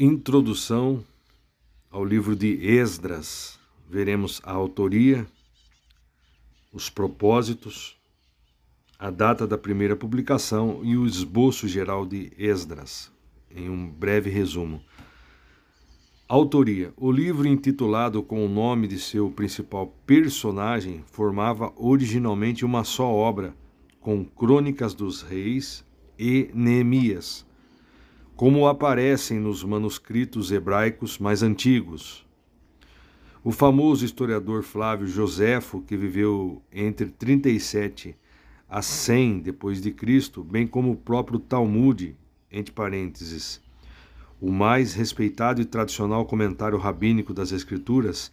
Introdução ao livro de Esdras. Veremos a autoria, os propósitos, a data da primeira publicação e o esboço geral de Esdras, em um breve resumo. Autoria: O livro, intitulado com o nome de seu principal personagem, formava originalmente uma só obra, com Crônicas dos Reis e Neemias como aparecem nos manuscritos hebraicos mais antigos. O famoso historiador Flávio Joséfo, que viveu entre 37 a 100 depois de Cristo, bem como o próprio Talmud, entre parênteses, o mais respeitado e tradicional comentário rabínico das Escrituras,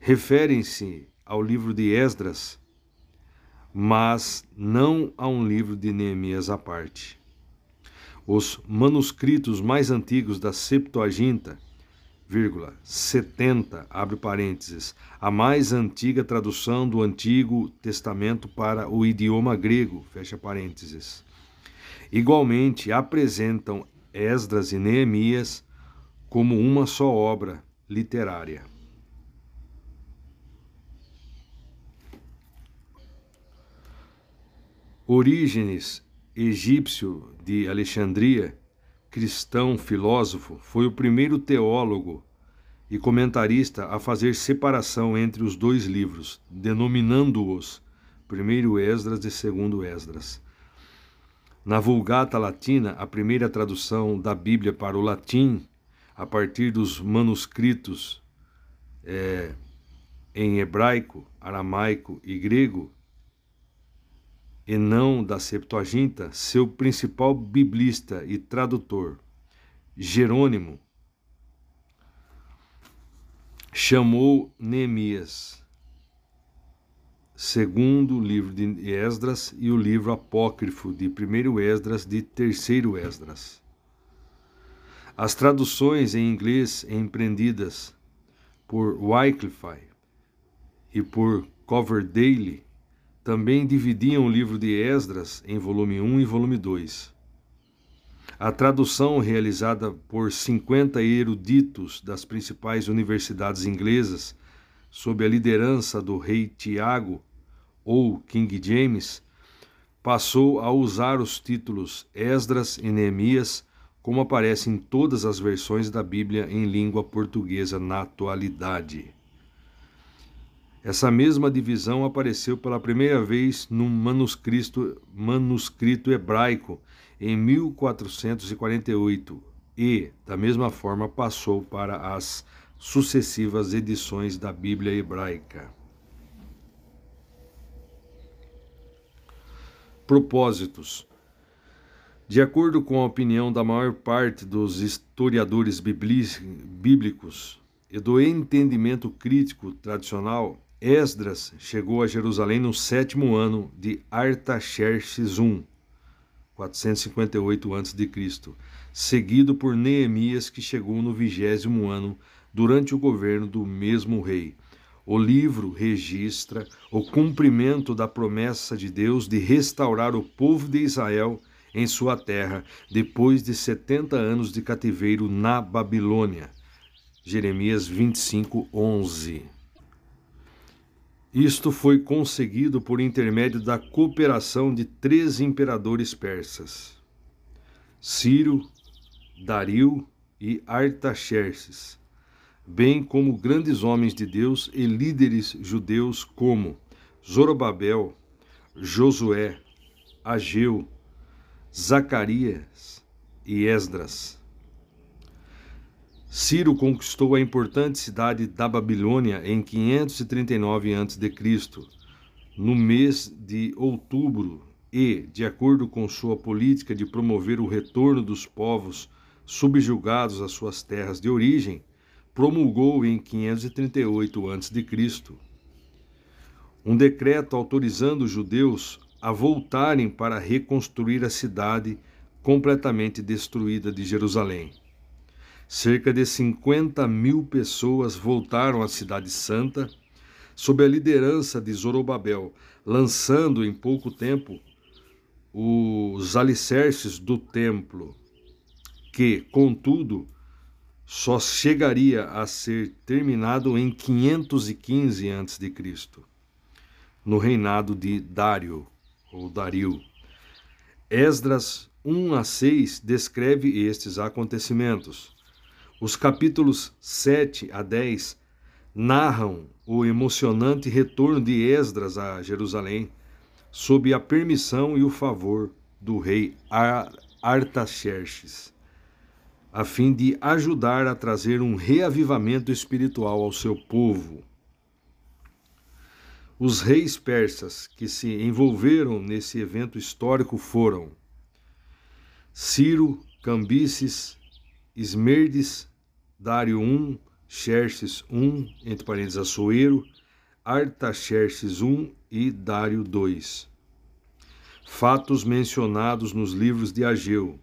referem-se ao livro de Esdras, mas não a um livro de Neemias à parte os manuscritos mais antigos da Septuaginta, vírgula, 70, abre parênteses, a mais antiga tradução do Antigo Testamento para o idioma grego, fecha parênteses. Igualmente apresentam Esdras e Neemias como uma só obra literária. Orígenes egípcio de Alexandria, cristão filósofo, foi o primeiro teólogo e comentarista a fazer separação entre os dois livros, denominando-os primeiro Esdras e segundo Esdras. Na Vulgata Latina, a primeira tradução da Bíblia para o latim, a partir dos manuscritos é, em hebraico, aramaico e grego, e não da Septuaginta, seu principal biblista e tradutor, Jerônimo, chamou Neemias, segundo livro de Esdras e o livro apócrifo de primeiro Esdras de terceiro Esdras. As traduções em inglês empreendidas por Wycliffe e por Coverdale também dividiam o livro de Esdras em volume 1 e volume 2. A tradução realizada por 50 eruditos das principais universidades inglesas, sob a liderança do rei Tiago ou King James, passou a usar os títulos Esdras e Neemias, como aparece em todas as versões da Bíblia em língua portuguesa na atualidade. Essa mesma divisão apareceu pela primeira vez num manuscrito, manuscrito hebraico em 1448 e, da mesma forma, passou para as sucessivas edições da Bíblia hebraica. Propósitos. De acordo com a opinião da maior parte dos historiadores bíblicos e do entendimento crítico tradicional, Esdras chegou a Jerusalém no sétimo ano de Artaxerxes I, 458 a.C., seguido por Neemias, que chegou no vigésimo ano, durante o governo do mesmo rei. O livro registra o cumprimento da promessa de Deus de restaurar o povo de Israel em sua terra, depois de 70 anos de cativeiro na Babilônia. Jeremias 25, 11. Isto foi conseguido por intermédio da cooperação de três imperadores persas: Ciro, Dario e Artaxerxes, bem como grandes homens de Deus e líderes judeus como Zorobabel, Josué, Ageu, Zacarias e Esdras. Ciro conquistou a importante cidade da Babilônia em 539 a.C., no mês de outubro, e, de acordo com sua política de promover o retorno dos povos subjugados às suas terras de origem, promulgou em 538 a.C. um decreto autorizando os judeus a voltarem para reconstruir a cidade completamente destruída de Jerusalém. Cerca de 50 mil pessoas voltaram à Cidade Santa sob a liderança de Zorobabel, lançando em pouco tempo os alicerces do templo, que, contudo, só chegaria a ser terminado em 515 a.C., no reinado de Dário ou Dario. Esdras 1 a 6 descreve estes acontecimentos. Os capítulos 7 a 10 narram o emocionante retorno de Esdras a Jerusalém, sob a permissão e o favor do rei Artaxerxes, a fim de ajudar a trazer um reavivamento espiritual ao seu povo. Os reis persas que se envolveram nesse evento histórico foram Ciro, Cambises, Esmerdes, Dário I, Xerxes I, entre parênteses Assuero, Artaxerxes I e Dário II. Fatos mencionados nos livros de Ageu,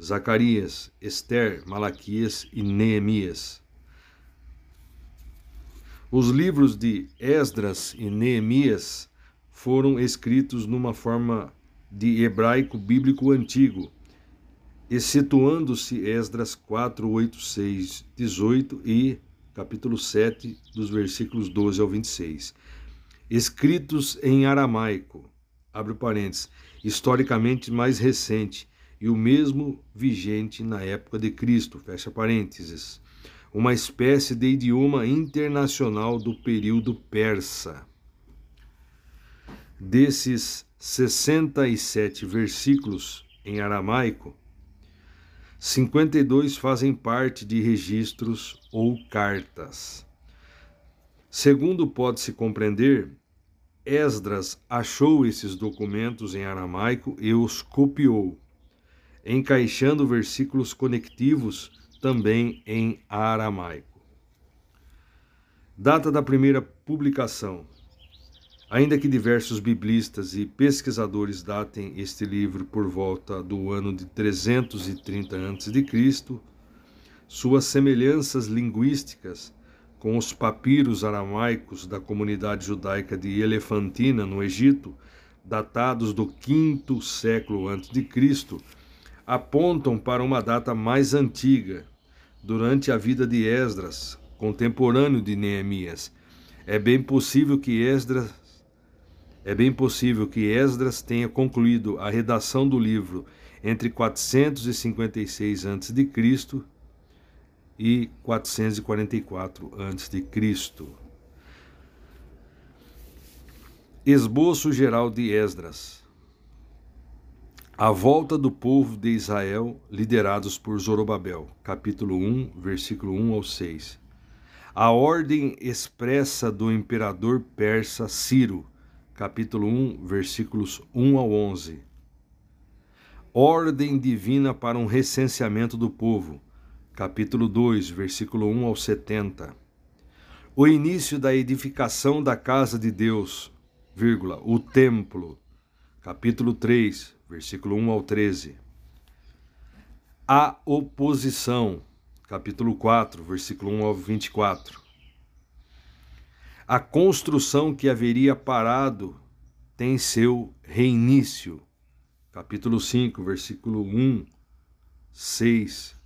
Zacarias, Esther, Malaquias e Neemias. Os livros de Esdras e Neemias foram escritos numa forma de hebraico bíblico antigo, excetuando-se Esdras 4, 8, 6, 18 e capítulo 7, dos versículos 12 ao 26. Escritos em aramaico, abre parênteses, historicamente mais recente e o mesmo vigente na época de Cristo, fecha parênteses uma espécie de idioma internacional do período persa. Desses 67 versículos em aramaico, 52 fazem parte de registros ou cartas. Segundo pode-se compreender, Esdras achou esses documentos em aramaico e os copiou, encaixando versículos conectivos também em aramaico. Data da primeira publicação. Ainda que diversos biblistas e pesquisadores datem este livro por volta do ano de 330 a.C., suas semelhanças linguísticas com os papiros aramaicos da comunidade judaica de Elefantina, no Egito, datados do quinto século Cristo, apontam para uma data mais antiga, durante a vida de Esdras, contemporâneo de Neemias. É bem possível que Esdras é bem possível que Esdras tenha concluído a redação do livro entre 456 a.C. e 444 a.C. Esboço geral de Esdras. A volta do povo de Israel, liderados por Zorobabel, capítulo 1, versículo 1 ao 6. A ordem expressa do imperador persa Ciro, capítulo 1, versículos 1 ao 11. Ordem divina para um recenseamento do povo, capítulo 2, versículo 1 ao 70. O início da edificação da casa de Deus, vírgula, o templo, capítulo 3, versículo 1 ao 13. A oposição, capítulo 4, versículo 1 ao 24. A construção que haveria parado tem seu reinício, capítulo 5, versículo 1, 6,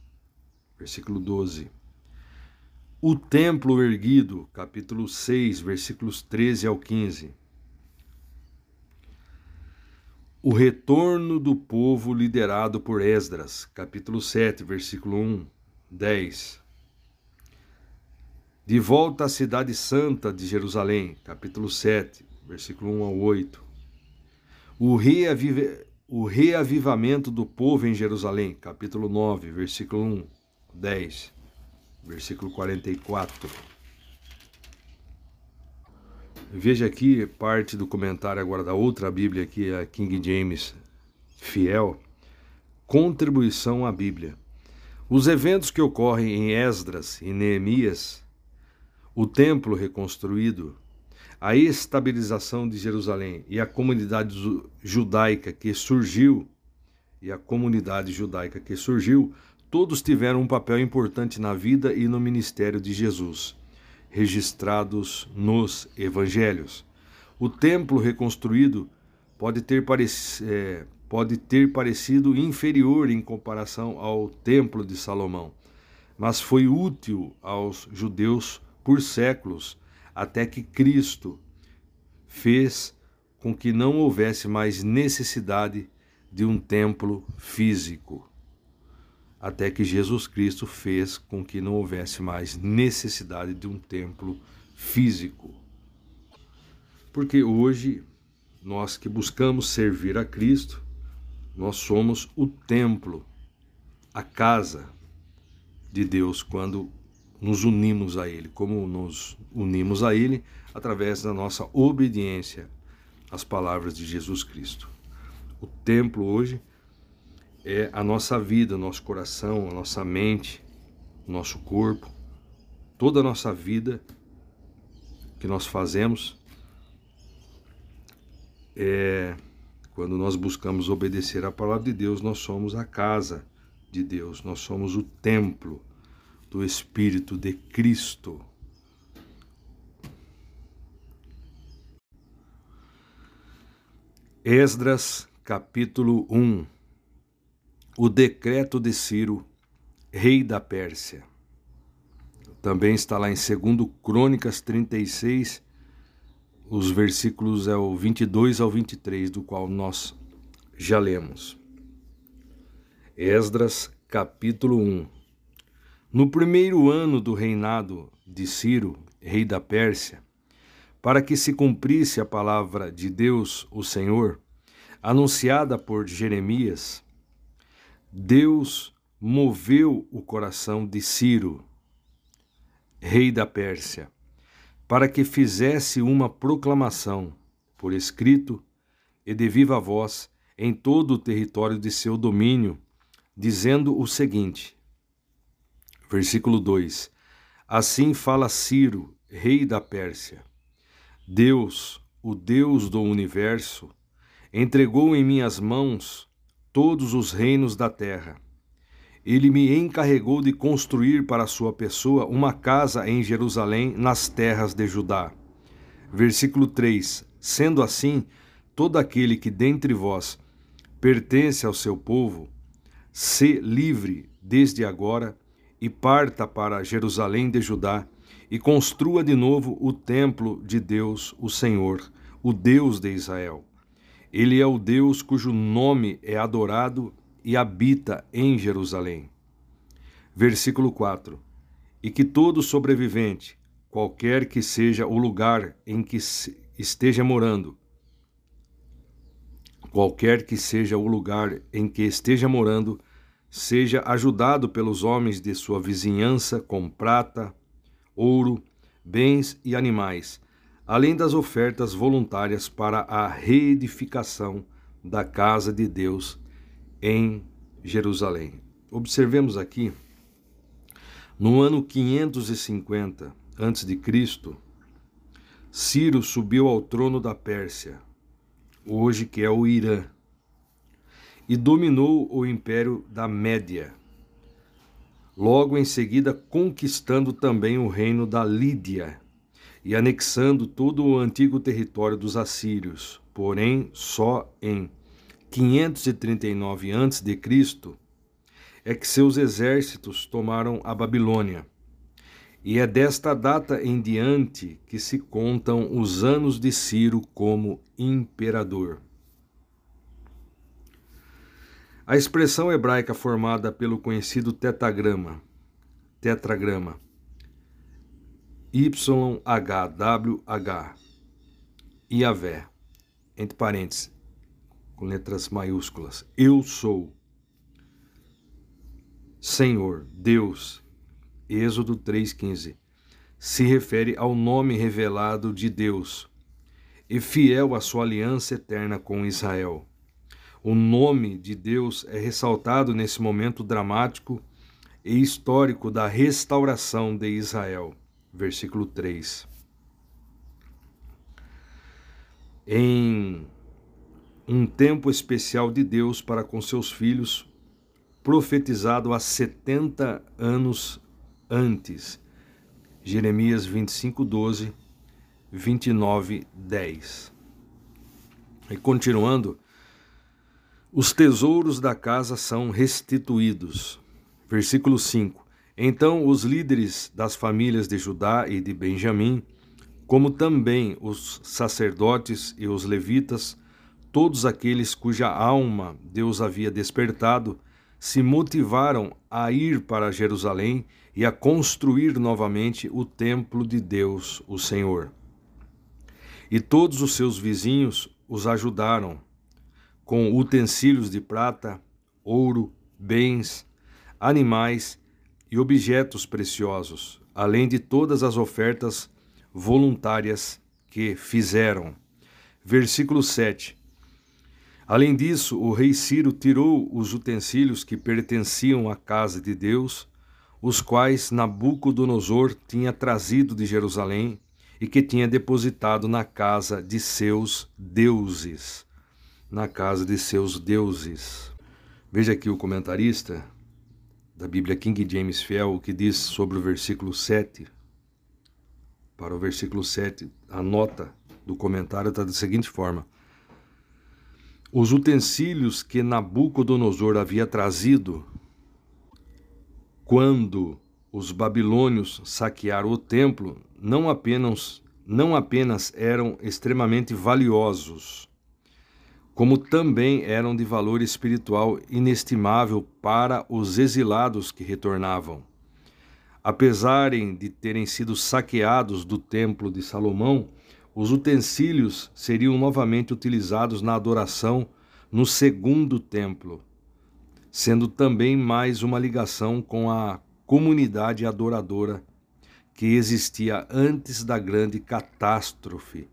versículo 12. O templo erguido, capítulo 6, versículos 13 ao 15 o retorno do povo liderado por Esdras, capítulo 7, versículo 1, 10. De volta à cidade santa de Jerusalém, capítulo 7, versículo 1 ao 8. O, reaviv... o reavivamento do povo em Jerusalém, capítulo 9, versículo 1, 10, versículo 44. Veja aqui parte do comentário agora da outra Bíblia aqui, a King James Fiel. Contribuição à Bíblia. Os eventos que ocorrem em Esdras e Neemias, o templo reconstruído, a estabilização de Jerusalém e a comunidade judaica que surgiu, e a comunidade judaica que surgiu, todos tiveram um papel importante na vida e no ministério de Jesus registrados nos evangelhos. O templo reconstruído pode ter, é, pode ter parecido inferior em comparação ao templo de Salomão, mas foi útil aos judeus por séculos, até que Cristo fez com que não houvesse mais necessidade de um templo físico. Até que Jesus Cristo fez com que não houvesse mais necessidade de um templo físico. Porque hoje, nós que buscamos servir a Cristo, nós somos o templo, a casa de Deus quando nos unimos a Ele. Como nos unimos a Ele? Através da nossa obediência às palavras de Jesus Cristo. O templo hoje é a nossa vida, nosso coração, a nossa mente, o nosso corpo, toda a nossa vida que nós fazemos é quando nós buscamos obedecer à palavra de Deus, nós somos a casa de Deus, nós somos o templo do Espírito de Cristo. Esdras, capítulo 1 O decreto de Ciro, rei da Pérsia. Também está lá em 2 Crônicas 36, os versículos é o 22 ao 23, do qual nós já lemos. Esdras, capítulo 1 No primeiro ano do reinado de Ciro, rei da Pérsia, para que se cumprisse a palavra de Deus, o Senhor, anunciada por Jeremias, Deus moveu o coração de Ciro, rei da Pérsia, para que fizesse uma proclamação por escrito e de viva voz em todo o território de seu domínio dizendo o seguinte: versículo 2: Assim fala Ciro, rei da Pérsia: Deus, o Deus do universo, entregou em minhas mãos todos os reinos da terra. Ele me encarregou de construir para sua pessoa uma casa em Jerusalém, nas terras de Judá. Versículo 3: Sendo assim, todo aquele que dentre vós pertence ao seu povo, se livre desde agora e parta para Jerusalém de Judá e construa de novo o templo de Deus, o Senhor, o Deus de Israel. Ele é o Deus cujo nome é adorado e habita em Jerusalém. Versículo 4: E que todo sobrevivente, qualquer que seja o lugar em que esteja morando, qualquer que seja o lugar em que esteja morando, seja ajudado pelos homens de sua vizinhança com prata, ouro, bens e animais, além das ofertas voluntárias para a reedificação da casa de Deus em Jerusalém. Observemos aqui, no ano 550 a.C., Ciro subiu ao trono da Pérsia hoje que é o Irã, e dominou o império da Média. Logo em seguida, conquistando também o reino da Lídia e anexando todo o antigo território dos assírios. Porém, só em 539 a.C. é que seus exércitos tomaram a Babilônia e é desta data em diante que se contam os anos de Ciro como imperador. A expressão hebraica formada pelo conhecido tetagrama, tetragrama, YHWH, Iavé, entre parênteses, com letras maiúsculas, eu sou, Senhor, Deus, Êxodo 3,15, se refere ao nome revelado de Deus e fiel à sua aliança eterna com Israel. O nome de Deus é ressaltado nesse momento dramático e histórico da restauração de Israel. Versículo 3. Em um tempo especial de Deus para com seus filhos, profetizado há 70 anos antes. Jeremias 25, 12, 29, 10. E continuando, os tesouros da casa são restituídos. Versículo 5: Então os líderes das famílias de Judá e de Benjamim, como também os sacerdotes e os levitas, todos aqueles cuja alma Deus havia despertado, se motivaram a ir para Jerusalém e a construir novamente o templo de Deus, o Senhor. E todos os seus vizinhos os ajudaram com utensílios de prata, ouro, bens, animais e objetos preciosos, além de todas as ofertas voluntárias que fizeram. Versículo 7. Além disso, o rei Ciro tirou os utensílios que pertenciam à casa de Deus, os quais Nabucodonosor tinha trazido de Jerusalém e que tinha depositado na casa de seus deuses. Na casa de seus deuses. Veja aqui o comentarista da Bíblia King James Fiel, que diz sobre o versículo 7. Para o versículo 7, a nota do comentário está da seguinte forma: Os utensílios que Nabucodonosor havia trazido quando os babilônios saquearam o templo não apenas, não apenas eram extremamente valiosos, como também eram de valor espiritual inestimável para os exilados que retornavam. Apesar de terem sido saqueados do templo de Salomão, os utensílios seriam novamente utilizados na adoração no segundo templo, sendo também mais uma ligação com a comunidade adoradora que existia antes da grande catástrofe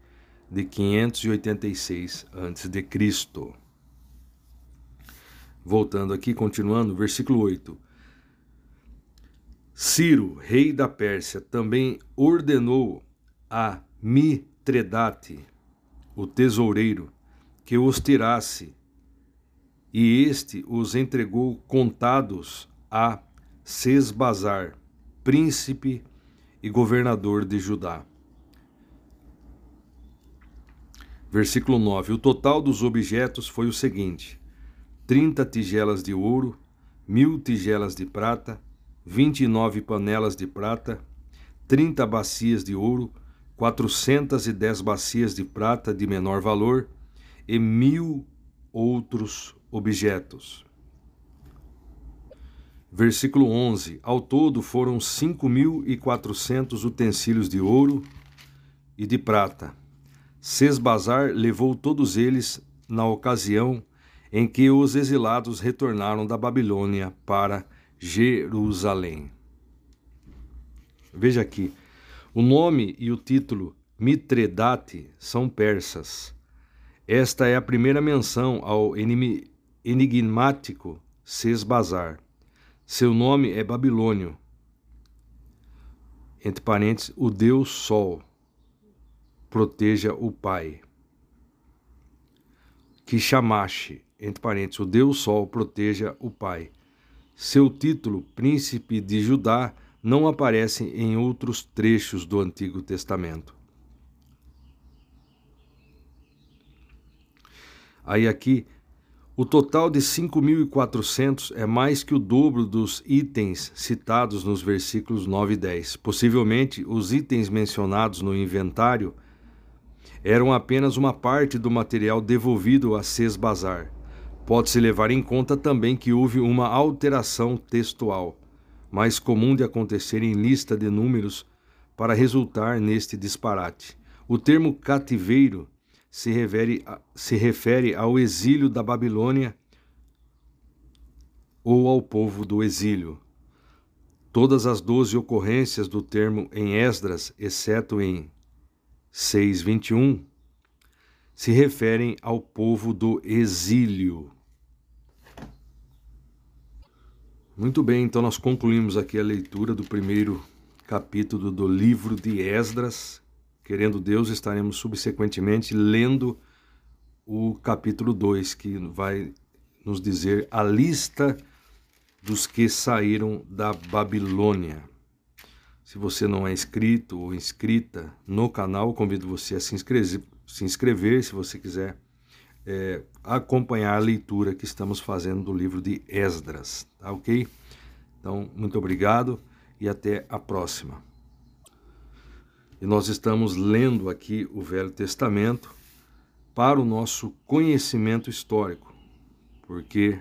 de 586 a.C. Voltando aqui, continuando, versículo 8. Ciro, rei da Pérsia, também ordenou a Mitredate, o tesoureiro, que os tirasse, e este os entregou contados a Sesbazar, príncipe e governador de Judá. Versículo 9: O total dos objetos foi o seguinte: 30 tigelas de ouro, mil tigelas de prata, 29 panelas de prata, 30 bacias de ouro, 410 bacias de prata de menor valor e mil outros objetos. Versículo 11: Ao todo foram 5.400 utensílios de ouro e de prata Sesbazar levou todos eles na ocasião em que os exilados retornaram da Babilônia para Jerusalém. Veja aqui, o nome e o título Mitredate são persas. Esta é a primeira menção ao enigmático Sesbazar. Seu nome é babilônio. Entre parênteses, o Deus Sol proteja o Pai. Que chamaste, entre parênteses, o Deus Sol proteja o Pai. Seu título, Príncipe de Judá, não aparece em outros trechos do Antigo Testamento. Aí aqui, o total de 5.400 é mais que o dobro dos itens citados nos versículos 9 e 10. Possivelmente, os itens mencionados no inventário eram apenas uma parte do material devolvido a Sesbazar. Pode-se levar em conta também que houve uma alteração textual, mais comum de acontecer em lista de números, para resultar neste disparate. O termo cativeiro se refere, a, se refere ao exílio da Babilônia ou ao povo do exílio. Todas as doze ocorrências do termo em Esdras, exceto em 6:21 se referem ao povo do exílio. Muito bem, então nós concluímos aqui a leitura do primeiro capítulo do livro de Esdras. Querendo Deus, estaremos subsequentemente lendo o capítulo 2, que vai nos dizer a lista dos que saíram da Babilônia. Se você não é inscrito ou inscrita no canal, convido você a se inscrever, se, inscrever, se você quiser é, acompanhar a leitura que estamos fazendo do livro de Esdras, tá ok? Então, muito obrigado. e até a próxima. E nós estamos lendo aqui o Velho Testamento para o nosso conhecimento histórico, porque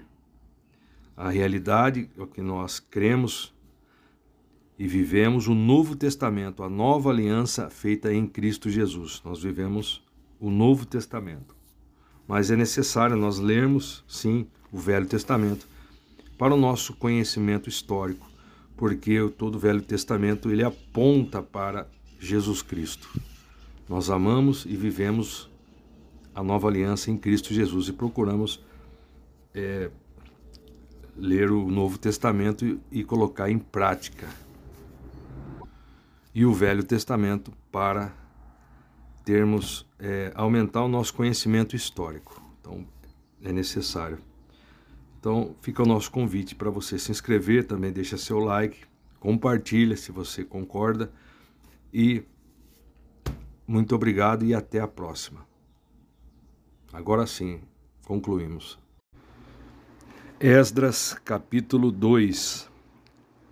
a realidade é o que nós cremos e vivemos o Novo Testamento, a nova aliança feita em Cristo Jesus. Nós vivemos o Novo Testamento. Mas é necessário nós lermos, sim, o Velho Testamento para o nosso conhecimento histórico, porque todo o Velho Testamento ele aponta para Jesus Cristo. Nós amamos e vivemos a nova aliança em Cristo Jesus e procuramos é, ler o Novo Testamento e, e colocar em prática e o Velho Testamento para termos é, aumentar o nosso conhecimento histórico. Então é necessário. Então fica o nosso convite para você se inscrever, também deixa seu like, compartilha se você concorda e muito obrigado e até a próxima. Agora sim, concluímos. Esdras capítulo 2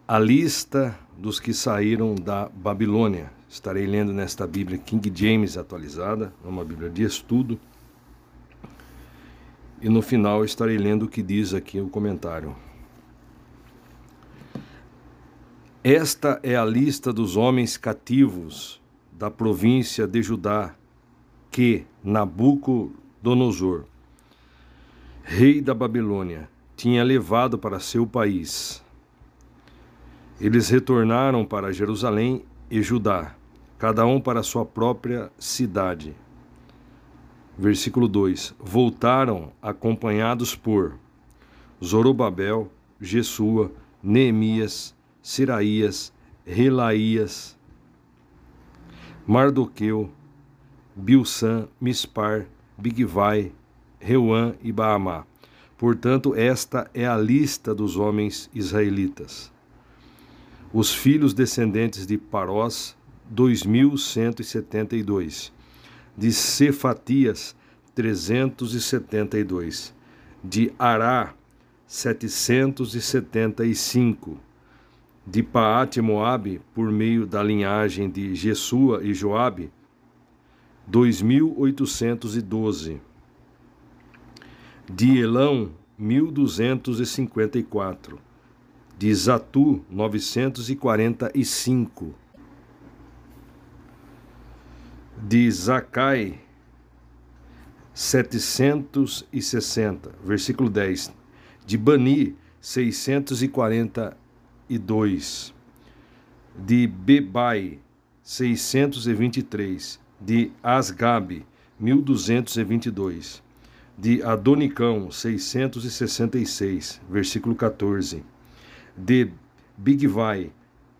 A lista dos que saíram da Babilônia. Estarei lendo nesta Bíblia King James atualizada, uma Bíblia de estudo. E no final estarei lendo o que diz aqui o comentário. Esta é a lista dos homens cativos da província de Judá que Nabucodonosor, rei da Babilônia, tinha levado para seu país eles retornaram para Jerusalém e Judá, cada um para sua própria cidade. Versículo 2: Voltaram acompanhados por Zorobabel, Jesua, Neemias, Siraías, Relaías, Mardoqueu, Bilsan, Mispar, Bigvai, Reuã e Baamá. Portanto, esta é a lista dos homens israelitas. Os filhos descendentes de Parós, 2172. De Cefatias, 372. De Ará, 775. De Paate Moabe, por meio da linhagem de Jesua e Joabe, 2812. De Elão, 1254 de Zatu 945, de Zacai 760, versículo 10, de Bani 642, de Bebai 623, de Asgabe 1222, de Adonicão 666, versículo 14 de Bigvai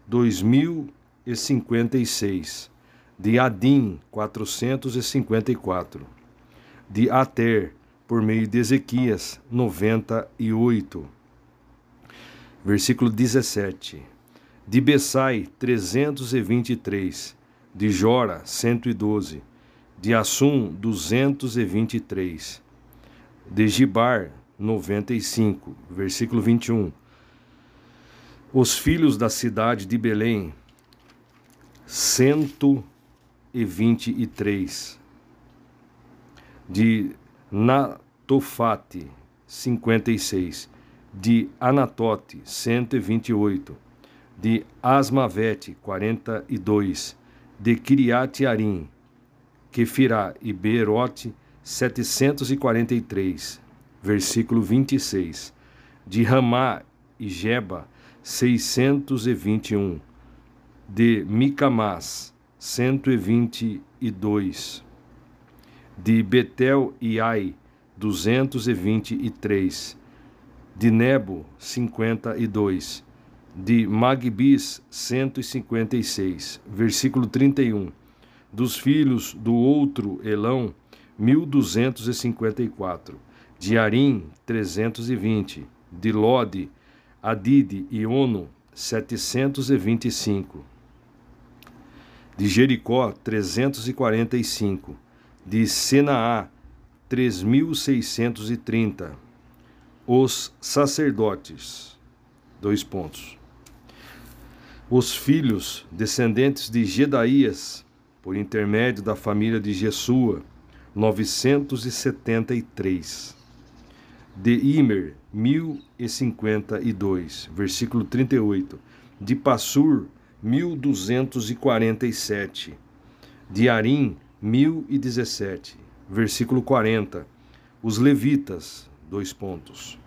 2056, de Adim 454, de Ater por meio de Ezequias 98. Versículo 17. De Bessai 323, de Jora 112, de Assum 223, de Gibar 95, versículo 21 os filhos da cidade de Belém, cento e vinte e três. De Natofate, cinquenta e seis. De Anatote, cento e vinte e oito. De Asmavete, quarenta e dois. De Kiriat Arim, Kefirá e Beerote, setecentos e quarenta e três. Versículo vinte e seis. De Ramá e Jeba, 621, de Micamás, 122, de Betel e Ai, 223, de Nebo, 52, de Magbis, 156, versículo 31, dos filhos do outro Elão, 1254, de Arim, 320, de Lode, Adide e Ono, 725. De Jericó, 345. De Senaá, 3630. Os sacerdotes. Dois pontos. Os filhos descendentes de Gedaías, por intermédio da família de Jesua, 973. De Imer, 1052, versículo 38. De Passur, 1247. De Arim, 1017, versículo 40. Os levitas, dois pontos.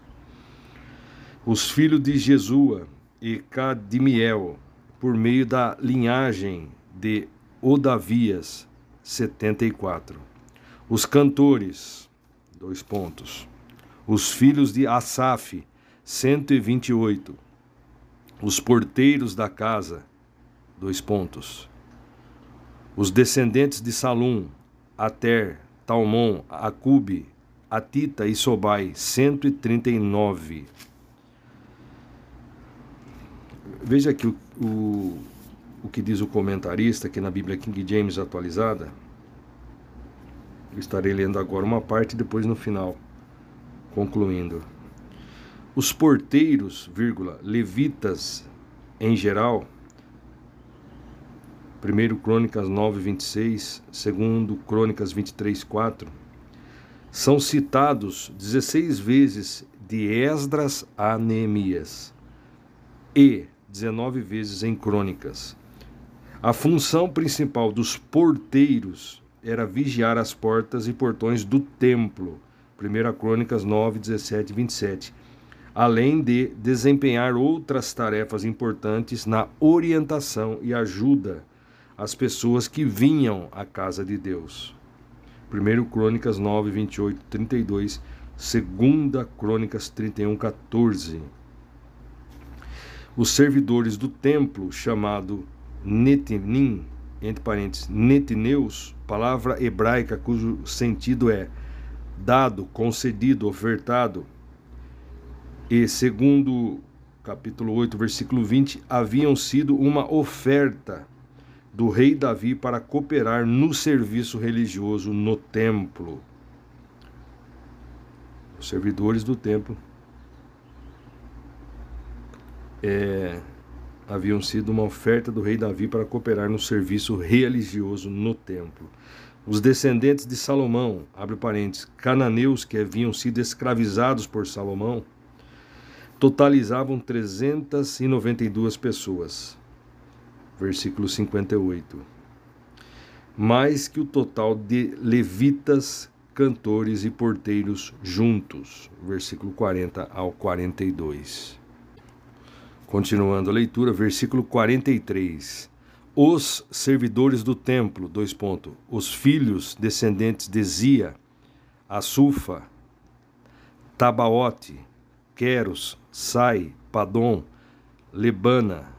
Os filhos de Jesua e Cadimiel, por meio da linhagem de Odavias, 74. Os cantores, dois pontos. Os filhos de Asaf, 128. Os porteiros da casa, dois pontos. Os descendentes de Salum, Ater, Talmon, Acube, Atita e Sobai, 139. Veja aqui o, o, o que diz o comentarista aqui na Bíblia King James atualizada. Eu estarei lendo agora uma parte e depois no final, concluindo. Os porteiros, vírgula, levitas em geral, 1 Crônicas 9, 26, 2 Crônicas 23, 4, são citados 16 vezes de Esdras a Neemias e 19 vezes em Crônicas. A função principal dos porteiros era vigiar as portas e portões do templo. 1 Crônicas 9, 17 e 27. Além de desempenhar outras tarefas importantes na orientação e ajuda às pessoas que vinham à casa de Deus. 1 Crônicas 9, 28, 32, 2 Crônicas 31, 14. Os servidores do templo, chamado Netinim, entre parênteses, Netineus, palavra hebraica cujo sentido é dado, concedido, ofertado, e segundo capítulo 8, versículo 20, haviam sido uma oferta do rei Davi para cooperar no serviço religioso no templo. Os servidores do templo é, haviam sido uma oferta do rei Davi para cooperar no serviço religioso no templo. Os descendentes de Salomão, abre parênteses, cananeus que haviam sido escravizados por Salomão, totalizavam 392 pessoas versículo 58. Mais que o total de levitas, cantores e porteiros juntos, versículo 40 ao 42. Continuando a leitura, versículo 43. Os servidores do templo, dois pontos, os filhos descendentes de Zia, Assufa, Tabaote, Queros, Sai, Padom, Lebana,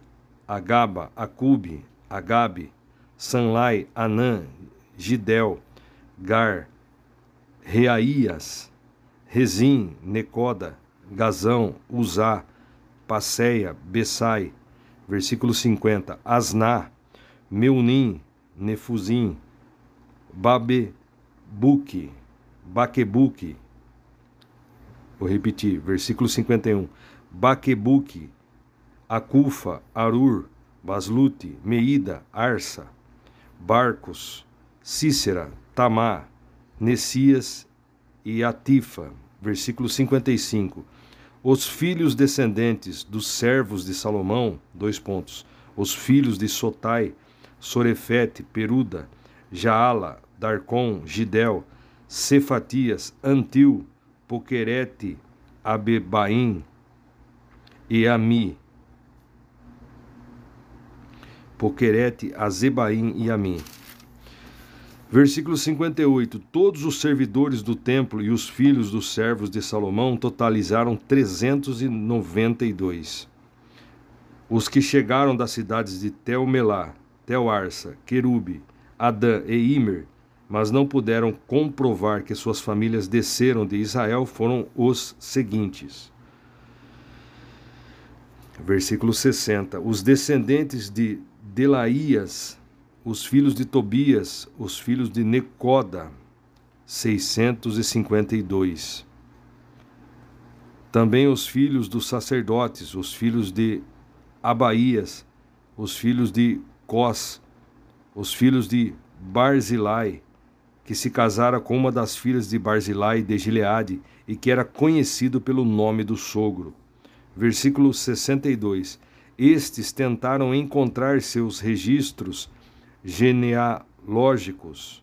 Agaba, Acube, Agabe, Sanlai, Anã, Gidel, Gar, Reaías, Rezim, Necoda, Gazão, Uzá, Passeia, Bessai, versículo 50, Asná, Meunim, Nefuzim, Babebuque, Baquebuque, vou repetir, versículo 51, Baquebuque, Acufa, Arur, Baslute, Meida, Arsa, Barcos, Cícera, Tamá, Nessias e Atifa. Versículo 55. Os filhos descendentes dos servos de Salomão, dois pontos. Os filhos de Sotai, Sorefete, Peruda, Jaala, Darcon, Gidel, Cefatias, Antil, Poquerete, Abebaim e Ami, Poquerete, Azebaim e Amim. Versículo 58. Todos os servidores do templo e os filhos dos servos de Salomão totalizaram 392. Os que chegaram das cidades de Telmelá, Telarsa, Querube, Adã e Imer, mas não puderam comprovar que suas famílias desceram de Israel, foram os seguintes. Versículo 60. Os descendentes de Delaías, os filhos de Tobias, os filhos de Necoda, 652. Também os filhos dos sacerdotes, os filhos de Abaías, os filhos de Cós, os filhos de Barzilai, que se casara com uma das filhas de Barzilai de Gileade e que era conhecido pelo nome do sogro. Versículo 62. Estes tentaram encontrar seus registros genealógicos,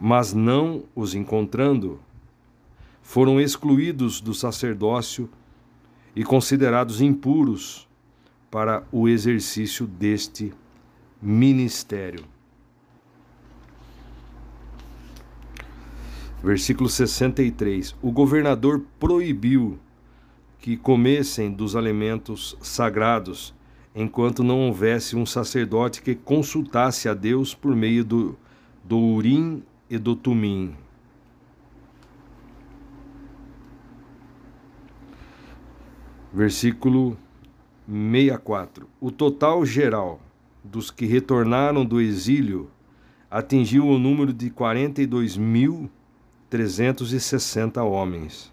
mas não os encontrando, foram excluídos do sacerdócio e considerados impuros para o exercício deste ministério. Versículo 63. O governador proibiu que comessem dos alimentos sagrados, enquanto não houvesse um sacerdote que consultasse a Deus por meio do, do Urim e do Tumim. Versículo 64. O total geral dos que retornaram do exílio atingiu o número de 42 mil 360 homens,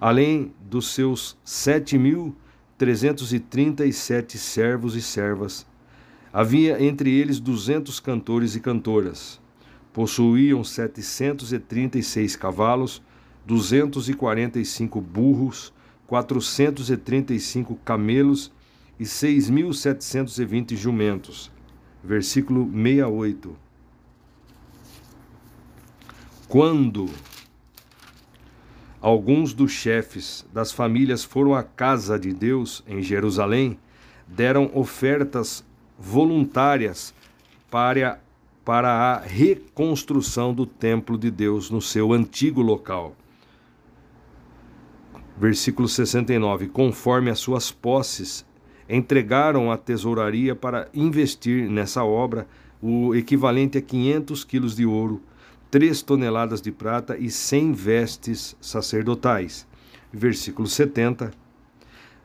além dos seus 7.337 servos e servas. Havia entre eles 200 cantores e cantoras. Possuíam 736 cavalos, 245 burros, 435 camelos e 6.720 jumentos. Versículo 68 quando alguns dos chefes das famílias foram à casa de Deus em Jerusalém, deram ofertas voluntárias para, para a reconstrução do templo de Deus no seu antigo local. Versículo 69: Conforme as suas posses, entregaram a tesouraria para investir nessa obra o equivalente a 500 quilos de ouro três toneladas de prata e cem vestes sacerdotais. Versículo 70.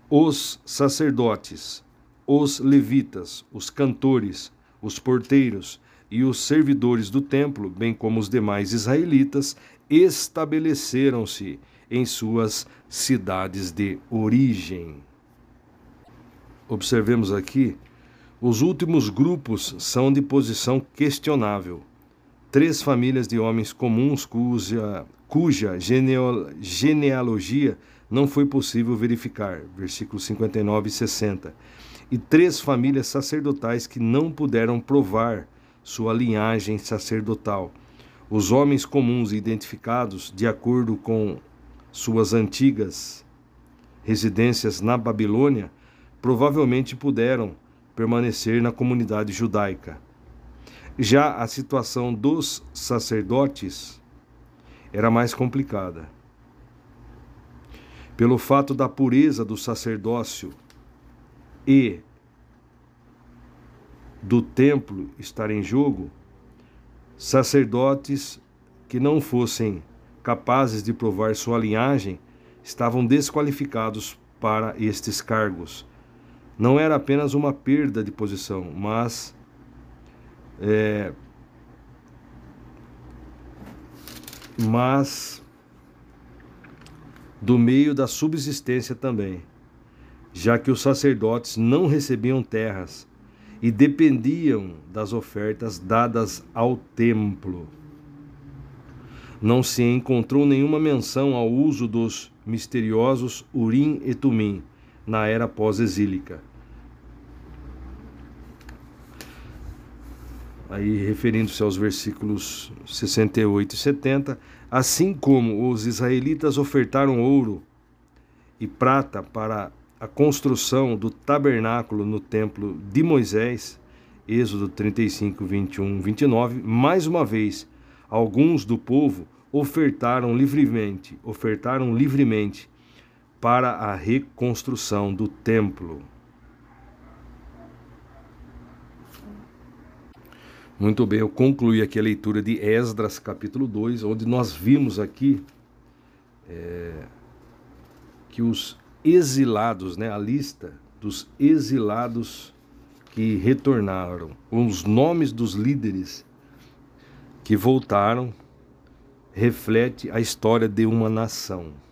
Os sacerdotes, os levitas, os cantores, os porteiros e os servidores do templo, bem como os demais israelitas, estabeleceram-se em suas cidades de origem. Observemos aqui, os últimos grupos são de posição questionável três famílias de homens comuns cuja, cuja genealogia não foi possível verificar, versículos 59 e 60, e três famílias sacerdotais que não puderam provar sua linhagem sacerdotal. Os homens comuns identificados de acordo com suas antigas residências na Babilônia provavelmente puderam permanecer na comunidade judaica. Já a situação dos sacerdotes era mais complicada. Pelo fato da pureza do sacerdócio e do templo estar em jogo, sacerdotes que não fossem capazes de provar sua linhagem estavam desqualificados para estes cargos. Não era apenas uma perda de posição, mas é, mas do meio da subsistência também, já que os sacerdotes não recebiam terras e dependiam das ofertas dadas ao templo. Não se encontrou nenhuma menção ao uso dos misteriosos Urim e Tumim na era pós-exílica. aí referindo-se aos versículos 68 e 70, assim como os israelitas ofertaram ouro e prata para a construção do tabernáculo no templo de Moisés, Êxodo 35, 21, 29, mais uma vez, alguns do povo ofertaram livremente, ofertaram livremente para a reconstrução do templo. Muito bem, eu concluí aqui a leitura de Esdras, capítulo 2, onde nós vimos aqui é, que os exilados, né, a lista dos exilados que retornaram, os nomes dos líderes que voltaram, reflete a história de uma nação.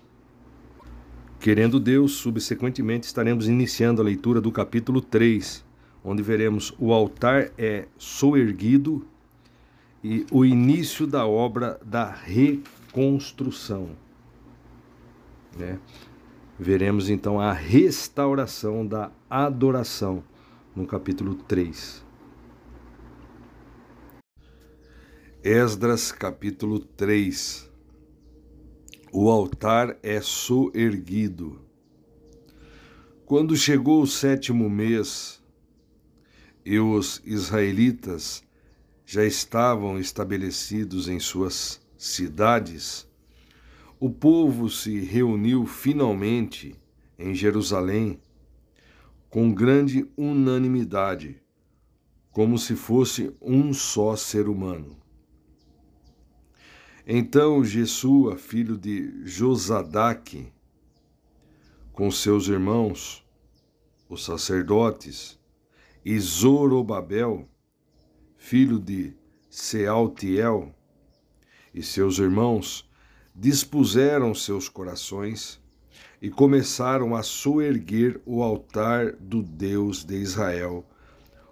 Querendo Deus, subsequentemente estaremos iniciando a leitura do capítulo 3 onde veremos o altar é soerguido e o início da obra da reconstrução. Né? Veremos então a restauração da adoração no capítulo 3. Esdras capítulo 3 O altar é soerguido. Quando chegou o sétimo mês e os israelitas já estavam estabelecidos em suas cidades, o povo se reuniu finalmente em Jerusalém com grande unanimidade, como se fosse um só ser humano. Então Jesua, filho de Josadaque, com seus irmãos, os sacerdotes, e Zorobabel, filho de Sealtiel, e seus irmãos, dispuseram seus corações e começaram a soerguer o altar do Deus de Israel,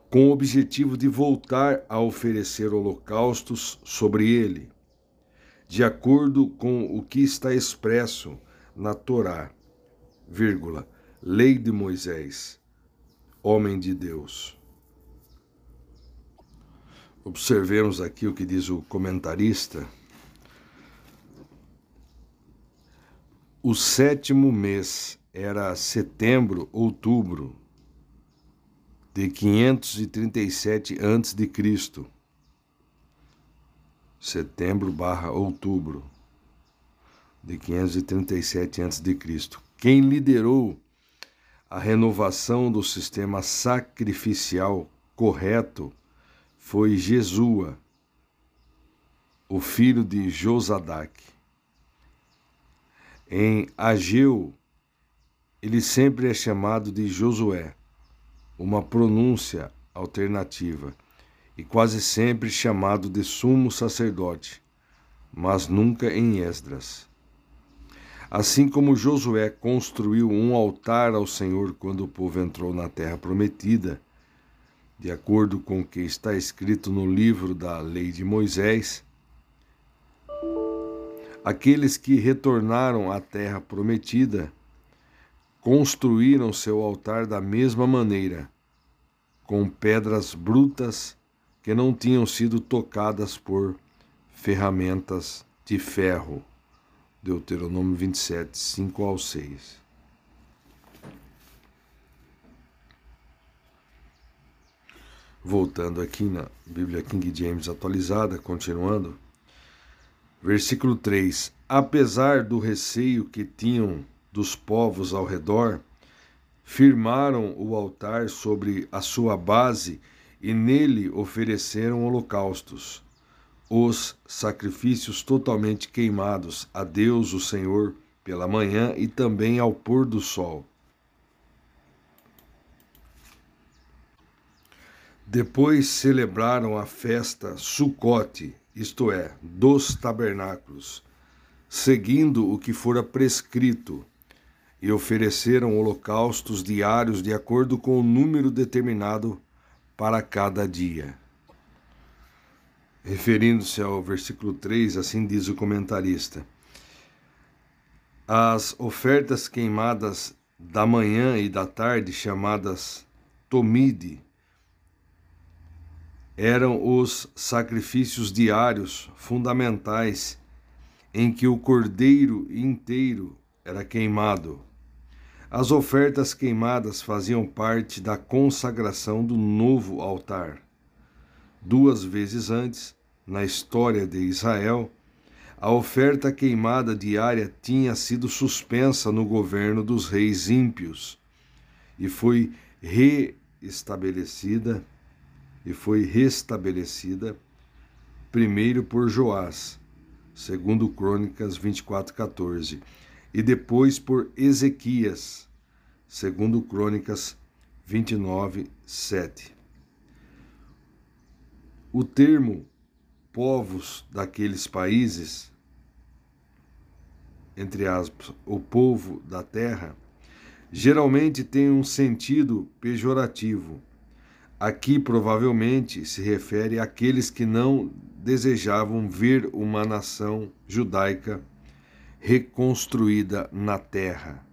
com o objetivo de voltar a oferecer holocaustos sobre ele, de acordo com o que está expresso na Torá, vírgula, lei de Moisés, homem de Deus. Observemos aqui o que diz o comentarista O sétimo mês era setembro, outubro de 537 a.C. Setembro barra outubro de 537 a.C. Quem liderou a renovação do sistema sacrificial correto foi Jesua, o filho de Josadaque. Em Ageu, ele sempre é chamado de Josué, uma pronúncia alternativa, e quase sempre chamado de sumo sacerdote, mas nunca em Esdras. Assim como Josué construiu um altar ao Senhor quando o povo entrou na terra prometida, de acordo com o que está escrito no livro da Lei de Moisés, Aqueles que retornaram à terra prometida construíram seu altar da mesma maneira, com pedras brutas que não tinham sido tocadas por ferramentas de ferro. Deuteronômio 27, 5 ao 6. Voltando aqui na Bíblia King James atualizada, continuando. Versículo 3: Apesar do receio que tinham dos povos ao redor, firmaram o altar sobre a sua base nele ofereceram holocaustos, os sacrifícios totalmente queimados a Deus, o Senhor, pela manhã e também ao pôr do sol. Depois celebraram a festa Sucote, isto é, dos tabernáculos, seguindo o que fora prescrito, e ofereceram holocaustos diários de acordo com o número determinado para cada dia. Referindo-se ao versículo 3, assim diz o comentarista: As ofertas queimadas da manhã e da tarde, chamadas tomide, eram os sacrifícios diários fundamentais em que o cordeiro inteiro era queimado. As ofertas queimadas faziam parte da consagração do novo altar. Duas vezes antes, na história de Israel, a oferta queimada diária tinha sido suspensa no governo dos reis ímpios e foi reestabelecida e foi restabelecida primeiro por Joás, segundo Crônicas 24:14, e depois por Ezequias, segundo Crônicas 29:7. O termo povos daqueles países, entre aspas, o povo da terra, geralmente tem um sentido pejorativo Aqui provavelmente se refere àqueles que não desejavam ver uma nação judaica reconstruída na terra.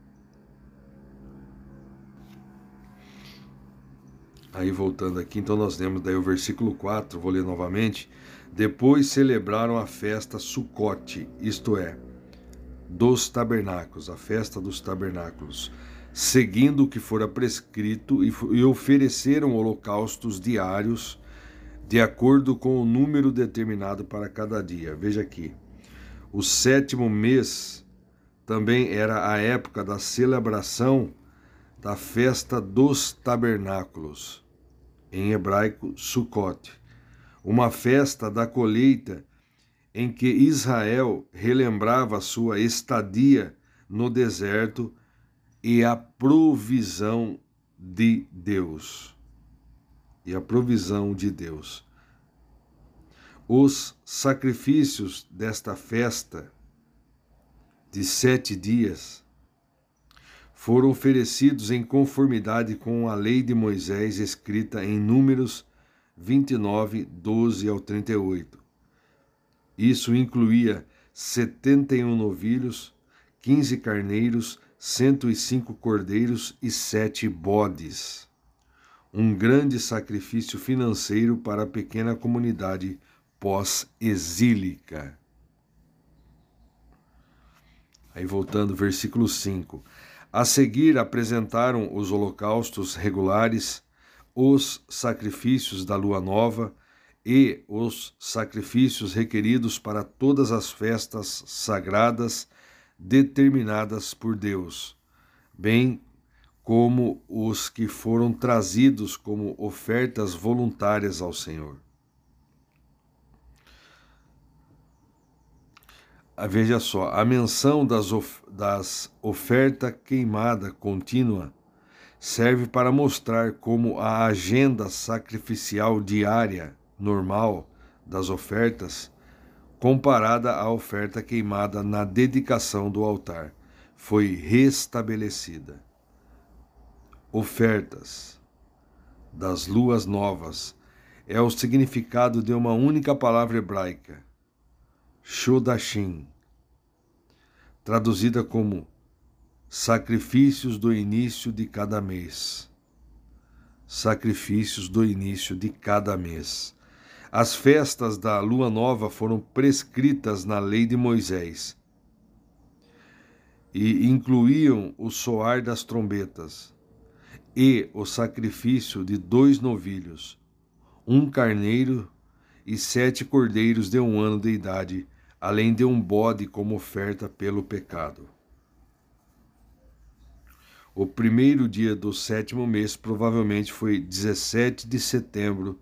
Aí voltando aqui, então nós lemos daí o versículo 4, vou ler novamente. Depois celebraram a festa Sucote, isto é, dos tabernáculos, a festa dos tabernáculos, seguindo o que fora prescrito e, e ofereceram holocaustos diários de acordo com o número determinado para cada dia. Veja aqui. O sétimo mês também era a época da celebração da festa dos tabernáculos, em hebraico Sukkot, uma festa da colheita em que Israel relembrava sua estadia no deserto e a provisão de Deus. E a provisão de Deus. Os sacrifícios desta festa de sete dias foram oferecidos em conformidade com a lei de Moisés escrita em Números 29, 12 ao 38. Isso incluía 71 novilhos, 15 carneiros, 105 cordeiros e sete bodes. Um grande sacrifício financeiro para a pequena comunidade pós-exílica. Aí voltando, versículo 5. A seguir apresentaram os holocaustos regulares, os sacrifícios da lua nova e os sacrifícios requeridos para todas as festas sagradas determinadas por Deus, bem como os que foram trazidos como ofertas voluntárias ao Senhor. Veja só, a menção das, of das oferta queimada contínua serve para mostrar como a agenda sacrificial diária normal das ofertas, comparada à oferta queimada na dedicação do altar, foi restabelecida. Ofertas das luas novas é o significado de uma única palavra hebraica Shodashim, traduzida como sacrifícios do início de cada mês. Sacrifícios do início de cada mês. As festas da lua nova foram prescritas na lei de Moisés e incluíam o soar das trombetas e o sacrifício de dois novilhos, um carneiro e sete cordeiros de um ano de idade além de um bode como oferta pelo pecado. O primeiro dia do sétimo mês provavelmente foi 17 de setembro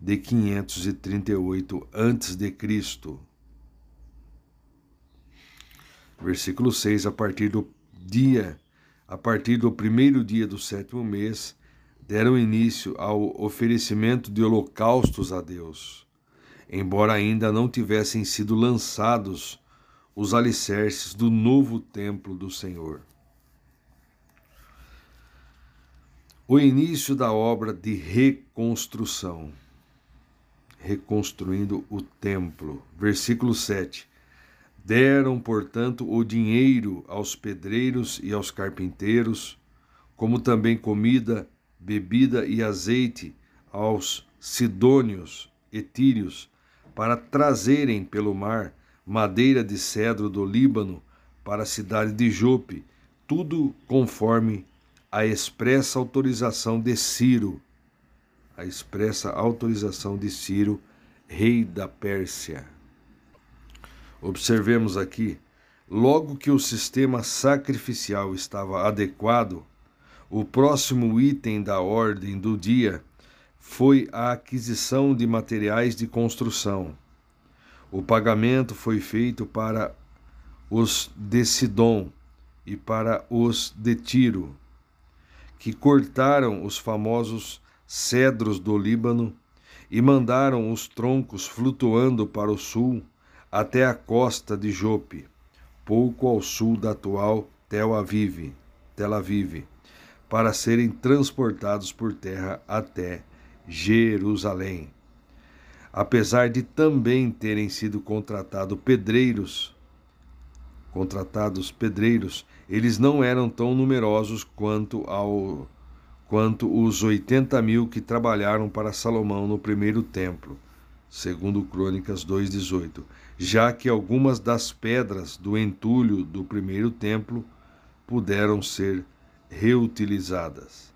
de 538 a.C. Versículo 6, a partir do dia, a partir do primeiro dia do sétimo mês, deram início ao oferecimento de holocaustos a Deus embora ainda não tivessem sido lançados os alicerces do novo templo do Senhor. O início da obra de reconstrução, reconstruindo o templo. Versículo 7. Deram, portanto, o dinheiro aos pedreiros e aos carpinteiros, como também comida, bebida e azeite aos sidônios, etírios, para trazerem pelo mar madeira de cedro do Líbano para a cidade de Jope, tudo conforme a expressa autorização de Ciro, a expressa autorização de Ciro, rei da Pérsia. Observemos aqui, logo que o sistema sacrificial estava adequado, o próximo item da ordem do dia foi a aquisição de materiais de construção. O pagamento foi feito para os de Sidom e para os de Tiro, que cortaram os famosos cedros do Líbano e mandaram os troncos flutuando para o sul até a costa de Jope, pouco ao sul da atual Tel Aviv, Tel Aviv, para serem transportados por terra até Jerusalém. Apesar de também terem sido contratados pedreiros, contratados pedreiros, eles não eram tão numerosos quanto ao quanto os 80 mil que trabalharam para Salomão no primeiro templo, segundo Crônicas 2,18, já que algumas das pedras do entulho do primeiro templo puderam ser reutilizadas.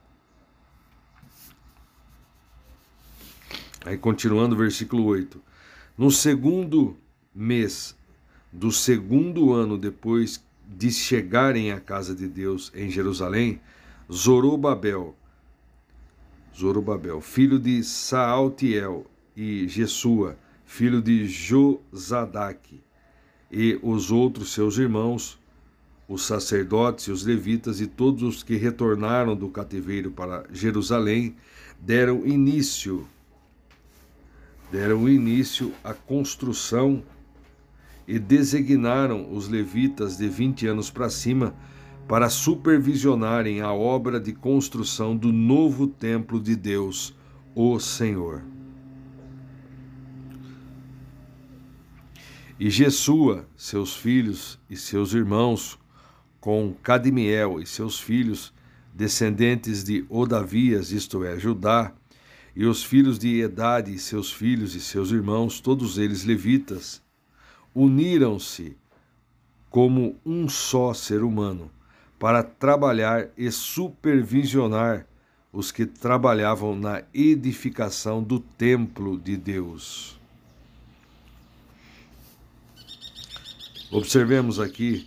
Aí continuando, versículo 8. No segundo mês do segundo ano depois de chegarem à casa de Deus em Jerusalém, Zorobabel, Zorobabel, filho de Saaltiel e Jesua, filho de Josadaque, e os outros seus irmãos, os sacerdotes e os levitas e todos os que retornaram do cativeiro para Jerusalém, deram início deram início à construção e designaram os levitas de 20 anos para cima para supervisionarem a obra de construção do novo templo de Deus, o Senhor. E Jesua, seus filhos e seus irmãos, com Cadmiel e seus filhos, descendentes de Odavias, isto é, Judá, e os filhos de Edade e seus filhos e seus irmãos, todos eles levitas, uniram-se como um só ser humano para trabalhar e supervisionar os que trabalhavam na edificação do templo de Deus. Observemos aqui,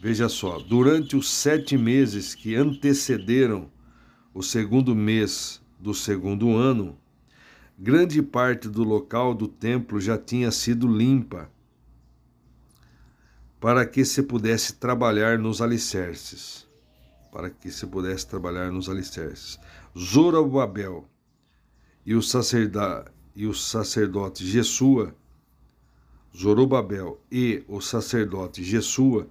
veja só, durante os sete meses que antecederam o segundo mês do segundo ano, grande parte do local do templo já tinha sido limpa para que se pudesse trabalhar nos alicerces. Para que se pudesse trabalhar nos alicerces. Zorobabel e o, sacerda, e o sacerdote Jesua, Zorobabel e o sacerdote Jesua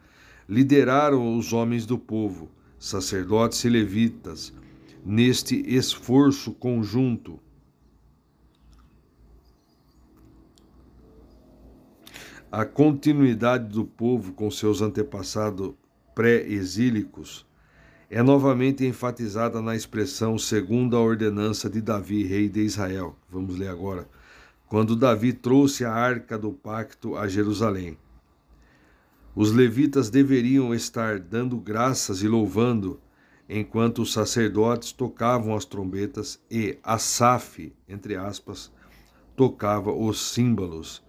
lideraram os homens do povo, sacerdotes e levitas, neste esforço conjunto. A continuidade do povo com seus antepassados pré-exílicos é novamente enfatizada na expressão segundo a ordenança de Davi, rei de Israel. Vamos ler agora. Quando Davi trouxe a arca do pacto a Jerusalém. Os levitas deveriam estar dando graças e louvando enquanto os sacerdotes tocavam as trombetas e Asaf, entre aspas, tocava os símbolos.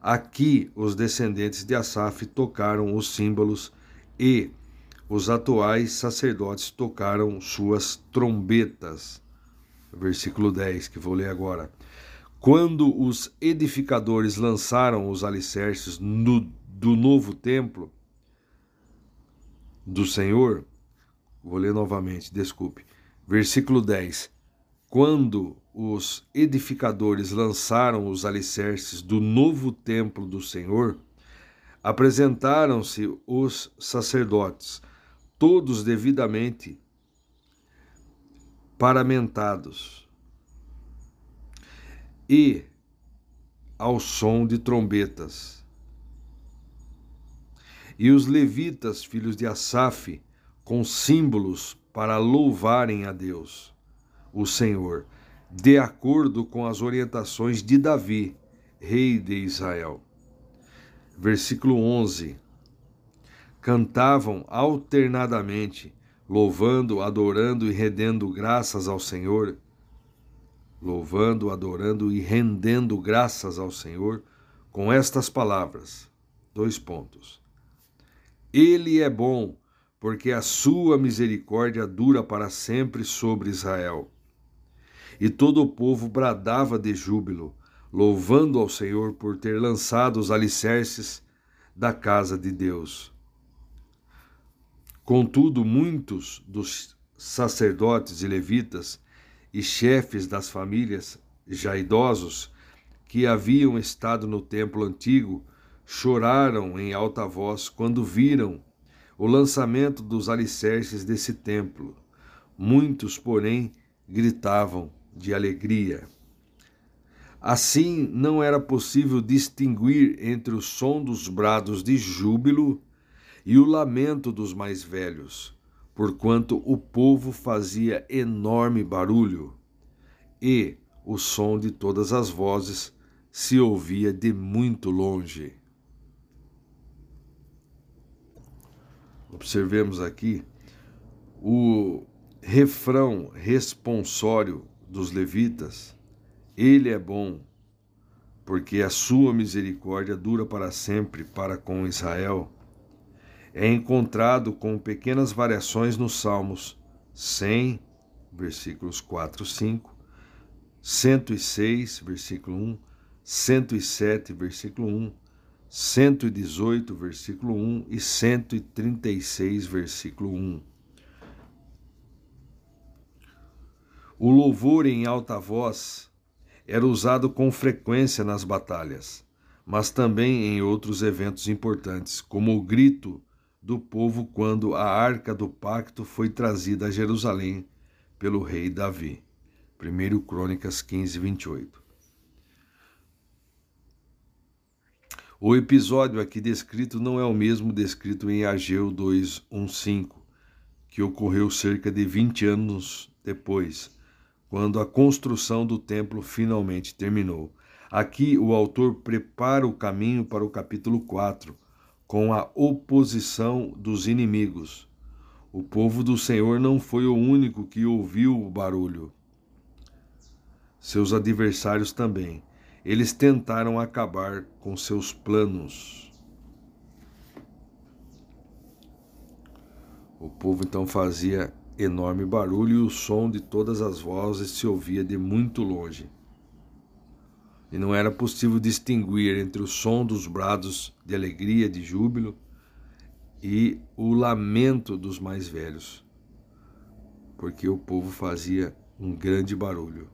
Aqui os descendentes de Asaf tocaram os símbolos e os atuais sacerdotes tocaram suas trombetas. Versículo 10, que vou ler agora. Quando os edificadores lançaram os alicerces no, do novo templo do Senhor, Vou ler novamente, desculpe. Versículo 10. Quando os edificadores lançaram os alicerces do novo templo do Senhor, apresentaram-se os sacerdotes, todos devidamente paramentados, e ao som de trombetas. E os levitas, filhos de Asaf, com símbolos para louvarem a Deus, o Senhor, de acordo com as orientações de Davi, rei de Israel. Versículo 11. Cantavam alternadamente, louvando, adorando e rendendo graças ao Senhor, louvando, adorando e rendendo graças ao Senhor, com estas palavras. Dois pontos. Ele é bom porque a sua misericórdia dura para sempre sobre Israel. E todo o povo bradava de júbilo, louvando ao Senhor por ter lançado os alicerces da casa de Deus. Contudo, muitos dos sacerdotes e levitas e chefes das famílias, já idosos, que haviam estado no templo antigo, choraram em alta voz quando viram o lançamento dos alicerces desse templo. Muitos, porém, gritavam de alegria. Assim, não era possível distinguir entre o som dos brados de júbilo e o lamento dos mais velhos, porquanto o povo fazia enorme barulho, e o som de todas as vozes se ouvia de muito longe. Observemos aqui o refrão responsório dos levitas: Ele é bom, porque a sua misericórdia dura para sempre para com Israel. É encontrado com pequenas variações nos Salmos 100, versículos 4 e 5, 106, versículo 1, 107, versículo 1, 118, versículo 1 e 136, versículo 1. O louvor em alta voz era usado com frequência nas batalhas, mas também em outros eventos importantes, como o grito do povo quando a arca do pacto foi trazida a Jerusalém pelo rei Davi. 1 Crônicas 15, 28. O episódio aqui descrito não é o mesmo descrito em Ageu 2:15, que ocorreu cerca de 20 anos depois, quando a construção do templo finalmente terminou. Aqui o autor prepara o caminho para o capítulo 4, com a oposição dos inimigos. O povo do Senhor não foi o único que ouviu o barulho. Seus adversários também eles tentaram acabar com seus planos. O povo então fazia enorme barulho e o som de todas as vozes se ouvia de muito longe. E não era possível distinguir entre o som dos brados de alegria, de júbilo, e o lamento dos mais velhos, porque o povo fazia um grande barulho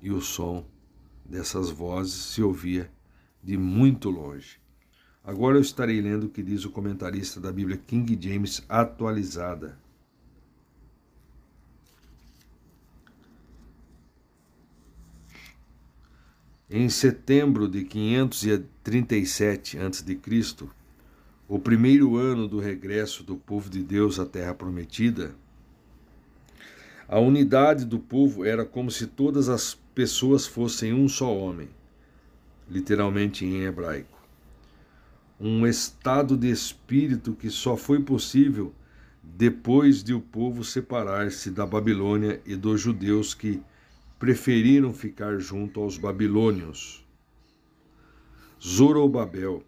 e o som dessas vozes se ouvia de muito longe. Agora eu estarei lendo o que diz o comentarista da Bíblia King James atualizada. Em setembro de 537 a.C., o primeiro ano do regresso do povo de Deus à Terra Prometida, a unidade do povo era como se todas as pessoas fossem um só homem, literalmente em hebraico. Um estado de espírito que só foi possível depois de o povo separar-se da Babilônia e dos judeus que preferiram ficar junto aos babilônios. Zorobabel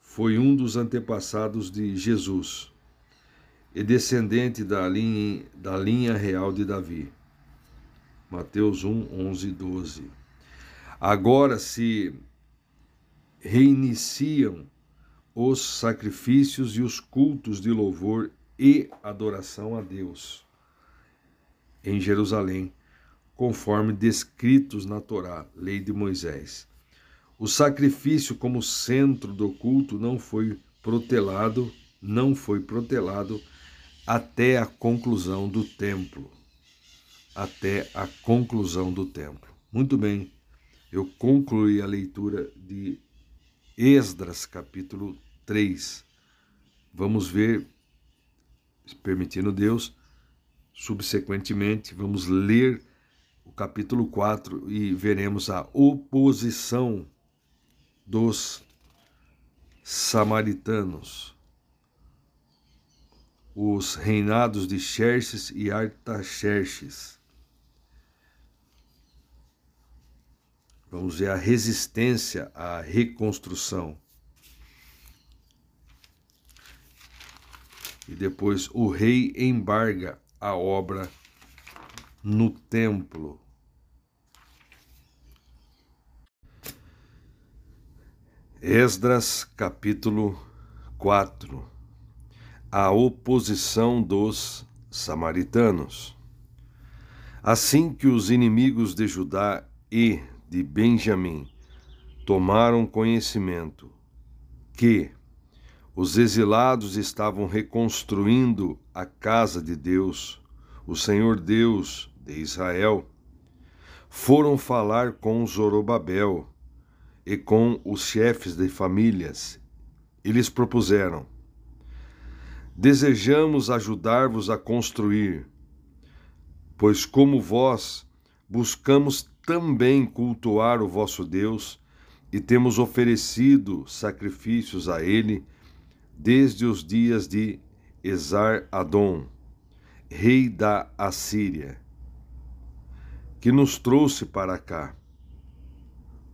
foi um dos antepassados de Jesus e descendente da linha, da linha real de Davi. Mateus 1, 11 e 12. Agora se reiniciam os sacrifícios e os cultos de louvor e adoração a Deus em Jerusalém, conforme descritos na Torá, lei de Moisés. O sacrifício como centro do culto não foi protelado, não foi protelado até a conclusão do templo. Até a conclusão do templo. Muito bem, eu concluí a leitura de Esdras, capítulo 3. Vamos ver, permitindo Deus, subsequentemente, vamos ler o capítulo 4 e veremos a oposição dos samaritanos os reinados de Xerxes e Artaxerxes. Vamos ver a resistência à reconstrução. E depois o rei embarga a obra no templo. Esdras capítulo 4 a oposição dos samaritanos. Assim que os inimigos de Judá e de Benjamim tomaram conhecimento que os exilados estavam reconstruindo a casa de Deus, o Senhor Deus de Israel, foram falar com Zorobabel e com os chefes de famílias. E lhes propuseram: Desejamos ajudar-vos a construir, pois, como vós, buscamos também cultuar o vosso Deus e temos oferecido sacrifícios a Ele desde os dias de Esar-Adom, rei da Assíria, que nos trouxe para cá.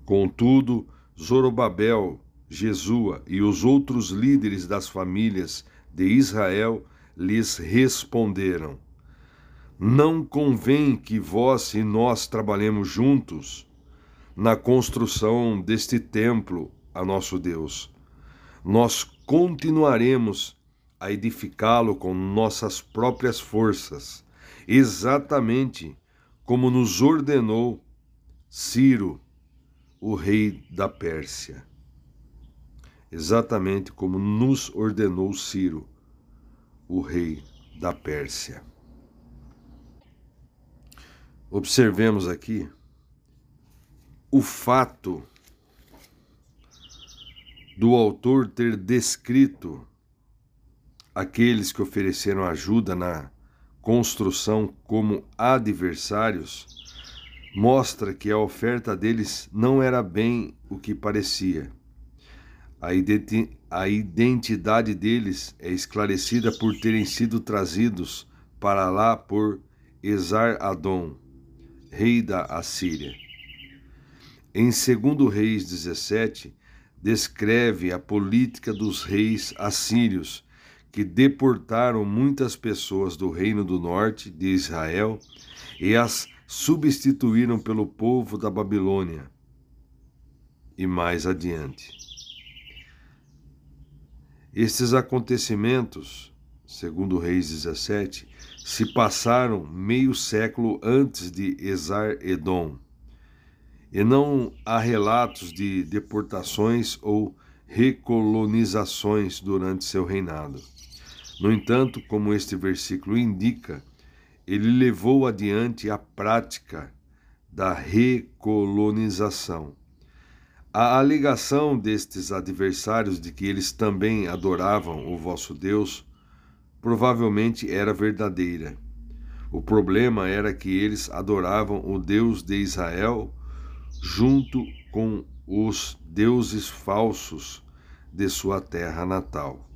Contudo, Zorobabel, Jesua e os outros líderes das famílias de Israel lhes responderam: Não convém que vós e nós trabalhemos juntos na construção deste templo a nosso Deus. Nós continuaremos a edificá-lo com nossas próprias forças, exatamente como nos ordenou Ciro, o rei da Pérsia exatamente como nos ordenou Ciro, o rei da Pérsia. Observemos aqui o fato do autor ter descrito aqueles que ofereceram ajuda na construção como adversários, mostra que a oferta deles não era bem o que parecia. A, identi a identidade deles é esclarecida por terem sido trazidos para lá por Esar-Adom, rei da Assíria. Em 2 Reis 17, descreve a política dos reis assírios, que deportaram muitas pessoas do reino do norte de Israel e as substituíram pelo povo da Babilônia. E mais adiante. Estes acontecimentos, segundo Reis 17, se passaram meio século antes de Esar-Edom, e não há relatos de deportações ou recolonizações durante seu reinado. No entanto, como este versículo indica, ele levou adiante a prática da recolonização. A alegação destes adversários de que eles também adoravam o vosso Deus provavelmente era verdadeira. O problema era que eles adoravam o Deus de Israel junto com os deuses falsos de sua terra natal.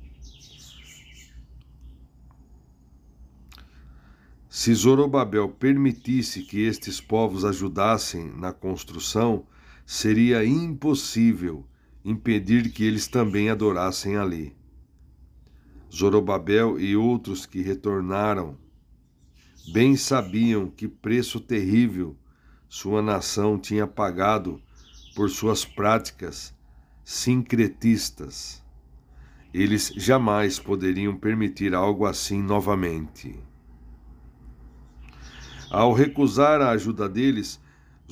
Se Zorobabel permitisse que estes povos ajudassem na construção, seria impossível impedir que eles também adorassem ali. Zorobabel e outros que retornaram bem sabiam que preço terrível sua nação tinha pagado por suas práticas sincretistas. Eles jamais poderiam permitir algo assim novamente. Ao recusar a ajuda deles,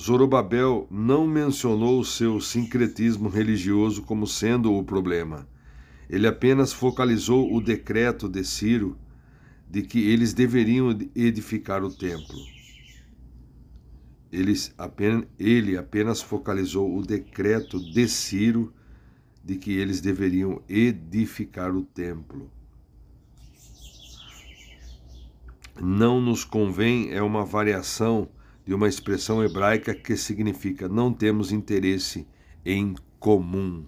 Zorobabel não mencionou seu sincretismo religioso como sendo o problema. Ele apenas focalizou o decreto de Ciro de que eles deveriam edificar o templo. Eles apenas, ele apenas focalizou o decreto de Ciro de que eles deveriam edificar o templo. Não nos convém é uma variação de uma expressão hebraica que significa não temos interesse em comum.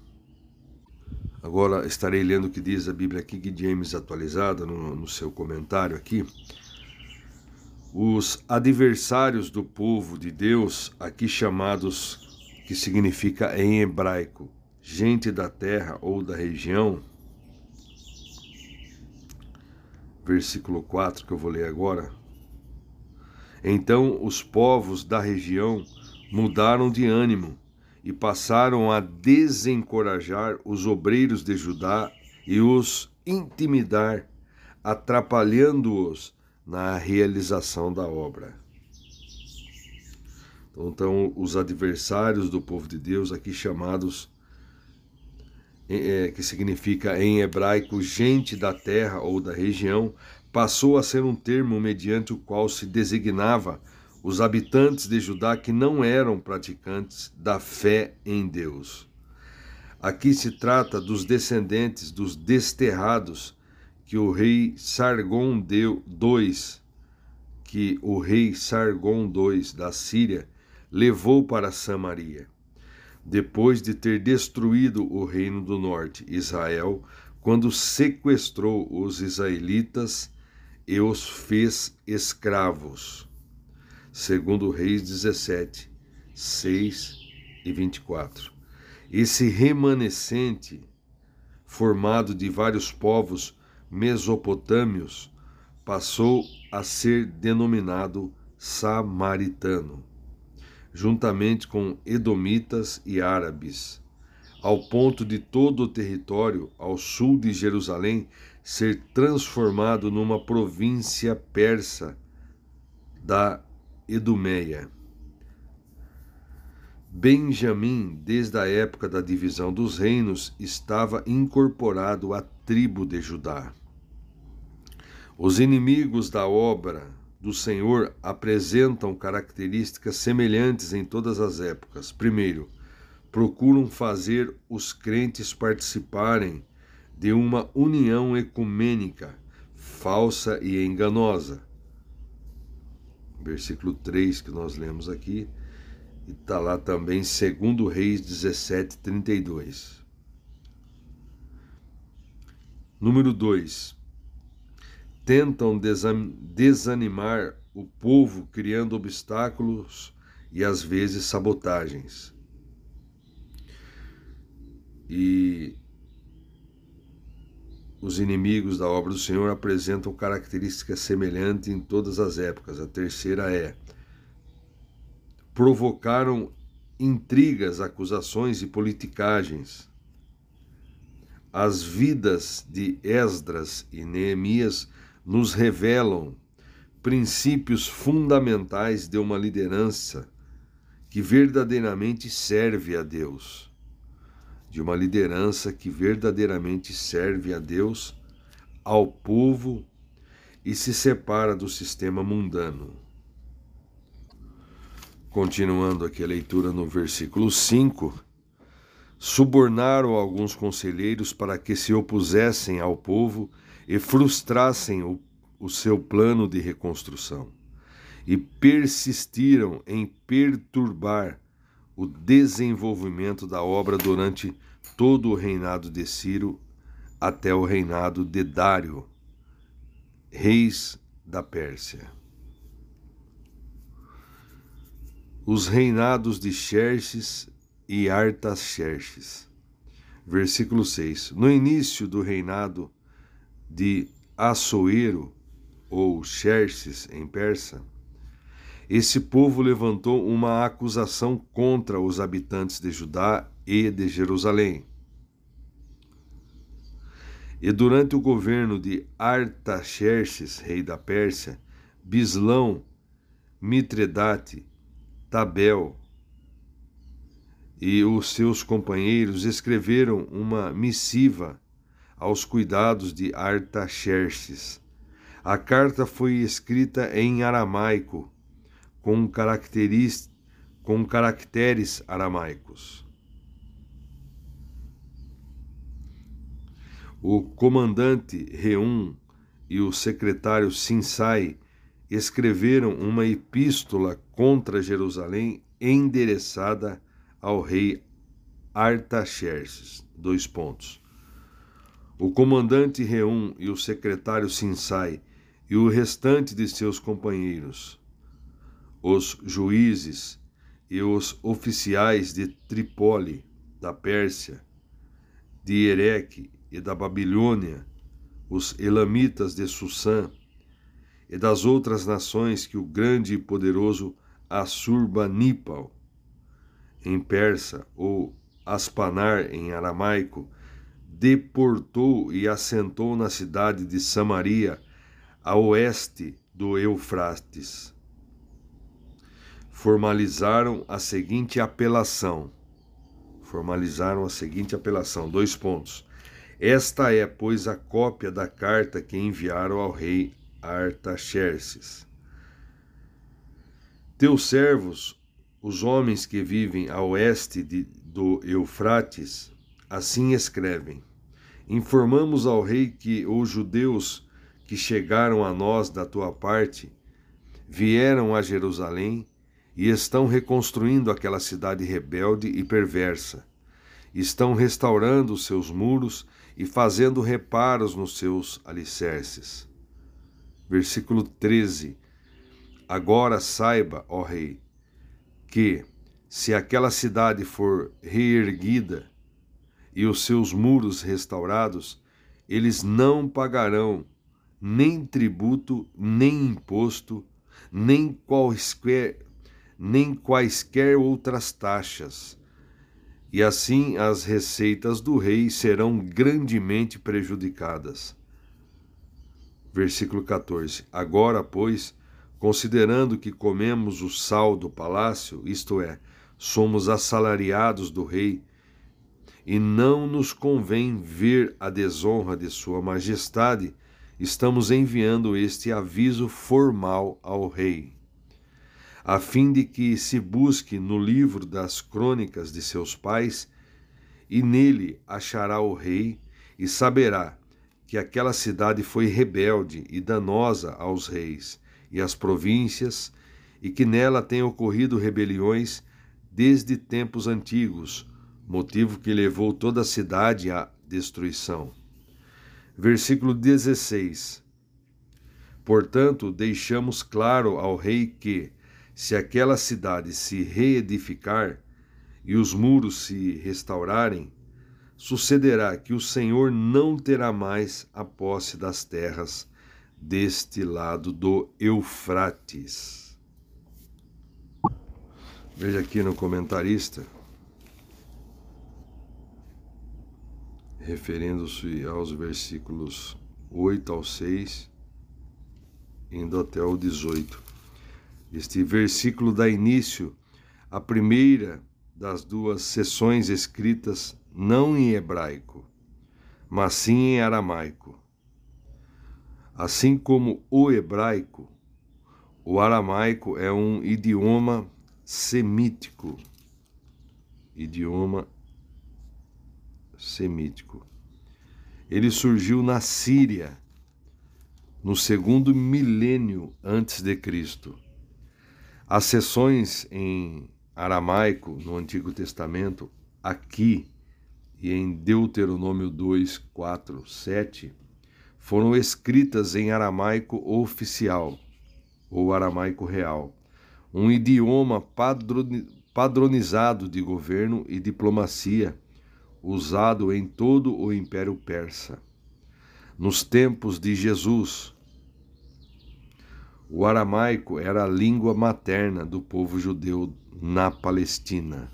Agora estarei lendo o que diz a Bíblia King James atualizada no, no seu comentário aqui. Os adversários do povo de Deus, aqui chamados, que significa em hebraico, gente da terra ou da região, versículo 4 que eu vou ler agora, então os povos da região mudaram de ânimo e passaram a desencorajar os obreiros de Judá e os intimidar, atrapalhando-os na realização da obra. Então, então, os adversários do povo de Deus, aqui chamados, é, que significa em hebraico gente da terra ou da região, passou a ser um termo mediante o qual se designava os habitantes de Judá que não eram praticantes da fé em Deus. Aqui se trata dos descendentes dos desterrados que o rei Sargon deu dois, que o rei Sargon II da Síria levou para Samaria, depois de ter destruído o reino do norte, Israel, quando sequestrou os israelitas e os fez escravos segundo Reis 17, 6 e 24. Esse remanescente, formado de vários povos mesopotâmios, passou a ser denominado samaritano, juntamente com edomitas e árabes, ao ponto de todo o território ao sul de Jerusalém ser transformado numa província persa da Edumeia. Benjamim, desde a época da divisão dos reinos, estava incorporado à tribo de Judá. Os inimigos da obra do Senhor apresentam características semelhantes em todas as épocas. Primeiro, procuram fazer os crentes participarem de uma união ecumênica falsa e enganosa versículo 3 que nós lemos aqui, e está lá também, segundo Reis 17, 32. Número 2. Tentam desanimar o povo criando obstáculos e às vezes sabotagens. E os inimigos da obra do Senhor apresentam características semelhantes em todas as épocas. A terceira é: provocaram intrigas, acusações e politicagens. As vidas de Esdras e Neemias nos revelam princípios fundamentais de uma liderança que verdadeiramente serve a Deus de uma liderança que verdadeiramente serve a Deus, ao povo e se separa do sistema mundano. Continuando aqui a leitura no versículo 5, subornaram alguns conselheiros para que se opusessem ao povo e frustrassem o, o seu plano de reconstrução, e persistiram em perturbar o desenvolvimento da obra durante todo o reinado de Ciro até o reinado de Dário, reis da Pérsia. Os reinados de Xerxes e Artaxerxes. Versículo 6. No início do reinado de Assoero, ou Xerxes em persa, esse povo levantou uma acusação contra os habitantes de Judá e de Jerusalém. E durante o governo de Artaxerxes, rei da Pérsia, Bislão, Mitredate, Tabel e os seus companheiros escreveram uma missiva aos cuidados de Artaxerxes. A carta foi escrita em aramaico com, com caracteres aramaicos. O comandante Reum e o secretário Sinsai escreveram uma epístola contra Jerusalém endereçada ao rei Artaxerxes. Dois pontos. O comandante Reum e o secretário Sinsai e o restante de seus companheiros os juízes e os oficiais de Tripoli, da Pérsia, de Ereque e da Babilônia, os elamitas de Sussã e das outras nações que o grande e poderoso Assurbanipal, em persa, ou Aspanar em aramaico, deportou e assentou na cidade de Samaria, a oeste do Eufrates formalizaram a seguinte apelação. Formalizaram a seguinte apelação, dois pontos. Esta é, pois, a cópia da carta que enviaram ao rei Artaxerxes. Teus servos, os homens que vivem a oeste de, do Eufrates, assim escrevem: Informamos ao rei que os judeus que chegaram a nós da tua parte vieram a Jerusalém e estão reconstruindo aquela cidade rebelde e perversa. Estão restaurando os seus muros e fazendo reparos nos seus alicerces. Versículo 13. Agora saiba, ó rei, que, se aquela cidade for reerguida e os seus muros restaurados, eles não pagarão nem tributo, nem imposto, nem quaisquer, nem quaisquer outras taxas. E assim as receitas do rei serão grandemente prejudicadas. Versículo 14. Agora, pois, considerando que comemos o sal do palácio, isto é, somos assalariados do rei, e não nos convém ver a desonra de Sua Majestade, estamos enviando este aviso formal ao rei, a fim de que se busque no livro das crônicas de seus pais, e nele achará o rei e saberá que aquela cidade foi rebelde e danosa aos reis e às províncias, e que nela têm ocorrido rebeliões desde tempos antigos, motivo que levou toda a cidade à destruição. Versículo 16. Portanto, deixamos claro ao rei que, se aquela cidade se reedificar e os muros se restaurarem, sucederá que o Senhor não terá mais a posse das terras deste lado do Eufrates. Veja aqui no comentarista, referindo-se aos versículos 8 ao 6, indo até o 18. Este versículo dá início à primeira das duas sessões escritas não em hebraico, mas sim em aramaico. Assim como o hebraico, o aramaico é um idioma semítico. Idioma semítico. Ele surgiu na Síria no segundo milênio antes de Cristo. As sessões em aramaico no Antigo Testamento, aqui e em Deuteronômio 2, 4, 7, foram escritas em aramaico oficial, ou aramaico real, um idioma padronizado de governo e diplomacia, usado em todo o Império Persa. Nos tempos de Jesus, o aramaico era a língua materna do povo judeu na Palestina.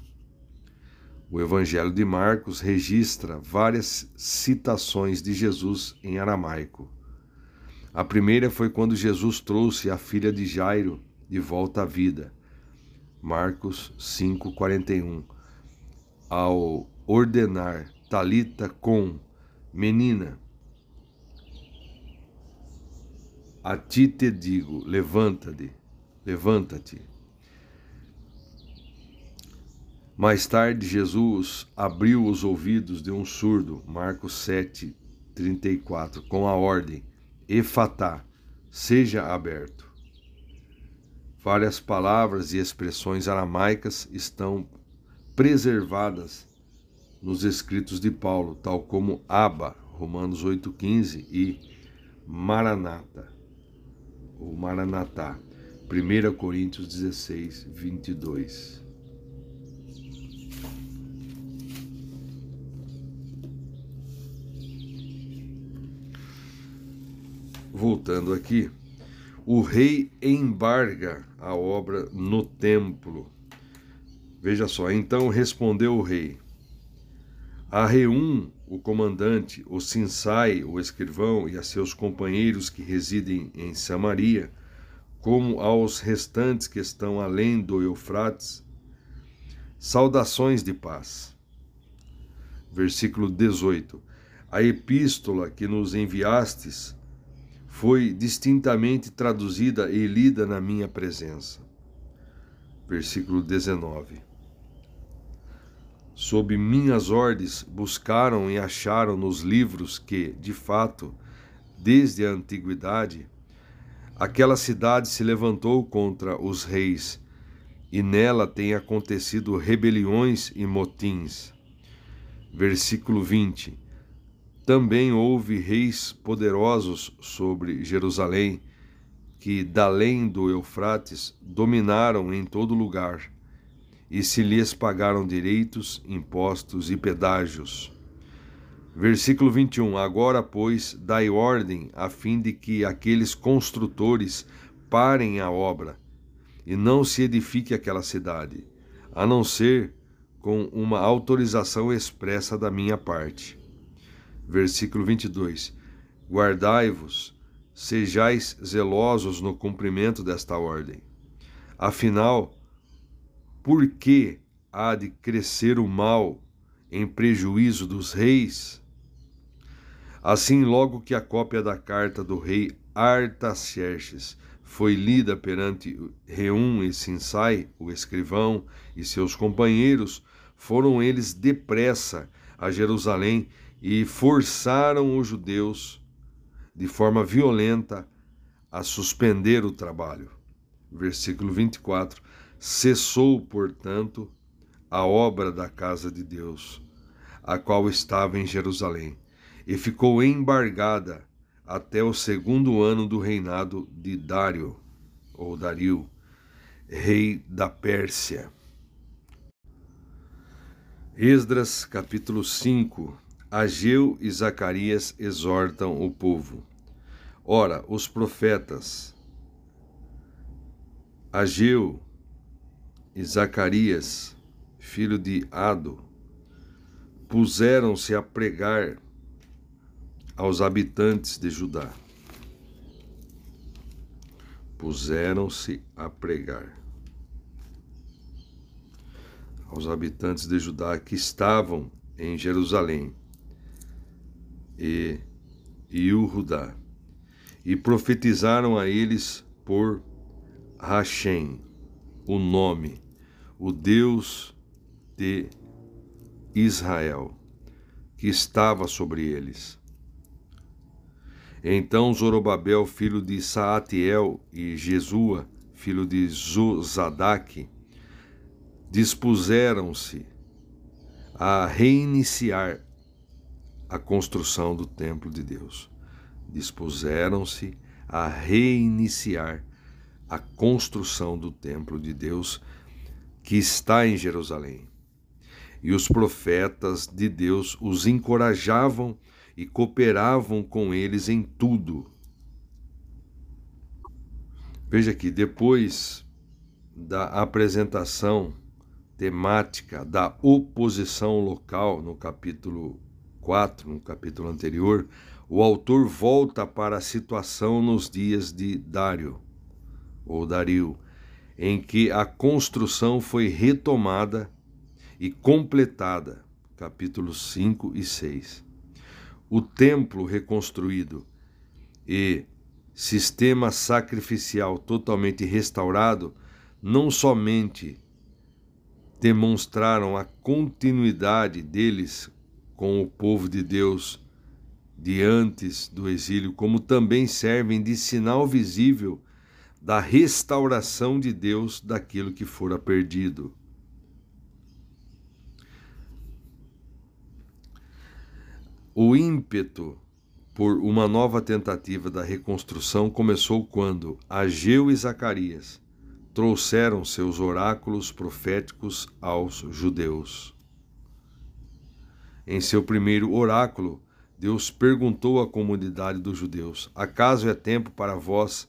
O Evangelho de Marcos registra várias citações de Jesus em aramaico. A primeira foi quando Jesus trouxe a filha de Jairo de volta à vida. Marcos 5:41. Ao ordenar Talita com menina, a ti te digo, levanta-te, levanta-te. Mais tarde, Jesus abriu os ouvidos de um surdo, Marcos 7, 34, com a ordem: Efatá, seja aberto. Várias palavras e expressões aramaicas estão preservadas nos escritos de Paulo, tal como Abba, Romanos 8,15, e Maranata, ou Maranatá, 1 Coríntios 16, 22. voltando aqui, o rei embarga a obra no templo. Veja só, então respondeu o rei: A Reum, o comandante, o Sinsai, o escrivão e a seus companheiros que residem em Samaria, como aos restantes que estão além do Eufrates, saudações de paz. Versículo 18. A epístola que nos enviastes foi distintamente traduzida e lida na minha presença. versículo 19. Sob minhas ordens buscaram e acharam nos livros que, de fato, desde a antiguidade, aquela cidade se levantou contra os reis, e nela têm acontecido rebeliões e motins. Versículo 20. Também houve reis poderosos sobre Jerusalém, que, da além do Eufrates, dominaram em todo lugar, e se lhes pagaram direitos, impostos e pedágios. Versículo 21. Agora, pois, dai ordem, a fim de que aqueles construtores parem a obra, e não se edifique aquela cidade, a não ser com uma autorização expressa da minha parte. Versículo 22. Guardai-vos sejais zelosos no cumprimento desta ordem. Afinal, por que há de crescer o mal em prejuízo dos reis? Assim, logo que a cópia da carta do rei Artaxerxes foi lida perante Reum e Sinsai, o escrivão, e seus companheiros, foram eles depressa a Jerusalém e forçaram os judeus de forma violenta a suspender o trabalho. Versículo 24: Cessou, portanto, a obra da casa de Deus, a qual estava em Jerusalém, e ficou embargada até o segundo ano do reinado de Dário, ou Dario, rei da Pérsia. Esdras capítulo 5 Ageu e Zacarias exortam o povo. Ora, os profetas Ageu e Zacarias, filho de Ado, puseram-se a pregar aos habitantes de Judá. Puseram-se a pregar aos habitantes de Judá que estavam em Jerusalém e Iurudá e profetizaram a eles por Hashem, o nome, o Deus de Israel, que estava sobre eles. Então Zorobabel, filho de Saatiel, e Jesua, filho de Zozadaque, dispuseram-se a reiniciar a construção do templo de Deus dispuseram-se a reiniciar a construção do templo de Deus que está em Jerusalém. E os profetas de Deus os encorajavam e cooperavam com eles em tudo. Veja que depois da apresentação temática da oposição local no capítulo 4, no capítulo anterior, o autor volta para a situação nos dias de Dário, ou Dario, em que a construção foi retomada e completada, capítulos 5 e 6. O templo reconstruído e sistema sacrificial totalmente restaurado não somente demonstraram a continuidade deles com o povo de Deus de antes do exílio, como também servem de sinal visível da restauração de Deus daquilo que fora perdido. O ímpeto por uma nova tentativa da reconstrução começou quando Ageu e Zacarias trouxeram seus oráculos proféticos aos judeus. Em seu primeiro oráculo, Deus perguntou à comunidade dos judeus: Acaso é tempo para vós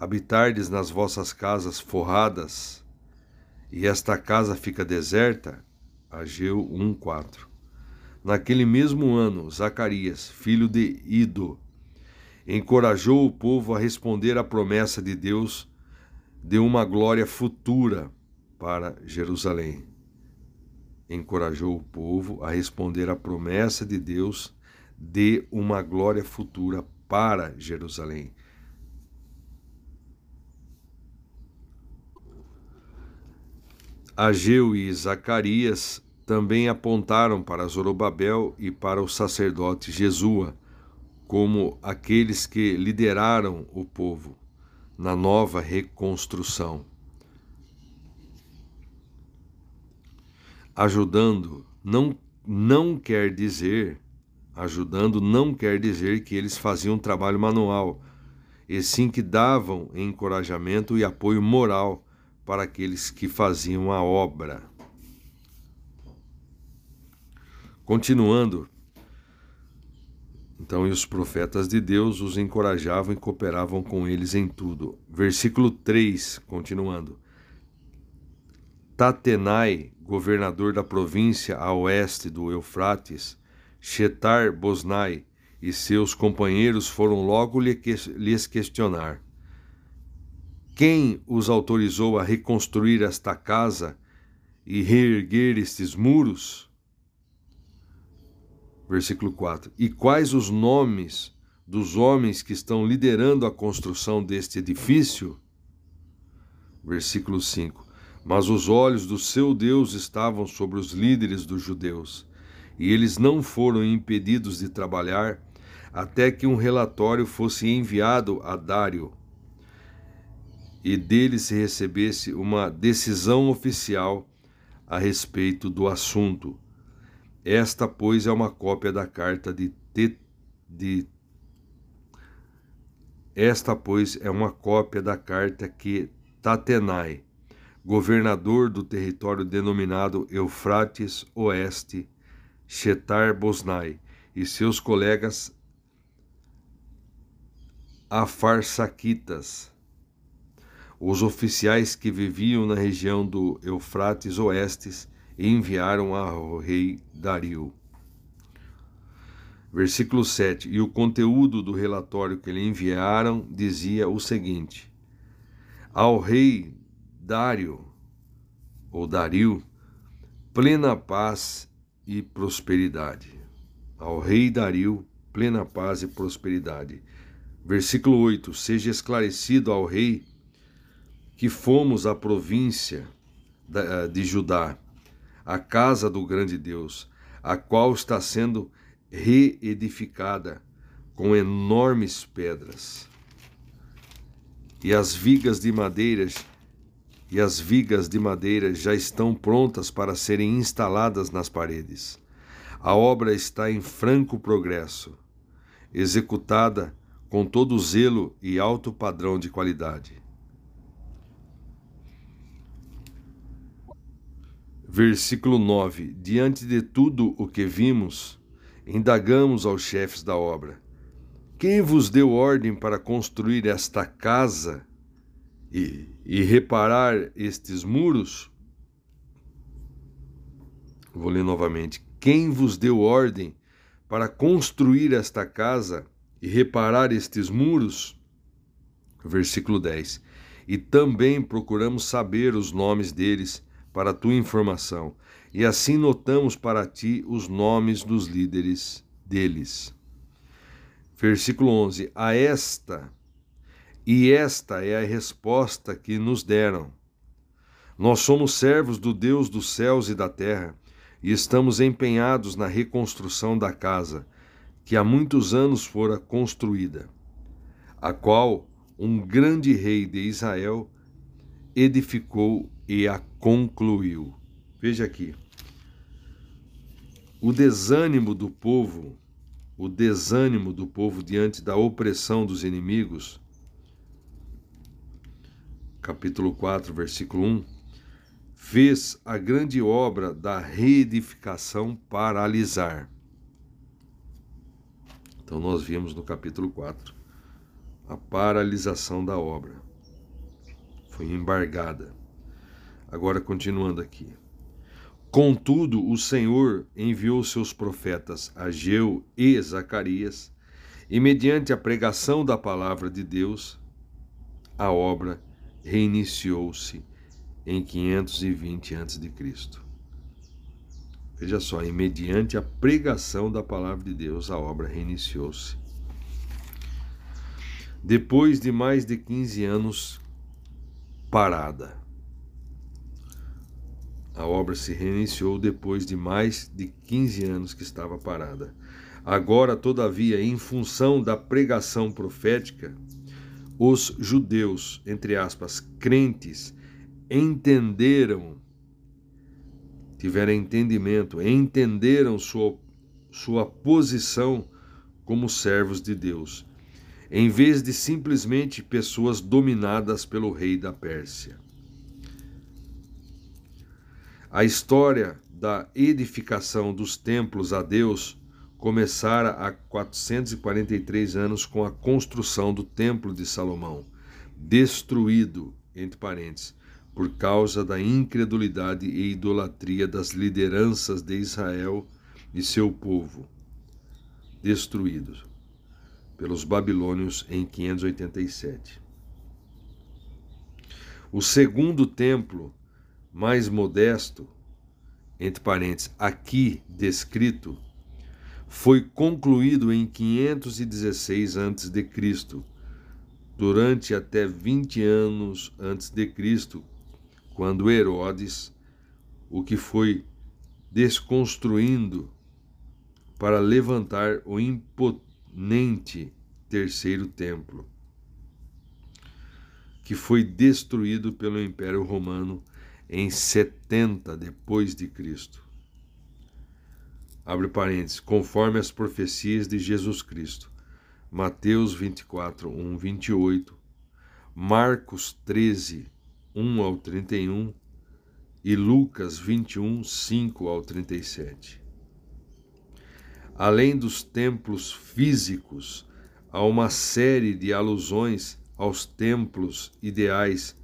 habitardes nas vossas casas forradas e esta casa fica deserta? Ageu 1:4. Naquele mesmo ano, Zacarias, filho de Ido, encorajou o povo a responder à promessa de Deus de uma glória futura para Jerusalém. Encorajou o povo a responder à promessa de Deus de uma glória futura para Jerusalém. Ageu e Zacarias também apontaram para Zorobabel e para o sacerdote Jesua como aqueles que lideraram o povo na nova reconstrução. Ajudando não, não quer dizer, ajudando não quer dizer que eles faziam trabalho manual, e sim que davam encorajamento e apoio moral para aqueles que faziam a obra. Continuando, então, e os profetas de Deus os encorajavam e cooperavam com eles em tudo. Versículo 3, continuando. Tatenai, governador da província a oeste do Eufrates, Shetar Bosnai e seus companheiros foram logo lhes questionar: Quem os autorizou a reconstruir esta casa e reerguer estes muros? versículo 4. E quais os nomes dos homens que estão liderando a construção deste edifício? Versículo 5. Mas os olhos do seu Deus estavam sobre os líderes dos judeus, e eles não foram impedidos de trabalhar até que um relatório fosse enviado a Dário e dele se recebesse uma decisão oficial a respeito do assunto. Esta, pois, é uma cópia da carta de, Te, de Esta, pois, é uma cópia da carta que Tatenai, governador do território denominado Eufrates Oeste, Shetar Bosnai, e seus colegas afarsaquitas, os oficiais que viviam na região do Eufrates Oeste, e enviaram ao rei Dario. Versículo 7. E o conteúdo do relatório que lhe enviaram dizia o seguinte: Ao rei Dário, ou Dario, plena paz e prosperidade. Ao rei Dario, plena paz e prosperidade. Versículo 8: Seja esclarecido ao rei que fomos à província de Judá a casa do grande Deus, a qual está sendo reedificada com enormes pedras. E as vigas de madeiras e as vigas de madeira já estão prontas para serem instaladas nas paredes. A obra está em franco progresso, executada com todo zelo e alto padrão de qualidade. Versículo 9: Diante de tudo o que vimos, indagamos aos chefes da obra: Quem vos deu ordem para construir esta casa e, e reparar estes muros? Vou ler novamente. Quem vos deu ordem para construir esta casa e reparar estes muros? Versículo 10. E também procuramos saber os nomes deles para tua informação, e assim notamos para ti os nomes dos líderes deles. Versículo 11: A esta, e esta é a resposta que nos deram. Nós somos servos do Deus dos céus e da terra, e estamos empenhados na reconstrução da casa, que há muitos anos fora construída, a qual um grande rei de Israel edificou e a concluiu. Veja aqui. O desânimo do povo, o desânimo do povo diante da opressão dos inimigos, capítulo 4, versículo 1, fez a grande obra da reedificação paralisar. Então nós vimos no capítulo 4 a paralisação da obra. Foi embargada. Agora, continuando aqui. Contudo, o Senhor enviou seus profetas Ageu e Zacarias, e mediante a pregação da palavra de Deus, a obra reiniciou-se em 520 a.C. Veja só, e mediante a pregação da palavra de Deus, a obra reiniciou-se. Depois de mais de 15 anos parada. A obra se reiniciou depois de mais de 15 anos que estava parada. Agora, todavia, em função da pregação profética, os judeus, entre aspas, crentes, entenderam, tiveram entendimento, entenderam sua, sua posição como servos de Deus, em vez de simplesmente pessoas dominadas pelo rei da Pérsia. A história da edificação dos templos a Deus começara há 443 anos com a construção do Templo de Salomão, destruído, entre parênteses, por causa da incredulidade e idolatria das lideranças de Israel e seu povo, destruídos pelos babilônios em 587. O segundo templo, mais modesto, entre parênteses, aqui descrito, foi concluído em 516 a.C., durante até 20 anos antes de Cristo, quando Herodes, o que foi desconstruindo para levantar o imponente terceiro templo, que foi destruído pelo Império Romano em 70 depois de Cristo abre parênteses, conforme as profecias de Jesus Cristo. Mateus 24, 1, 28, Marcos 13, 1 ao 31 e Lucas 21, 5 ao 37. Além dos templos físicos, há uma série de alusões aos templos ideais,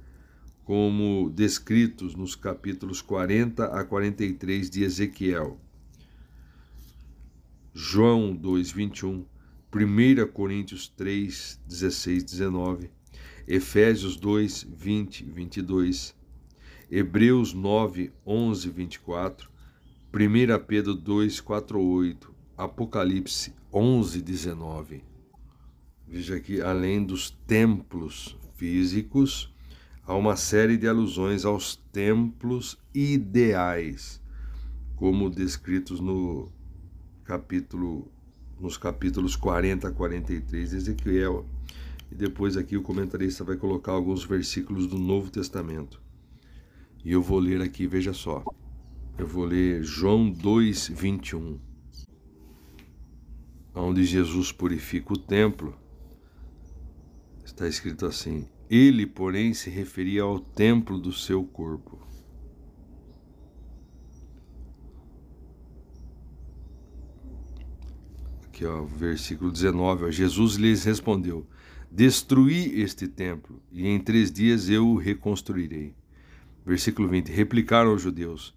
como descritos nos capítulos 40 a 43 de Ezequiel. João 2, 21, 1 Coríntios 3, 16, 19, Efésios 2, 20, 22, Hebreus 9, 11, 24, 1 Pedro 2, 4, 8, Apocalipse 11, 19. Veja aqui, além dos templos físicos, há uma série de alusões aos templos ideais, como descritos no capítulo, nos capítulos 40 a 43 de Ezequiel. E depois aqui o comentarista vai colocar alguns versículos do Novo Testamento. E eu vou ler aqui, veja só. Eu vou ler João 2, 21. Onde Jesus purifica o templo. Está escrito assim: Ele, porém, se referia ao templo do seu corpo. aqui, ó, versículo 19, ó, Jesus lhes respondeu: Destruí este templo, e em três dias eu o reconstruirei. Versículo 20: Replicaram os judeus: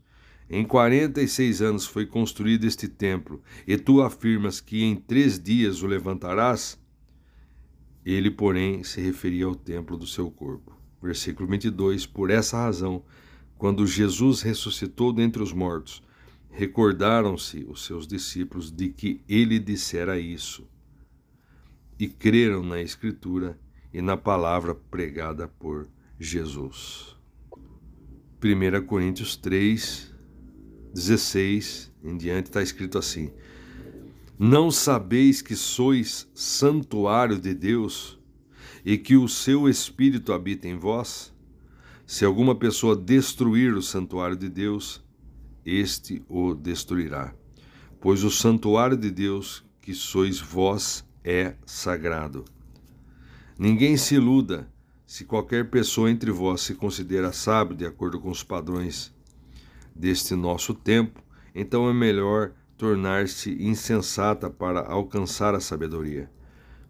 Em quarenta e seis anos foi construído este templo, e tu afirmas que em três dias o levantarás? Ele, porém, se referia ao templo do seu corpo. Versículo 22: Por essa razão, quando Jesus ressuscitou dentre os mortos, Recordaram-se os seus discípulos de que ele dissera isso e creram na Escritura e na palavra pregada por Jesus. 1 Coríntios 3, 16 em diante está escrito assim: Não sabeis que sois santuário de Deus e que o seu Espírito habita em vós? Se alguma pessoa destruir o santuário de Deus, este o destruirá. Pois o santuário de Deus, que sois vós, é sagrado. Ninguém se iluda se qualquer pessoa entre vós se considera sábio de acordo com os padrões deste nosso tempo, então é melhor tornar-se insensata para alcançar a sabedoria.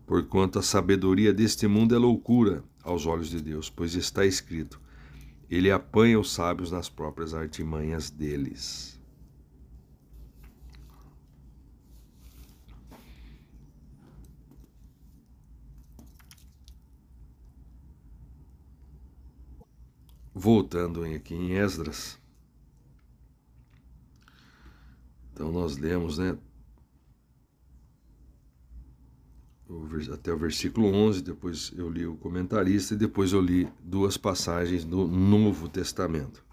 Porquanto a sabedoria deste mundo é loucura aos olhos de Deus, pois está escrito: ele apanha os sábios nas próprias artimanhas deles. Voltando aqui em Esdras. Então nós lemos, né, até o versículo 11, depois eu li o comentarista e depois eu li duas passagens do Novo Testamento.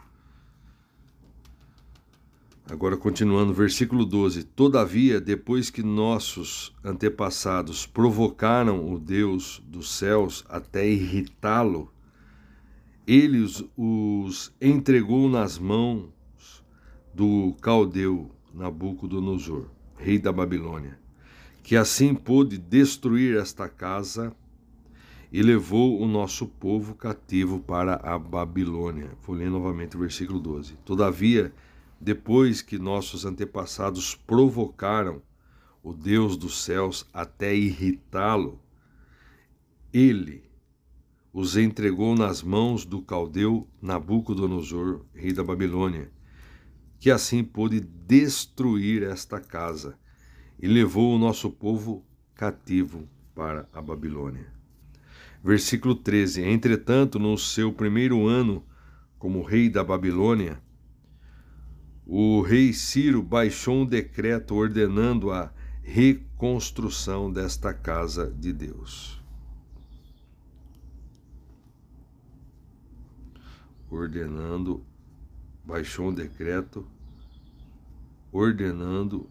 Agora, continuando, versículo 12: Todavia, depois que nossos antepassados provocaram o Deus dos céus até irritá-lo, ele os, entregou nas mãos do caldeu Nabucodonosor, rei da Babilônia, que assim pôde destruir esta casa e levou o nosso povo cativo para a Babilônia. Vou ler novamente o versículo 12. Todavia, depois que nossos antepassados provocaram o Deus dos céus até irritá-lo, ele os entregou nas mãos do caldeu Nabucodonosor, rei da Babilônia, que assim pôde destruir esta casa e levou o nosso povo cativo para a Babilônia. Versículo 13: Entretanto, no seu primeiro ano como rei da Babilônia, o rei Ciro baixou um decreto ordenando a reconstrução desta casa de Deus. Ordenando, baixou um decreto ordenando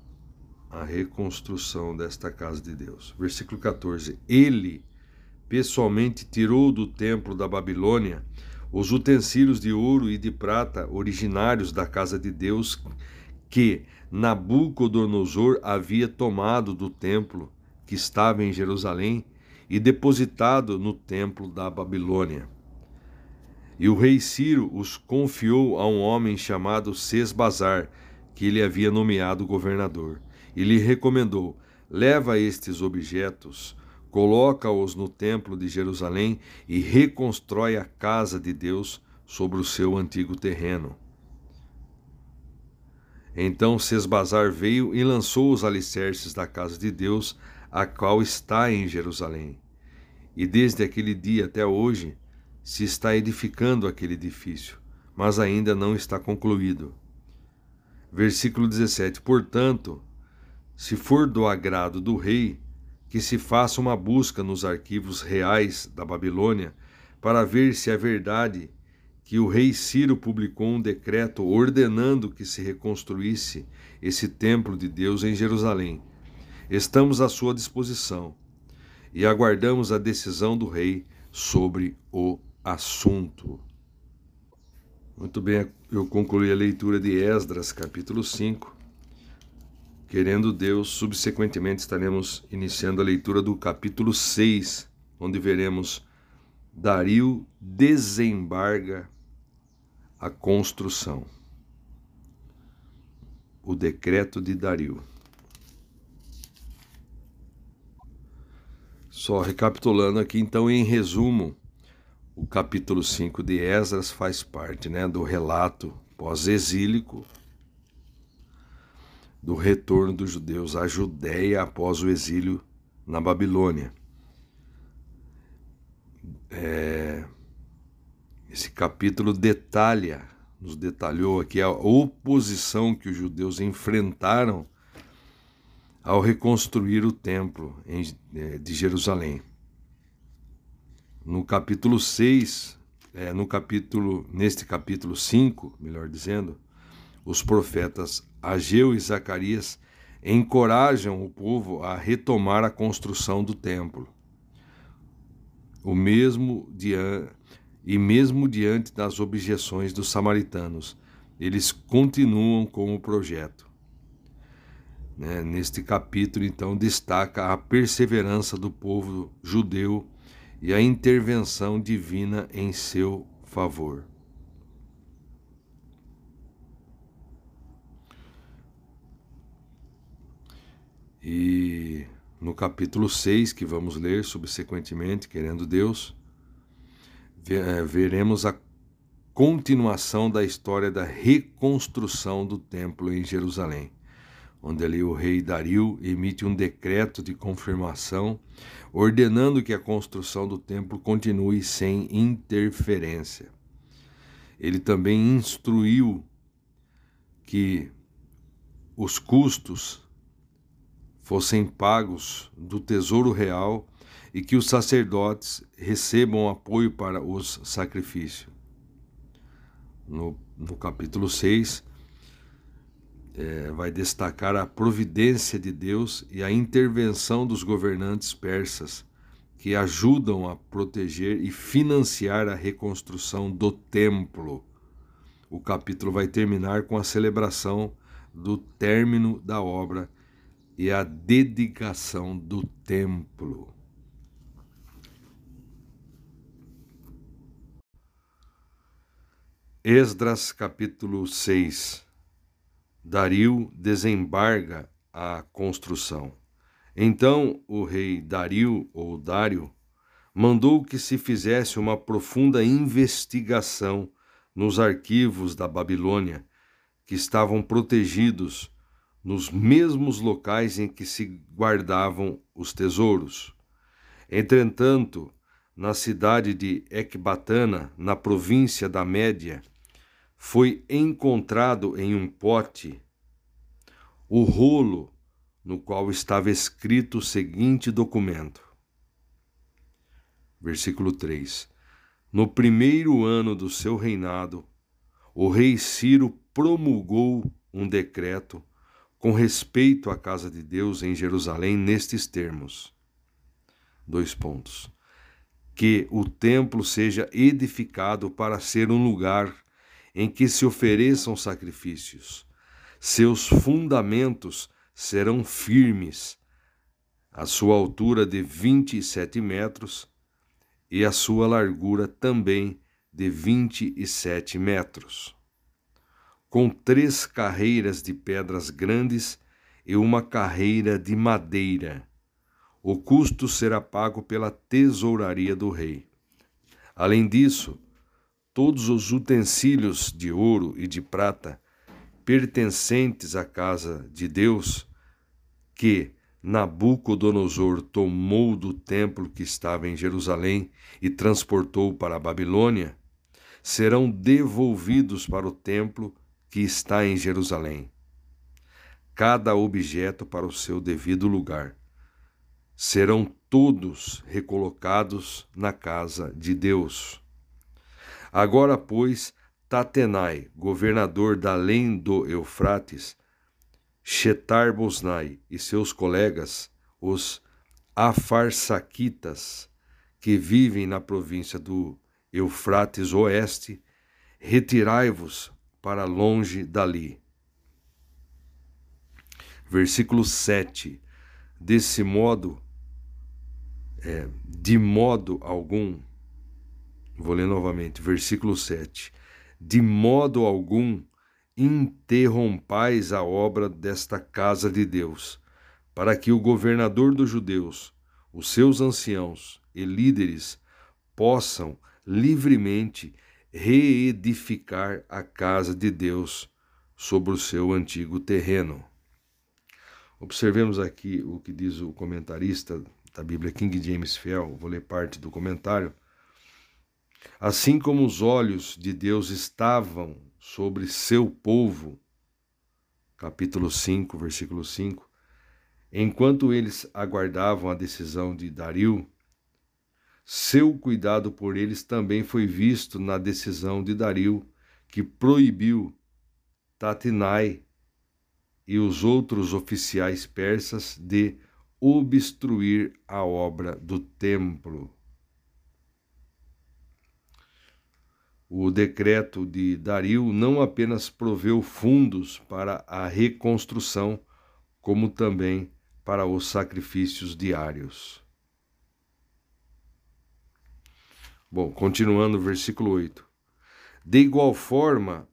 a reconstrução desta casa de Deus. Versículo 14: Ele pessoalmente tirou do templo da Babilônia os utensílios de ouro e de prata originários da casa de Deus que Nabucodonosor havia tomado do templo que estava em Jerusalém e depositado no templo da Babilônia. E o rei Ciro os confiou a um homem chamado Sesbazar, que ele havia nomeado governador, e lhe recomendou: leva estes objetos coloca-os no templo de Jerusalém e reconstrói a casa de Deus sobre o seu antigo terreno. Então Sesbazar veio e lançou os alicerces da casa de Deus, a qual está em Jerusalém. E desde aquele dia até hoje se está edificando aquele edifício, mas ainda não está concluído. Versículo 17: Portanto, se for do agrado do rei, que se faça uma busca nos arquivos reais da Babilônia para ver se é verdade que o rei Ciro publicou um decreto ordenando que se reconstruísse esse templo de Deus em Jerusalém. Estamos à sua disposição e aguardamos a decisão do rei sobre o assunto. Muito bem, eu concluí a leitura de Esdras, capítulo 5. Querendo Deus, subsequentemente estaremos iniciando a leitura do capítulo 6, onde veremos Dario desembarga a construção. O decreto de Dario. Só recapitulando aqui, então, em resumo, o capítulo 5 de Esdras faz parte né, do relato pós-exílico do retorno dos judeus à Judéia após o exílio na Babilônia. É, esse capítulo detalha, nos detalhou aqui a oposição que os judeus enfrentaram ao reconstruir o templo é, de Jerusalém. No capítulo 6, é, no capítulo, neste capítulo 5, melhor dizendo, os profetas Ageu e Zacarias encorajam o povo a retomar a construção do templo. O mesmo e mesmo diante das objeções dos samaritanos, eles continuam com o projeto. Né? Neste capítulo, então, destaca a perseverança do povo judeu e a intervenção divina em seu favor. E no capítulo 6, que vamos ler subsequentemente, querendo Deus, eh, veremos a continuação da história da reconstrução do templo em Jerusalém, onde ali o rei Dario emite um decreto de confirmação ordenando que a construção do templo continue sem interferência. Ele também instruiu que os custos fossem pagos do tesouro real e que os sacerdotes recebam apoio para os sacrifícios. No, no capítulo 6, é, vai destacar a providência de Deus e a intervenção dos governantes persas, que ajudam a proteger e financiar a reconstrução do templo. O capítulo vai terminar com a celebração do término da obra e a dedicação do templo. Esdras capítulo 6 Dario desembarga a construção. Então o rei Dario, ou Dário, mandou que se fizesse uma profunda investigação nos arquivos da Babilônia, que estavam protegidos nos mesmos locais em que se guardavam os tesouros. Entretanto, na cidade de Ecbatana, na província da Média, foi encontrado em um pote o rolo no qual estava escrito o seguinte documento. Versículo 3: No primeiro ano do seu reinado, o rei Ciro promulgou um decreto com respeito à casa de Deus em Jerusalém nestes termos. Dois pontos. Que o templo seja edificado para ser um lugar em que se ofereçam sacrifícios. Seus fundamentos serão firmes, a sua altura de 27 metros e a sua largura também de 27 metros. Com três carreiras de pedras grandes e uma carreira de madeira. O custo será pago pela tesouraria do rei. Além disso, todos os utensílios de ouro e de prata pertencentes à casa de Deus, que Nabucodonosor tomou do templo que estava em Jerusalém e transportou para a Babilônia, serão devolvidos para o templo que está em Jerusalém. Cada objeto para o seu devido lugar. Serão todos recolocados na casa de Deus. Agora, pois, Tatenai, governador da além do Eufrates, Shetar-Bosnai e seus colegas, os Afarsaquitas, que vivem na província do Eufrates Oeste, retirai-vos para longe dali. Versículo 7. Desse modo, é, de modo algum, Vou ler novamente, versículo 7. De modo algum interrompais a obra desta casa de Deus, para que o governador dos judeus, os seus anciãos e líderes possam livremente reedificar a casa de Deus sobre o seu antigo terreno. Observemos aqui o que diz o comentarista da Bíblia King James Fell, vou ler parte do comentário. Assim como os olhos de Deus estavam sobre seu povo, capítulo 5, versículo 5, enquanto eles aguardavam a decisão de Dario, seu cuidado por eles também foi visto na decisão de Dario, que proibiu Tatinai e os outros oficiais persas de obstruir a obra do templo. O decreto de Dario não apenas proveu fundos para a reconstrução, como também para os sacrifícios diários. Bom, continuando o versículo 8. De igual forma,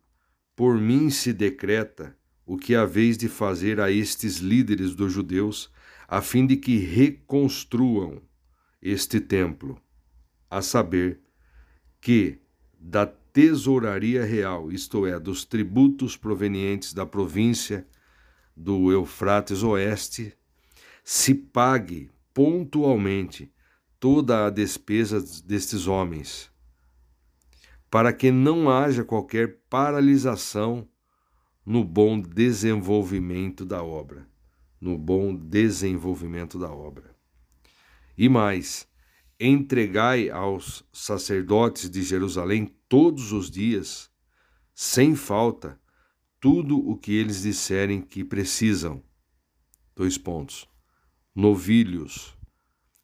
por mim se decreta o que haveis de fazer a estes líderes dos judeus, a fim de que reconstruam este templo, a saber, que da tesouraria real, isto é, dos tributos provenientes da província do Eufrates Oeste, se pague pontualmente toda a despesa destes homens, para que não haja qualquer paralisação no bom desenvolvimento da obra, no bom desenvolvimento da obra. E mais, entregai aos sacerdotes de Jerusalém todos os dias, sem falta, tudo o que eles disserem que precisam. Dois pontos. Novilhos,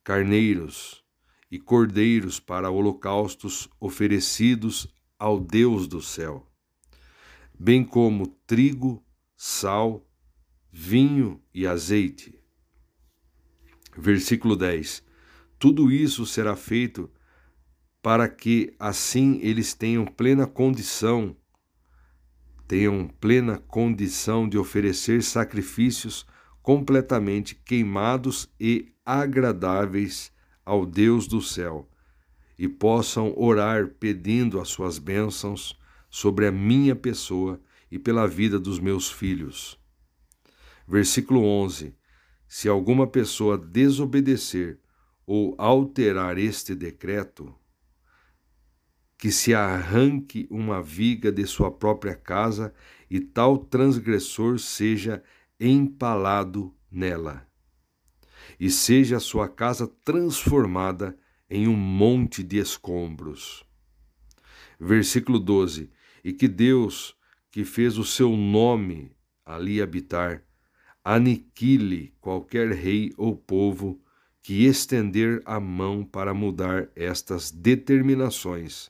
carneiros e cordeiros para holocaustos oferecidos ao Deus do céu, bem como trigo, sal, vinho e azeite. Versículo 10. Tudo isso será feito para que assim eles tenham plena condição, tenham plena condição de oferecer sacrifícios completamente queimados e agradáveis ao Deus do céu, e possam orar pedindo as suas bênçãos sobre a minha pessoa e pela vida dos meus filhos. Versículo 11: Se alguma pessoa desobedecer ou alterar este decreto, que se arranque uma viga de sua própria casa e tal transgressor seja empalado nela, e seja a sua casa transformada em um monte de escombros. Versículo 12: E que Deus, que fez o seu nome ali habitar, aniquile qualquer rei ou povo que estender a mão para mudar estas determinações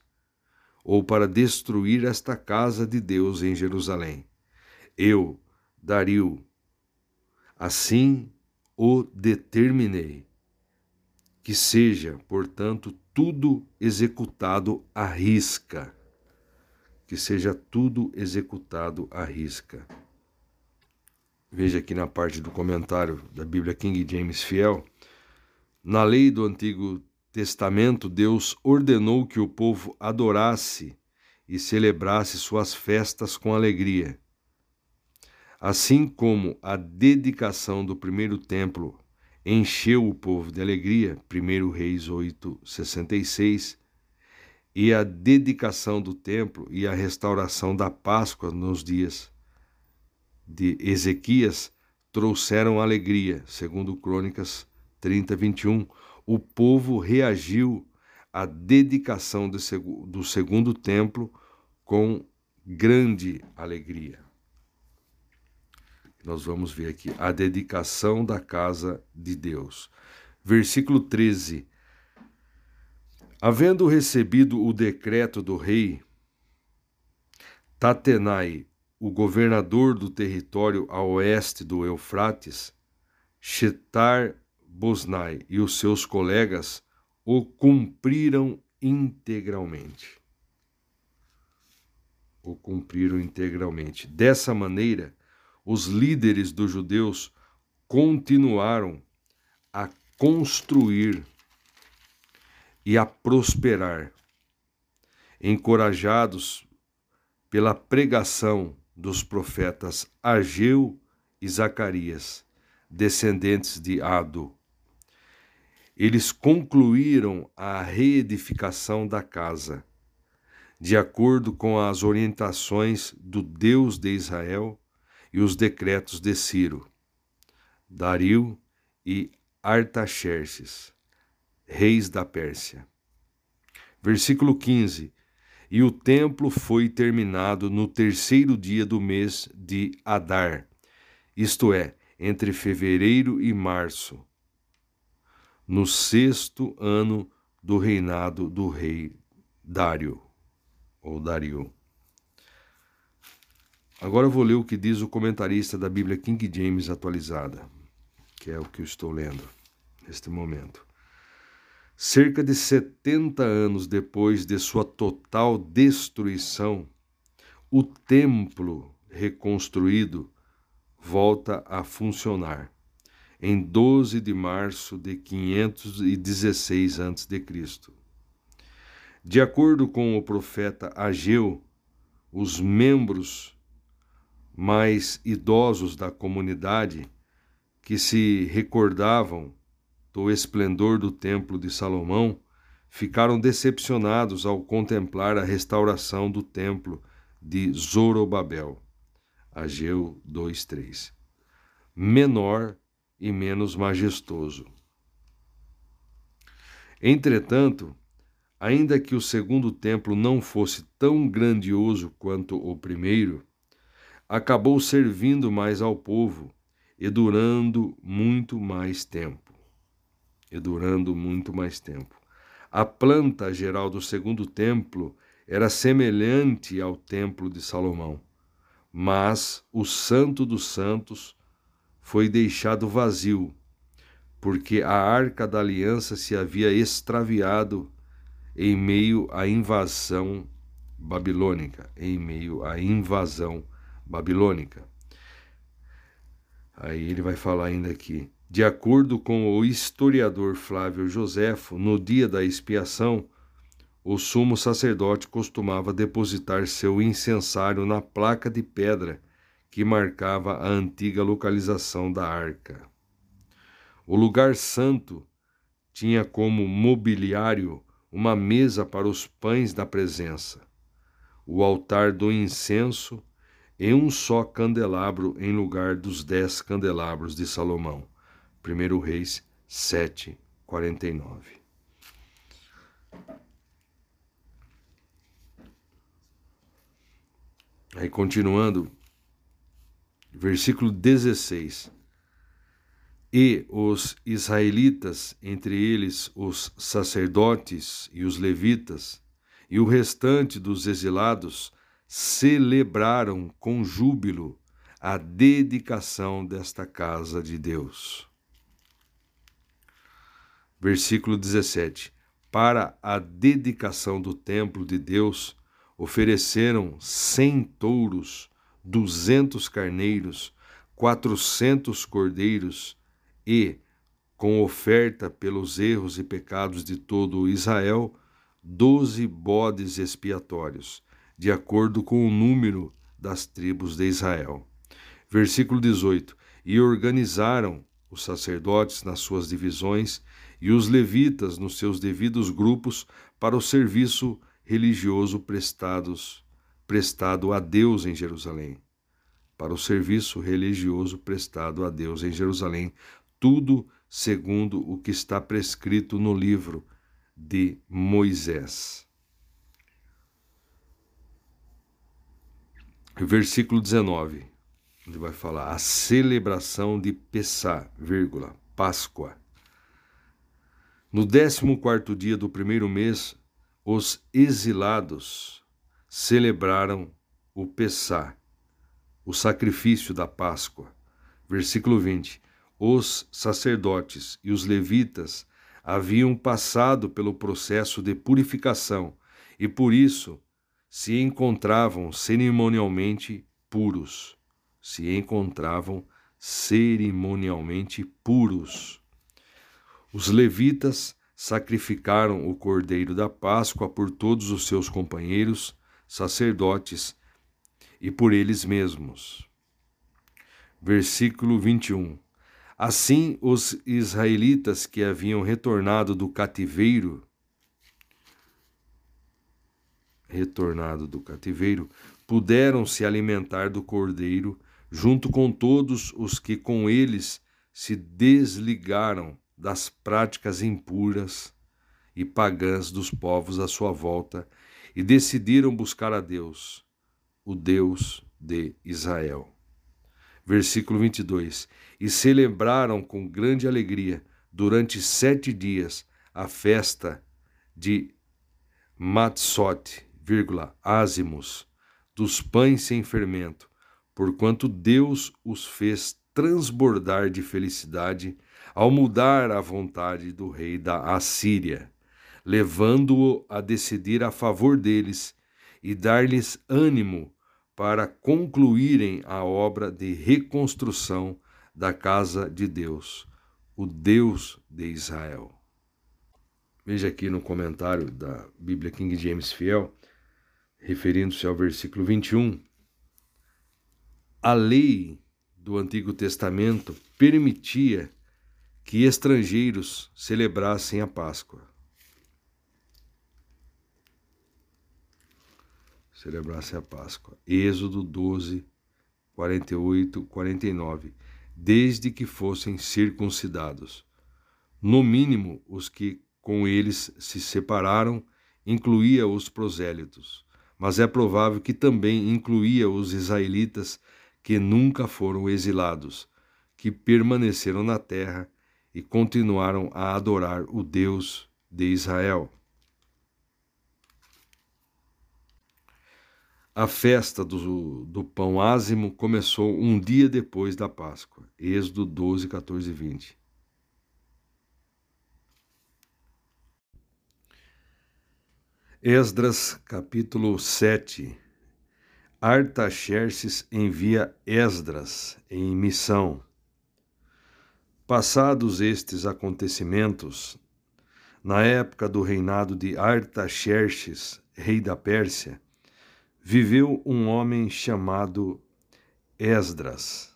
ou para destruir esta casa de Deus em Jerusalém. Eu, Dario, assim o determinei. Que seja, portanto, tudo executado à risca. Que seja tudo executado à risca. Veja aqui na parte do comentário da Bíblia King James Fiel. Na lei do Antigo Testamento, Deus ordenou que o povo adorasse e celebrasse suas festas com alegria. Assim como a dedicação do primeiro templo encheu o povo de alegria, 1 Reis 8, 66, e a dedicação do templo e a restauração da Páscoa nos dias de Ezequias trouxeram alegria, segundo Crônicas 30, 21, o povo reagiu à dedicação do segundo templo com grande alegria. Nós vamos ver aqui a dedicação da casa de Deus. Versículo 13. Havendo recebido o decreto do rei, Tatenai, o governador do território a oeste do Eufrates, Shetar Bosnai e os seus colegas o cumpriram integralmente. O cumpriram integralmente. Dessa maneira, os líderes dos judeus continuaram a construir e a prosperar, encorajados pela pregação dos profetas Ageu e Zacarias, descendentes de Ado eles concluíram a reedificação da casa, de acordo com as orientações do Deus de Israel e os decretos de Ciro, Dario e Artaxerxes, reis da Pérsia. Versículo 15: E o templo foi terminado no terceiro dia do mês de Adar, isto é, entre fevereiro e março no sexto ano do reinado do rei Dário, ou Dario. Agora eu vou ler o que diz o comentarista da Bíblia King James atualizada, que é o que eu estou lendo neste momento. Cerca de 70 anos depois de sua total destruição, o templo reconstruído volta a funcionar em 12 de março de 516 a.C. De acordo com o profeta Ageu, os membros mais idosos da comunidade que se recordavam do esplendor do Templo de Salomão ficaram decepcionados ao contemplar a restauração do Templo de Zorobabel. Ageu 2:3. Menor e menos majestoso. Entretanto, ainda que o segundo templo não fosse tão grandioso quanto o primeiro, acabou servindo mais ao povo e durando muito mais tempo. E durando muito mais tempo. A planta geral do segundo templo era semelhante ao templo de Salomão, mas o Santo dos Santos foi deixado vazio, porque a arca da aliança se havia extraviado em meio à invasão babilônica, em meio à invasão babilônica. Aí ele vai falar ainda aqui. De acordo com o historiador Flávio Joséfo, no dia da expiação, o sumo sacerdote costumava depositar seu incensário na placa de pedra que marcava a antiga localização da arca. O lugar santo tinha como mobiliário uma mesa para os pães da presença, o altar do incenso e um só candelabro em lugar dos dez candelabros de Salomão. 1 Reis 7, 49. Aí continuando, versículo 16. E os israelitas, entre eles os sacerdotes e os levitas, e o restante dos exilados, celebraram com júbilo a dedicação desta casa de Deus. Versículo 17: Para a dedicação do templo de Deus, ofereceram cem touros, duzentos carneiros, quatrocentos cordeiros e, com oferta pelos erros e pecados de todo Israel, doze bodes expiatórios, de acordo com o número das tribos de Israel. Versículo 18: E organizaram os sacerdotes nas suas divisões e os levitas nos seus devidos grupos para o serviço religioso prestados, prestado a Deus em Jerusalém. Para o serviço religioso prestado a Deus em Jerusalém, tudo segundo o que está prescrito no livro de Moisés. Versículo 19, ele vai falar a celebração de Pessá, vírgula, Páscoa. No décimo quarto dia do primeiro mês, os exilados celebraram o Pessá, o sacrifício da Páscoa. Versículo 20. Os sacerdotes e os levitas haviam passado pelo processo de purificação e por isso se encontravam cerimonialmente puros. Se encontravam cerimonialmente puros. Os levitas sacrificaram o cordeiro da Páscoa por todos os seus companheiros, sacerdotes, e por eles mesmos. Versículo 21. Assim, os israelitas que haviam retornado do cativeiro, retornado do cativeiro, puderam se alimentar do cordeiro, junto com todos os que com eles se desligaram das práticas impuras e pagãs dos povos à sua volta e decidiram buscar a Deus, o Deus de Israel. Versículo 22. E celebraram com grande alegria durante sete dias a festa de Matsot, vírgula, ázimos, dos pães sem fermento, porquanto Deus os fez transbordar de felicidade ao mudar a vontade do rei da Assíria, levando-o a decidir a favor deles e dar-lhes ânimo para concluírem a obra de reconstrução da casa de Deus, o Deus de Israel. Veja aqui no comentário da Bíblia King James Fiel, referindo-se ao versículo 21. A lei do Antigo Testamento permitia que estrangeiros celebrassem a Páscoa. Celebrassem a Páscoa. Êxodo 12, 48, 49. Desde que fossem circuncidados. No mínimo, os que com eles se separaram incluía os prosélitos, mas é provável que também incluía os israelitas que nunca foram exilados, que permaneceram na terra e continuaram a adorar o Deus de Israel. A festa do, do pão ázimo começou um dia depois da Páscoa. Êxodo 12, 14 e 20. Esdras, capítulo 7. Artaxerxes envia Esdras em missão. Passados estes acontecimentos, na época do reinado de Artaxerxes, rei da Pérsia, viveu um homem chamado Esdras,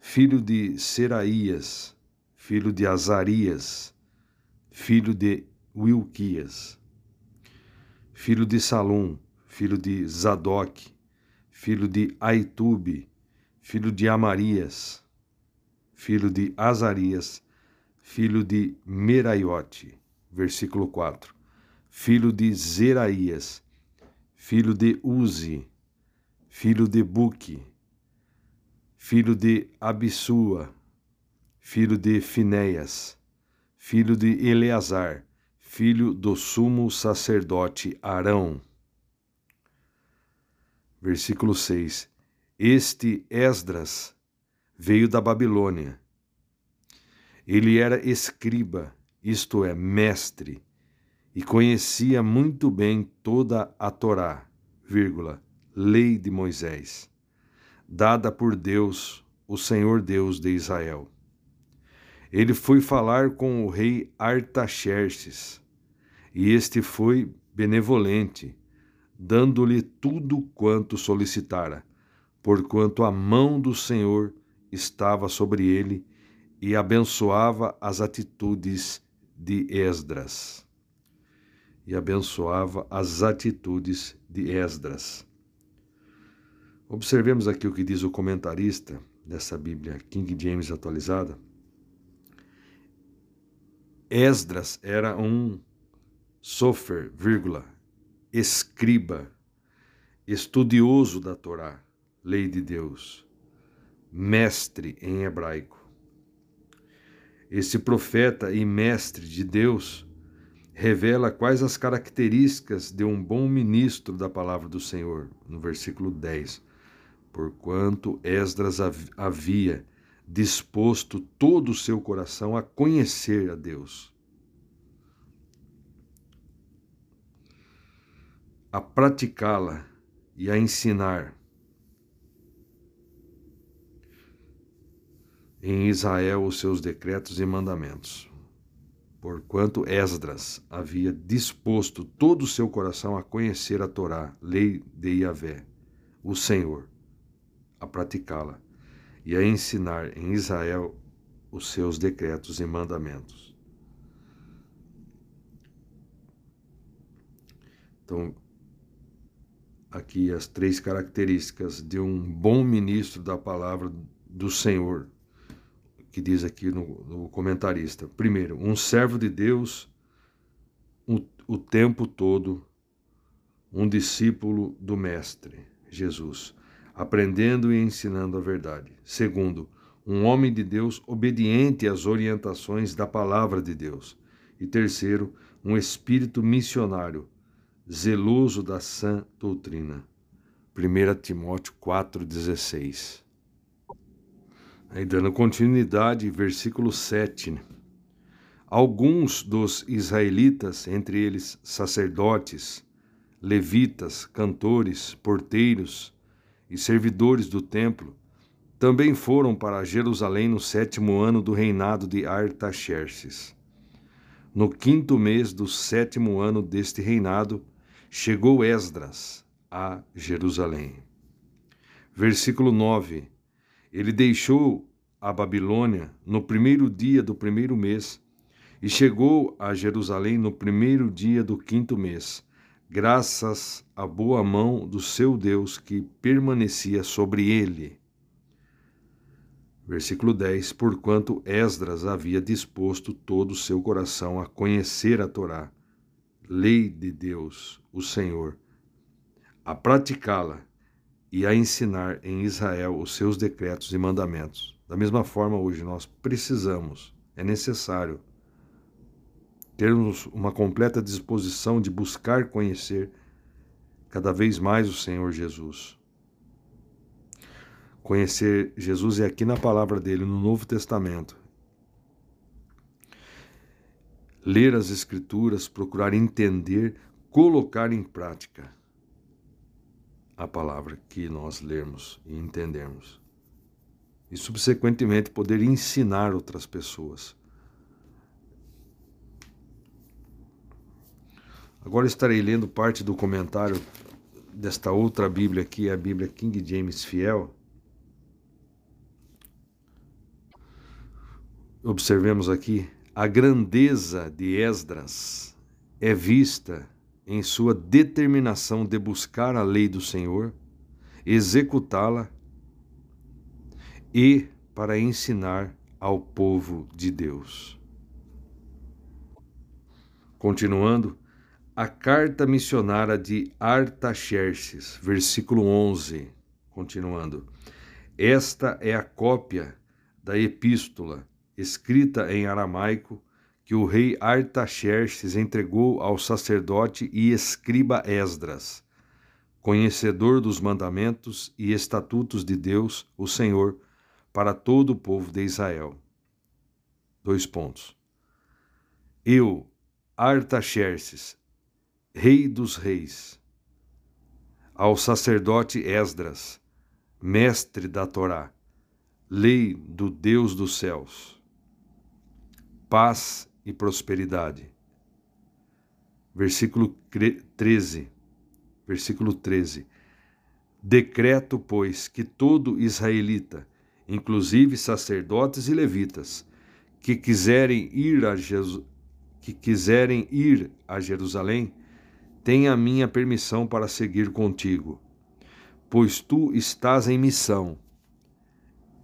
filho de Seraías, filho de Azarias, filho de Wilquias, filho de Salum, filho de Zadok, filho de Aitube, filho de Amarias, filho de Azarias, filho de Meraiote, versículo 4, filho de Zeraías, filho de Uzi, filho de Buque, filho de Abissua, filho de Finéias, filho de Eleazar, filho do sumo sacerdote Arão. Versículo 6. Este Esdras veio da Babilônia. Ele era escriba, isto é, mestre, e conhecia muito bem toda a Torá, vírgula, lei de Moisés, dada por Deus, o Senhor Deus de Israel. Ele foi falar com o rei Artaxerxes, e este foi benevolente, dando-lhe tudo quanto solicitara, porquanto a mão do Senhor estava sobre ele e abençoava as atitudes de Esdras e abençoava as atitudes de Esdras. Observemos aqui o que diz o comentarista dessa Bíblia King James atualizada. Esdras era um sofer, vírgula, escriba, estudioso da Torá, lei de Deus, mestre em hebraico. Esse profeta e mestre de Deus revela quais as características de um bom ministro da palavra do Senhor, no versículo 10. Porquanto Esdras havia disposto todo o seu coração a conhecer a Deus, a praticá-la e a ensinar. Em Israel os seus decretos e mandamentos porquanto Esdras havia disposto todo o seu coração a conhecer a Torá, lei de Yahvé, o Senhor, a praticá-la e a ensinar em Israel os seus decretos e mandamentos. Então, aqui as três características de um bom ministro da palavra do Senhor que diz aqui no, no comentarista. Primeiro, um servo de Deus o, o tempo todo, um discípulo do Mestre, Jesus, aprendendo e ensinando a verdade. Segundo, um homem de Deus obediente às orientações da palavra de Deus. E terceiro, um espírito missionário, zeloso da sã doutrina. 1 Timóteo 4,16 Aí dando continuidade, versículo 7. Né? Alguns dos israelitas, entre eles sacerdotes, levitas, cantores, porteiros e servidores do templo, também foram para Jerusalém no sétimo ano do reinado de Artaxerxes. No quinto mês do sétimo ano deste reinado, chegou Esdras a Jerusalém. Versículo 9 ele deixou a Babilônia no primeiro dia do primeiro mês e chegou a Jerusalém no primeiro dia do quinto mês, graças à boa mão do seu Deus que permanecia sobre ele. Versículo 10: Porquanto Esdras havia disposto todo o seu coração a conhecer a Torá, lei de Deus, o Senhor, a praticá-la e a ensinar em Israel os seus decretos e mandamentos. Da mesma forma, hoje nós precisamos, é necessário, termos uma completa disposição de buscar conhecer cada vez mais o Senhor Jesus. Conhecer Jesus é aqui na palavra dele, no Novo Testamento. Ler as Escrituras, procurar entender, colocar em prática a palavra que nós lermos e entendermos. E, subsequentemente, poder ensinar outras pessoas. Agora estarei lendo parte do comentário desta outra Bíblia aqui, a Bíblia King James Fiel. Observemos aqui a grandeza de Esdras é vista em sua determinação de buscar a lei do Senhor, executá-la e para ensinar ao povo de Deus. Continuando, a carta missionária de Artaxerxes, versículo 11, continuando. Esta é a cópia da epístola escrita em aramaico que o rei Artaxerxes entregou ao sacerdote e escriba Esdras, conhecedor dos mandamentos e estatutos de Deus, o Senhor, para todo o povo de Israel. Dois pontos. Eu, Artaxerxes, Rei dos Reis, ao sacerdote Esdras, mestre da Torá, lei do Deus dos céus, paz e prosperidade. Versículo 13. Versículo 13. Decreto, pois, que todo israelita, inclusive sacerdotes e levitas, que quiserem ir a que quiserem ir a Jerusalém, tem a minha permissão para seguir contigo, pois tu estás em missão,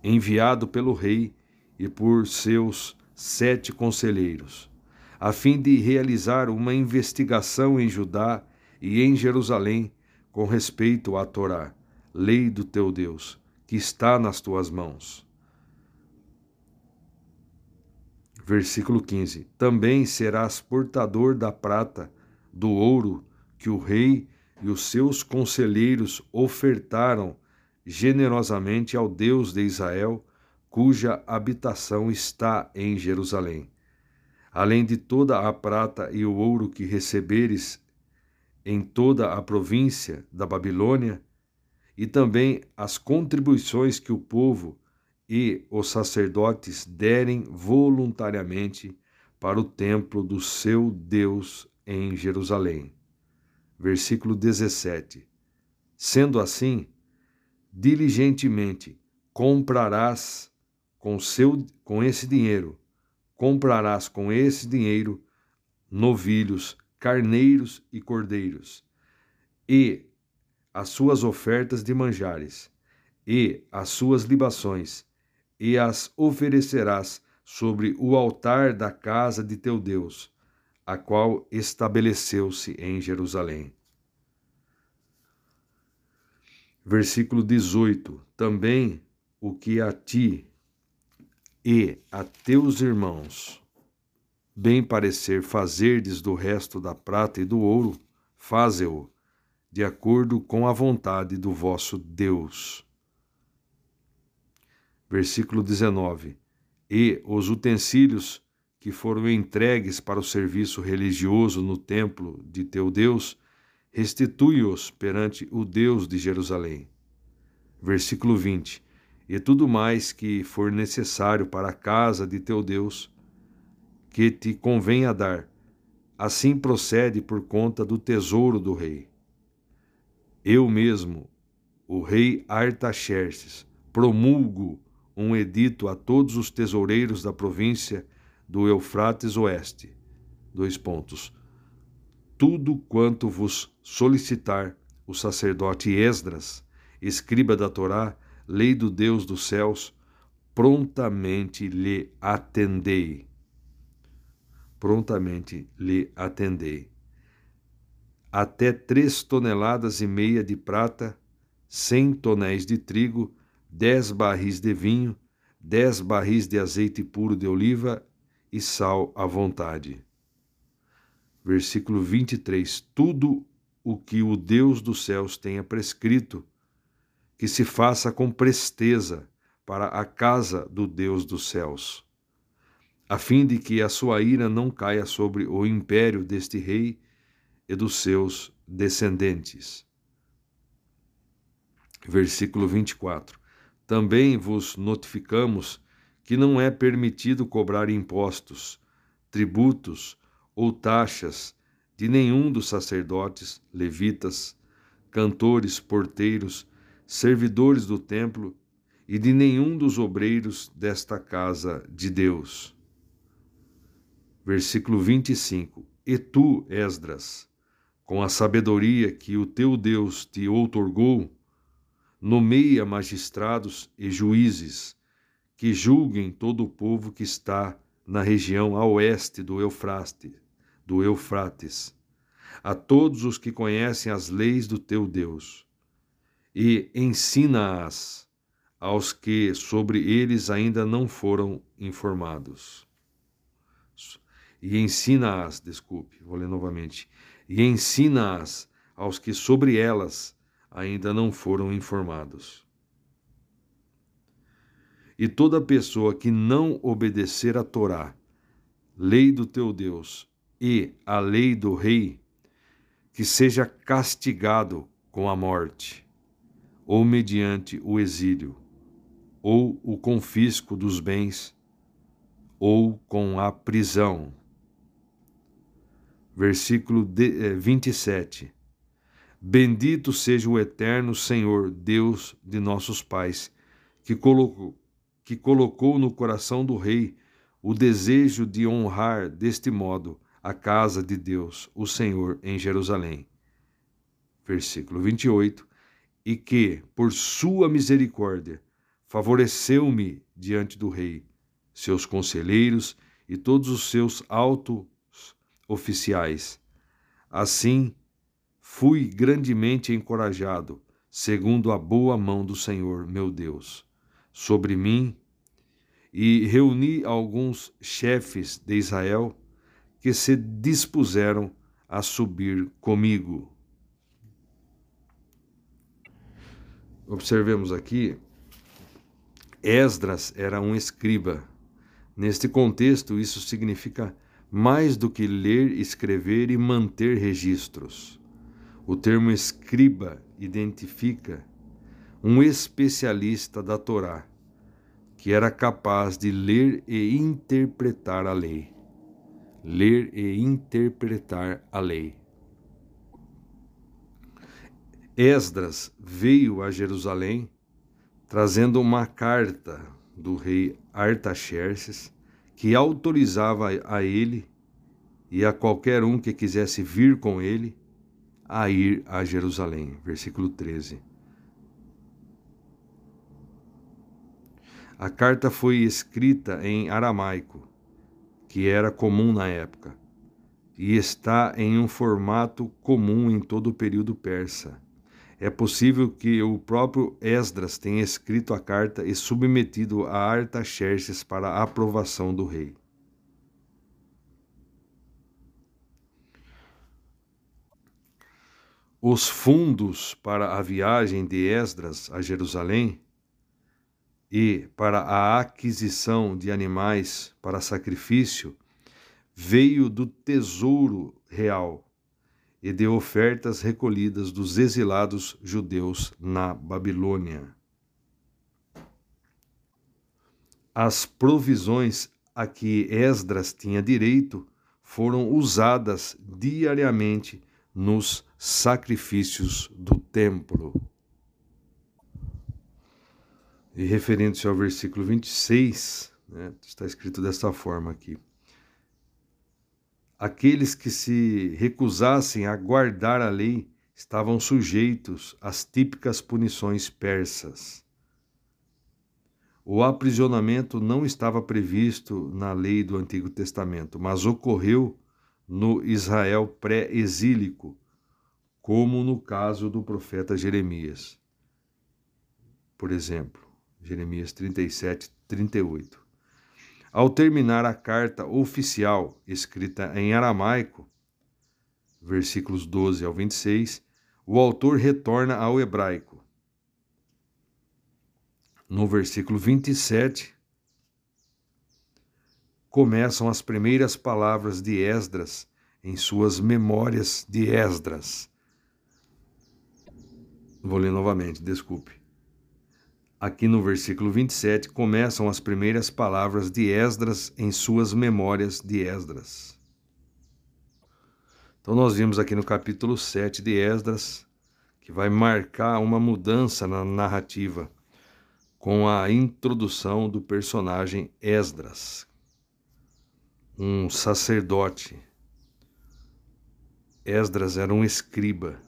enviado pelo rei e por seus sete conselheiros, a fim de realizar uma investigação em Judá e em Jerusalém com respeito à Torá, lei do teu Deus, que está nas tuas mãos. Versículo 15: Também serás portador da prata, do ouro, que o rei e os seus conselheiros ofertaram generosamente ao Deus de Israel, cuja habitação está em Jerusalém. Além de toda a prata e o ouro que receberes em toda a província da Babilônia, e também as contribuições que o povo e os sacerdotes derem voluntariamente para o templo do seu Deus em Jerusalém versículo 17. Sendo assim, diligentemente comprarás com seu com esse dinheiro, comprarás com esse dinheiro novilhos, carneiros e cordeiros, e as suas ofertas de manjares, e as suas libações, e as oferecerás sobre o altar da casa de teu Deus, a qual estabeleceu-se em Jerusalém. Versículo 18: Também o que a ti e a teus irmãos bem parecer fazerdes do resto da prata e do ouro, faze-o, de acordo com a vontade do vosso Deus. Versículo 19: E os utensílios que foram entregues para o serviço religioso no templo de teu Deus, restitui-os perante o Deus de Jerusalém. Versículo 20: E tudo mais que for necessário para a casa de teu Deus, que te convenha dar, assim procede por conta do tesouro do rei. Eu mesmo, o rei Artaxerxes, promulgo um edito a todos os tesoureiros da província do Eufrates Oeste. Dois pontos. Tudo quanto vos solicitar o sacerdote Esdras, escriba da Torá, lei do Deus dos céus, prontamente lhe atendei. Prontamente lhe atendei. Até três toneladas e meia de prata cem tonéis de trigo, dez barris de vinho, dez barris de azeite puro de oliva e sal à vontade. Versículo 23: Tudo o que o Deus dos céus tenha prescrito, que se faça com presteza para a casa do Deus dos céus, a fim de que a sua ira não caia sobre o império deste rei e dos seus descendentes. Versículo 24: Também vos notificamos que não é permitido cobrar impostos, tributos ou taxas de nenhum dos sacerdotes, levitas, cantores, porteiros, servidores do templo e de nenhum dos obreiros desta casa de Deus. Versículo 25: E tu, Esdras, com a sabedoria que o teu Deus te outorgou, nomeia magistrados e juízes que julguem todo o povo que está na região a oeste do Eufraste, do Eufrates, a todos os que conhecem as leis do teu Deus, e ensina-as aos que sobre eles ainda não foram informados. E ensina-as, desculpe, vou ler novamente, e ensina-as aos que sobre elas ainda não foram informados. E toda pessoa que não obedecer à Torá, lei do teu Deus, e à lei do rei, que seja castigado com a morte, ou mediante o exílio, ou o confisco dos bens, ou com a prisão. Versículo 27. Bendito seja o eterno Senhor, Deus de nossos pais, que colocou, que colocou no coração do rei o desejo de honrar deste modo a casa de Deus, o Senhor, em Jerusalém. Versículo 28. E que, por sua misericórdia, favoreceu-me diante do rei, seus conselheiros e todos os seus altos oficiais. Assim, fui grandemente encorajado, segundo a boa mão do Senhor, meu Deus, sobre mim, e reuni alguns chefes de Israel que se dispuseram a subir comigo. Observemos aqui, Esdras era um escriba. Neste contexto, isso significa mais do que ler, escrever e manter registros. O termo escriba identifica um especialista da Torá, que era capaz de ler e interpretar a lei. Ler e interpretar a lei. Esdras veio a Jerusalém trazendo uma carta do rei Artaxerxes que autorizava a ele e a qualquer um que quisesse vir com ele a ir a Jerusalém. Versículo 13. A carta foi escrita em aramaico, que era comum na época, e está em um formato comum em todo o período persa. É possível que o próprio Esdras tenha escrito a carta e submetido a Artaxerxes para a aprovação do rei. Os fundos para a viagem de Esdras a Jerusalém e para a aquisição de animais para sacrifício veio do tesouro real e de ofertas recolhidas dos exilados judeus na Babilônia. As provisões a que Esdras tinha direito foram usadas diariamente nos sacrifícios do templo. E referindo-se ao versículo 26, né, está escrito desta forma aqui: Aqueles que se recusassem a guardar a lei estavam sujeitos às típicas punições persas. O aprisionamento não estava previsto na lei do Antigo Testamento, mas ocorreu no Israel pré-exílico como no caso do profeta Jeremias. por exemplo. Jeremias 37, 38. Ao terminar a carta oficial, escrita em aramaico, versículos 12 ao 26, o autor retorna ao hebraico. No versículo 27, começam as primeiras palavras de Esdras em suas memórias de Esdras. Vou ler novamente, desculpe. Aqui no versículo 27 começam as primeiras palavras de Esdras em suas memórias de Esdras. Então, nós vimos aqui no capítulo 7 de Esdras que vai marcar uma mudança na narrativa com a introdução do personagem Esdras, um sacerdote. Esdras era um escriba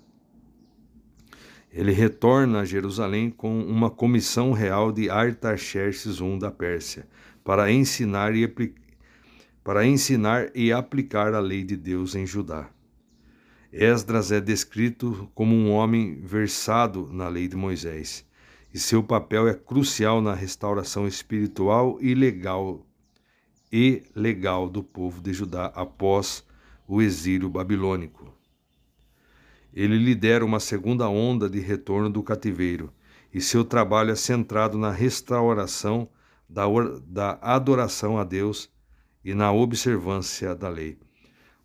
ele retorna a Jerusalém com uma comissão real de Artaxerxes I da Pérsia, para ensinar e, para ensinar e aplicar a lei de Deus em Judá. Esdras é descrito como um homem versado na lei de Moisés, e seu papel é crucial na restauração espiritual e legal e legal do povo de Judá após o exílio babilônico ele lidera uma segunda onda de retorno do cativeiro, e seu trabalho é centrado na restauração da, da adoração a Deus e na observância da lei.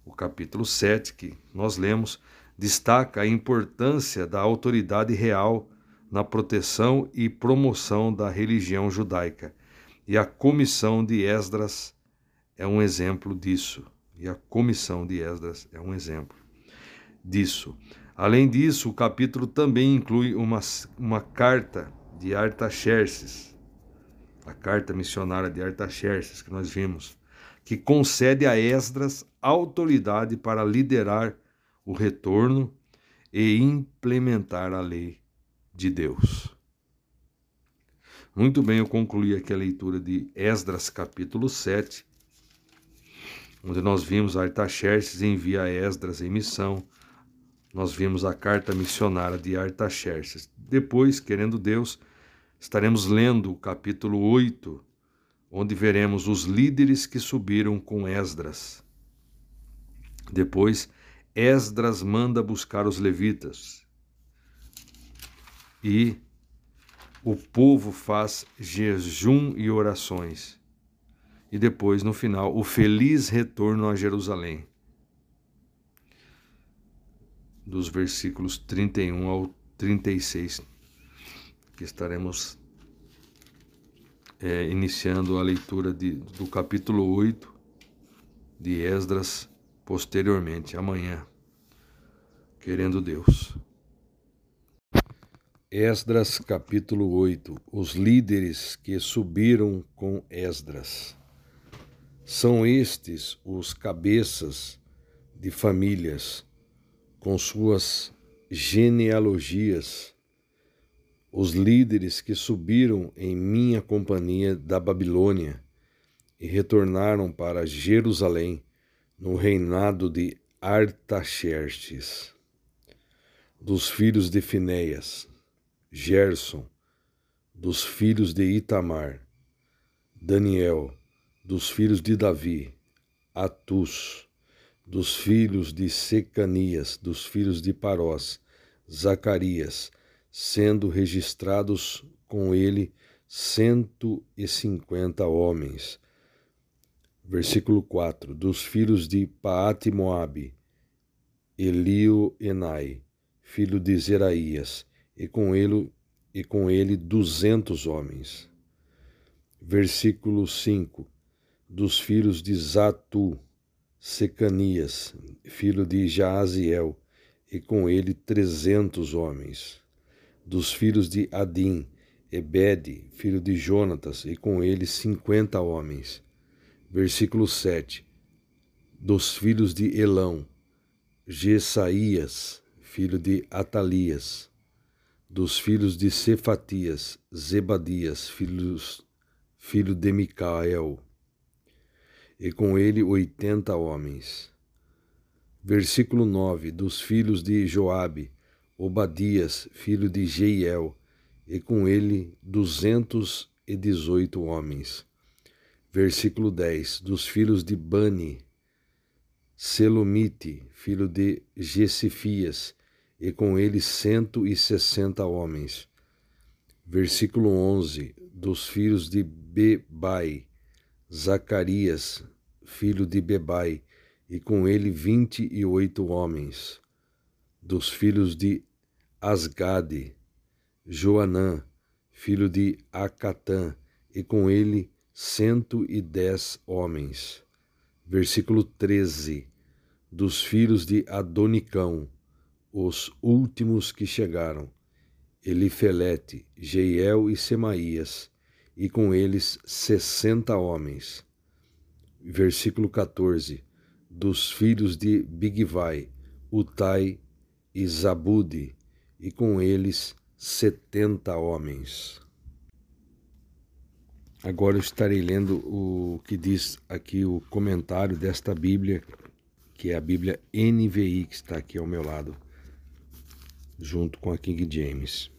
O capítulo 7, que nós lemos, destaca a importância da autoridade real na proteção e promoção da religião judaica, e a comissão de Esdras é um exemplo disso. E a comissão de Esdras é um exemplo disso. Além disso, o capítulo também inclui uma, uma carta de Artaxerxes, a carta missionária de Artaxerxes que nós vimos, que concede a Esdras autoridade para liderar o retorno e implementar a lei de Deus. Muito bem, eu concluí aqui a leitura de Esdras capítulo 7, onde nós vimos Artaxerxes envia Esdras em missão nós vimos a carta missionária de Artaxerxes. Depois, querendo Deus, estaremos lendo o capítulo 8, onde veremos os líderes que subiram com Esdras. Depois, Esdras manda buscar os levitas. E o povo faz jejum e orações. E depois, no final, o feliz retorno a Jerusalém dos versículos 31 ao 36, que estaremos é, iniciando a leitura de, do capítulo 8 de Esdras posteriormente, amanhã, querendo Deus. Esdras capítulo 8 Os líderes que subiram com Esdras. São estes os cabeças de famílias com suas genealogias, os líderes que subiram em minha companhia da Babilônia e retornaram para Jerusalém no reinado de Artaxerxes. Dos filhos de Finéias, Gerson, dos filhos de Itamar, Daniel, dos filhos de Davi, Atus, dos filhos de Secanias, dos filhos de Parós, Zacarias, sendo registrados com ele cento e cinquenta homens. Versículo 4: Dos filhos de Paate Moabe, Elio Enai, filho de Zeraías, e com ele e com ele duzentos homens. Versículo 5: Dos filhos de Zatu, Secanias, filho de Jaaziel, e com ele trezentos homens. Dos filhos de Adim, Ebede, filho de Jonatas, e com ele cinquenta homens. Versículo 7. Dos filhos de Elão, Jesaías, filho de Atalias. Dos filhos de Cefatias, Zebadias, filhos, filho de Micael e com ele oitenta homens. Versículo 9: Dos filhos de Joabe, Obadias, filho de Jeiel, e com ele duzentos e dezoito homens. Versículo 10: Dos filhos de Bani, Selomite, filho de Gesifias, e com ele cento e sessenta homens. Versículo 11: Dos filhos de Bebai, Zacarias, filho de Bebai, e com ele vinte e oito homens. Dos filhos de Asgade, Joanã, filho de Acatã, e com ele cento e dez homens. Versículo 13. Dos filhos de Adonicão, os últimos que chegaram, Elifelete, Jeiel e Semaías, e com eles sessenta homens. Versículo 14. Dos filhos de Bigvai, Utai e Zabude, e com eles setenta homens. Agora eu estarei lendo o que diz aqui o comentário desta Bíblia, que é a Bíblia NVI, que está aqui ao meu lado, junto com a King James.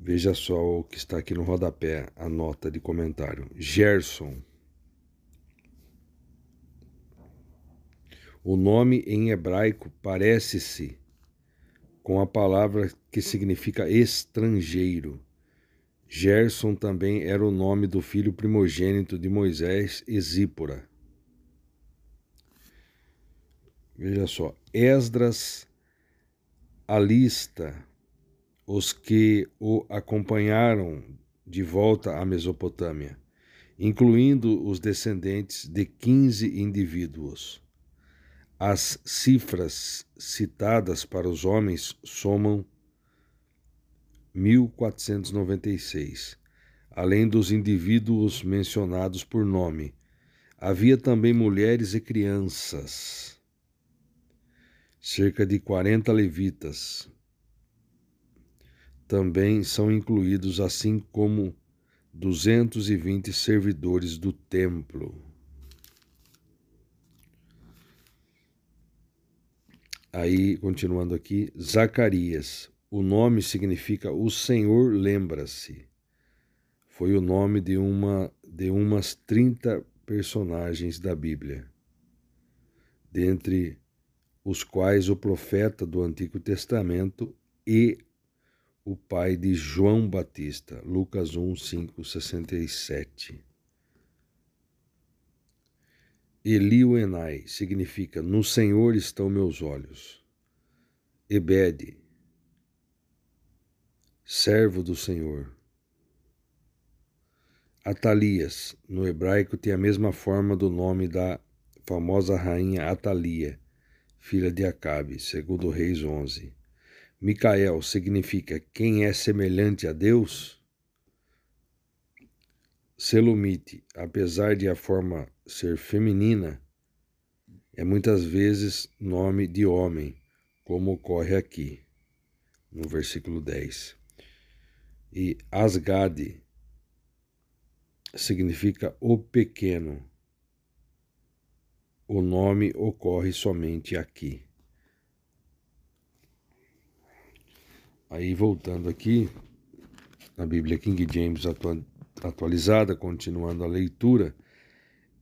Veja só o que está aqui no rodapé, a nota de comentário. Gerson. O nome em hebraico parece-se com a palavra que significa estrangeiro Gerson também era o nome do filho primogênito de Moisés e Zípora. Veja só, Esdras alista os que o acompanharam de volta à Mesopotâmia, incluindo os descendentes de 15 indivíduos. As cifras citadas para os homens somam 1496. Além dos indivíduos mencionados por nome, havia também mulheres e crianças. Cerca de 40 levitas também são incluídos, assim como 220 servidores do templo. Aí, continuando aqui, Zacarias, o nome significa o Senhor lembra-se. Foi o nome de uma de umas 30 personagens da Bíblia, dentre os quais o profeta do Antigo Testamento e o pai de João Batista, Lucas 1, 5, 67. Elioenai significa No Senhor estão meus olhos. Ebede servo do Senhor. Atalias, no hebraico, tem a mesma forma do nome da famosa rainha Atalia, filha de Acabe, segundo Reis 11. Micael significa quem é semelhante a Deus. Selumite, apesar de a forma ser feminina, é muitas vezes nome de homem, como ocorre aqui, no versículo 10 e Asgade significa o pequeno. O nome ocorre somente aqui. Aí voltando aqui na Bíblia King James atualizada, continuando a leitura,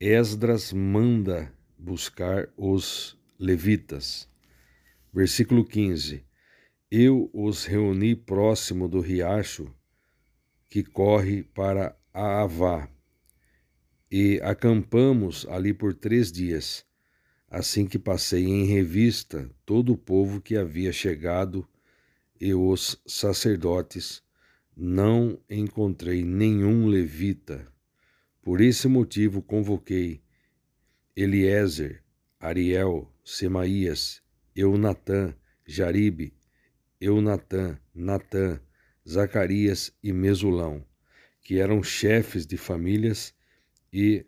Esdras manda buscar os levitas. Versículo 15. Eu os reuni próximo do riacho que corre para Aavá. E acampamos ali por três dias. Assim que passei em revista todo o povo que havia chegado e os sacerdotes, não encontrei nenhum levita. Por esse motivo convoquei Eliezer, Ariel, Semaías, Eunatã, Jaribe, Eunatã, Natã, Zacarias e Mesulão, que eram chefes de famílias, e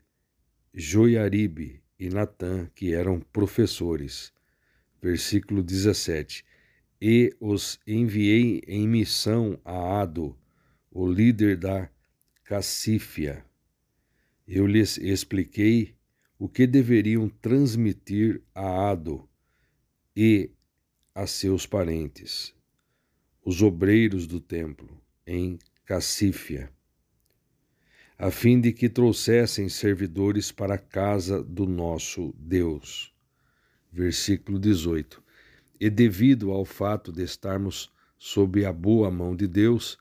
Joiaribe e Natã, que eram professores. Versículo 17. E os enviei em missão a Ado, o líder da Cassífia. Eu lhes expliquei o que deveriam transmitir a Ado e a seus parentes os obreiros do templo, em Cassífia, a fim de que trouxessem servidores para a casa do nosso Deus. Versículo 18. E devido ao fato de estarmos sob a boa mão de Deus,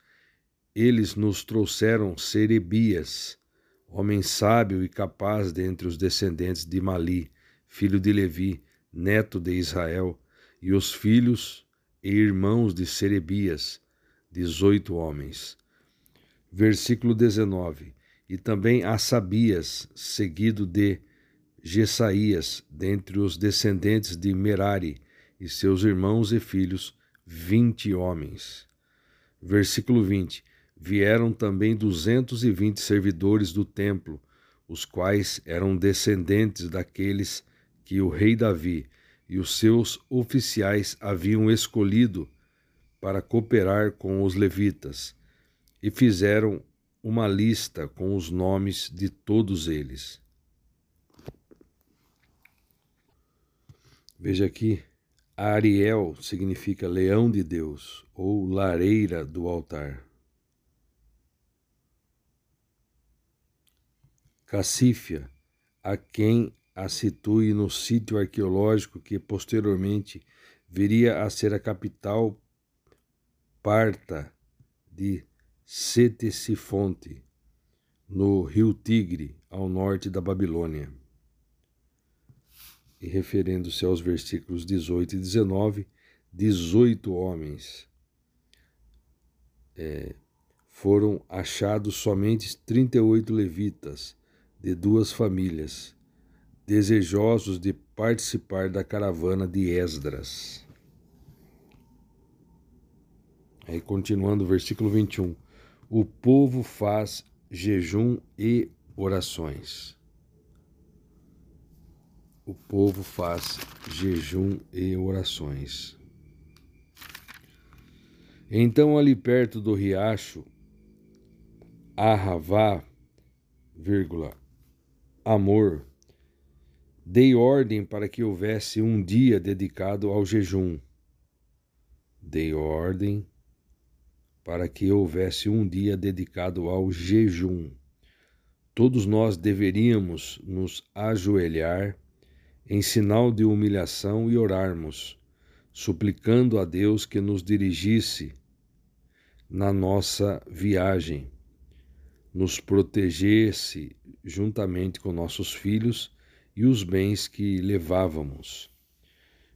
eles nos trouxeram Serebias, homem sábio e capaz dentre os descendentes de Mali, filho de Levi, neto de Israel, e os filhos e irmãos de Serebias, dezoito homens. Versículo 19. E também Assabias, seguido de Jesaías, dentre os descendentes de Merari, e seus irmãos e filhos, vinte homens. Versículo 20. Vieram também duzentos e vinte servidores do templo, os quais eram descendentes daqueles que o rei Davi e os seus oficiais haviam escolhido para cooperar com os levitas, e fizeram uma lista com os nomes de todos eles. Veja aqui, Ariel significa leão de Deus ou lareira do altar. Cassífia, a quem a situe no sítio arqueológico que posteriormente viria a ser a capital parta de Setesifonte, no rio Tigre, ao norte da Babilônia. E referindo-se aos versículos 18 e 19, 18 homens é, foram achados somente 38 levitas de duas famílias desejosos de participar da caravana de Esdras. Aí continuando o versículo 21. O povo faz jejum e orações. O povo faz jejum e orações. Então, ali perto do riacho, Arravá, vírgula, Amor, Dei ordem para que houvesse um dia dedicado ao jejum. Dei ordem para que houvesse um dia dedicado ao jejum. Todos nós deveríamos nos ajoelhar em sinal de humilhação e orarmos, suplicando a Deus que nos dirigisse na nossa viagem, nos protegesse juntamente com nossos filhos e os bens que levávamos.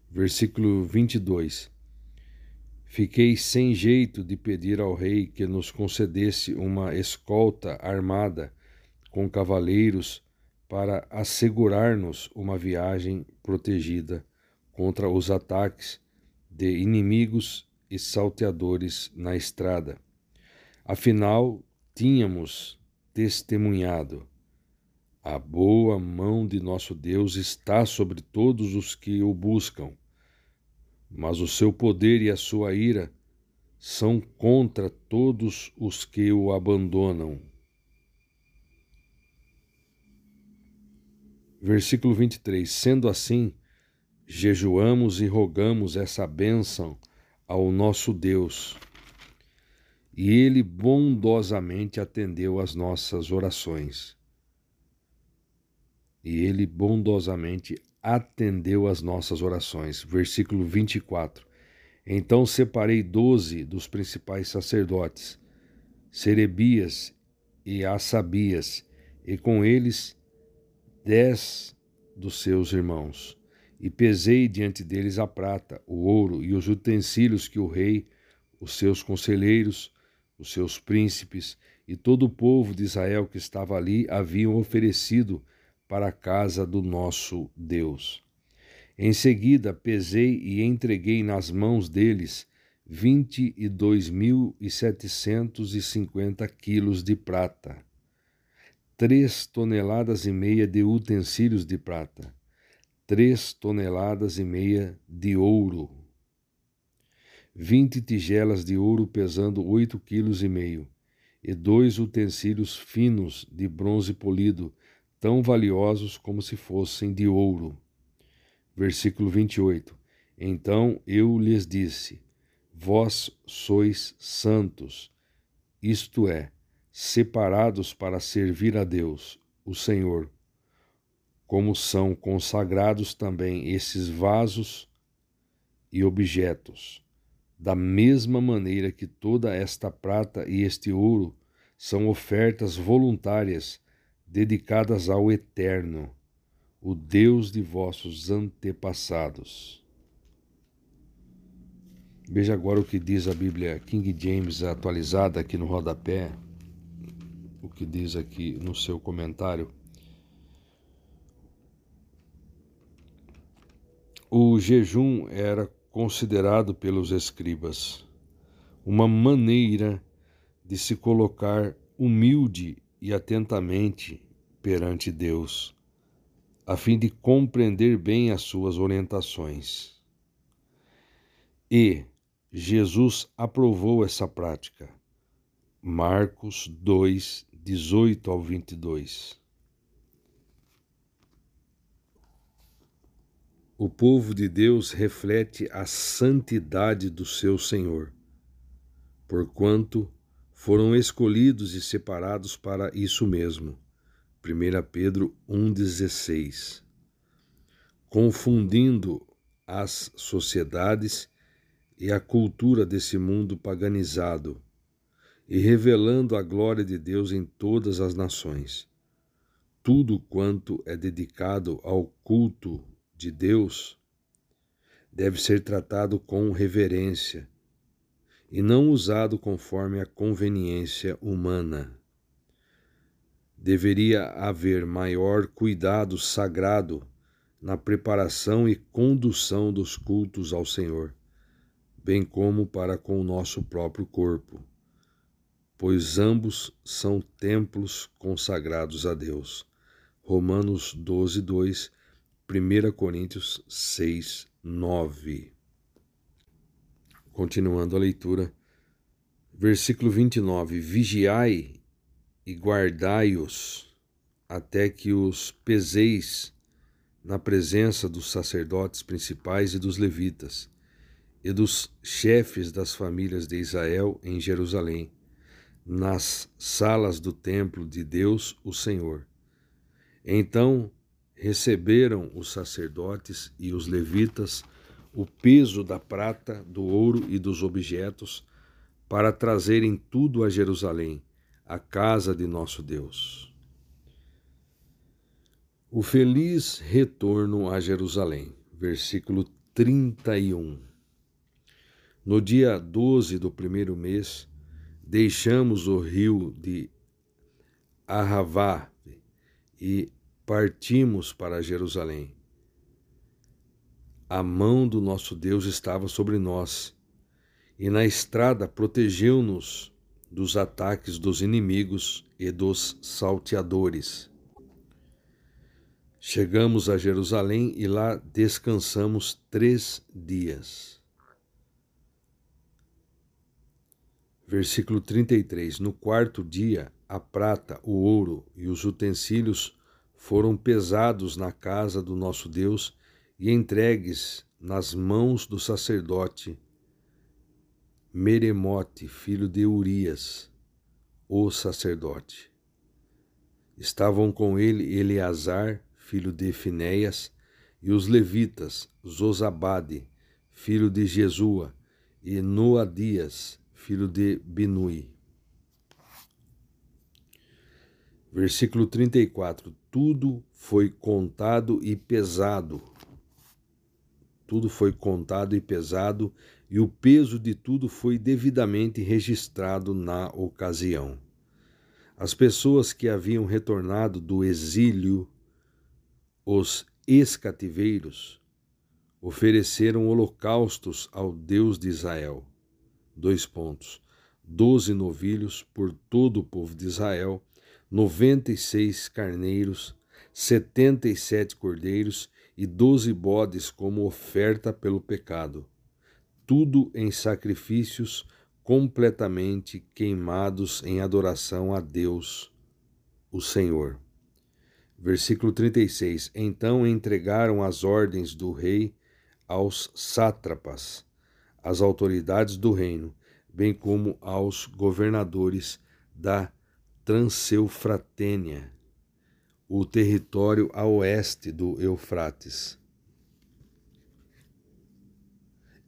Versículo 22. Fiquei sem jeito de pedir ao rei que nos concedesse uma escolta armada com cavaleiros para assegurar-nos uma viagem protegida contra os ataques de inimigos e salteadores na estrada. Afinal, tínhamos testemunhado a boa mão de nosso Deus está sobre todos os que o buscam, mas o seu poder e a sua ira são contra todos os que o abandonam. Versículo 23: Sendo assim, jejuamos e rogamos essa bênção ao nosso Deus. E ele bondosamente atendeu às nossas orações e ele bondosamente atendeu às nossas orações. Versículo 24. Então separei doze dos principais sacerdotes, Serebias e Assabias, e com eles dez dos seus irmãos. E pesei diante deles a prata, o ouro e os utensílios que o rei, os seus conselheiros, os seus príncipes e todo o povo de Israel que estava ali haviam oferecido para a casa do nosso Deus. Em seguida, pesei e entreguei nas mãos deles vinte e dois mil e setecentos e cinquenta quilos de prata, três toneladas e meia de utensílios de prata, três toneladas e meia de ouro, vinte tigelas de ouro pesando oito quilos e meio, e dois utensílios finos de bronze polido tão valiosos como se fossem de ouro. Versículo 28. Então eu lhes disse: vós sois santos, isto é, separados para servir a Deus, o Senhor, como são consagrados também esses vasos e objetos, da mesma maneira que toda esta prata e este ouro são ofertas voluntárias dedicadas ao Eterno, o Deus de vossos antepassados. Veja agora o que diz a Bíblia King James atualizada aqui no rodapé, o que diz aqui no seu comentário. O jejum era considerado pelos escribas uma maneira de se colocar humilde e atentamente perante Deus, a fim de compreender bem as suas orientações. E Jesus aprovou essa prática. Marcos 2, 18 ao 22. O povo de Deus reflete a santidade do seu Senhor, porquanto foram escolhidos e separados para isso mesmo. 1 Pedro 1,16 Confundindo as sociedades e a cultura desse mundo paganizado e revelando a glória de Deus em todas as nações. Tudo quanto é dedicado ao culto de Deus deve ser tratado com reverência e não usado conforme a conveniência humana. Deveria haver maior cuidado sagrado na preparação e condução dos cultos ao Senhor, bem como para com o nosso próprio corpo, pois ambos são templos consagrados a Deus. Romanos 12, 2, 1 Coríntios 6, 9. Continuando a leitura, versículo 29: Vigiai e guardai-os até que os peseis na presença dos sacerdotes principais e dos levitas e dos chefes das famílias de Israel em Jerusalém, nas salas do templo de Deus, o Senhor. Então receberam os sacerdotes e os levitas o peso da prata, do ouro e dos objetos, para trazerem tudo a Jerusalém, a casa de nosso Deus. O feliz retorno a Jerusalém, versículo 31. No dia 12 do primeiro mês, deixamos o rio de Arravá e partimos para Jerusalém a mão do nosso Deus estava sobre nós, e na estrada protegeu-nos dos ataques dos inimigos e dos salteadores. Chegamos a Jerusalém e lá descansamos três dias. Versículo 33: No quarto dia, a prata, o ouro e os utensílios foram pesados na casa do nosso Deus e entregues nas mãos do sacerdote Meremote, filho de Urias, o sacerdote. Estavam com ele Eleazar, filho de Finéias, e os levitas, Zozabade, filho de Jesua, e Noadias, filho de Binui. Versículo 34: Tudo foi contado e pesado tudo foi contado e pesado, e o peso de tudo foi devidamente registrado na ocasião. As pessoas que haviam retornado do exílio, os ex-cativeiros, ofereceram holocaustos ao Deus de Israel. Dois pontos. Doze novilhos por todo o povo de Israel, noventa e seis carneiros, setenta e sete cordeiros e doze bodes como oferta pelo pecado, tudo em sacrifícios completamente queimados em adoração a Deus, o Senhor. Versículo 36: Então entregaram as ordens do rei aos sátrapas, às autoridades do reino, bem como aos governadores da Transeufratênia, o território a oeste do Eufrates.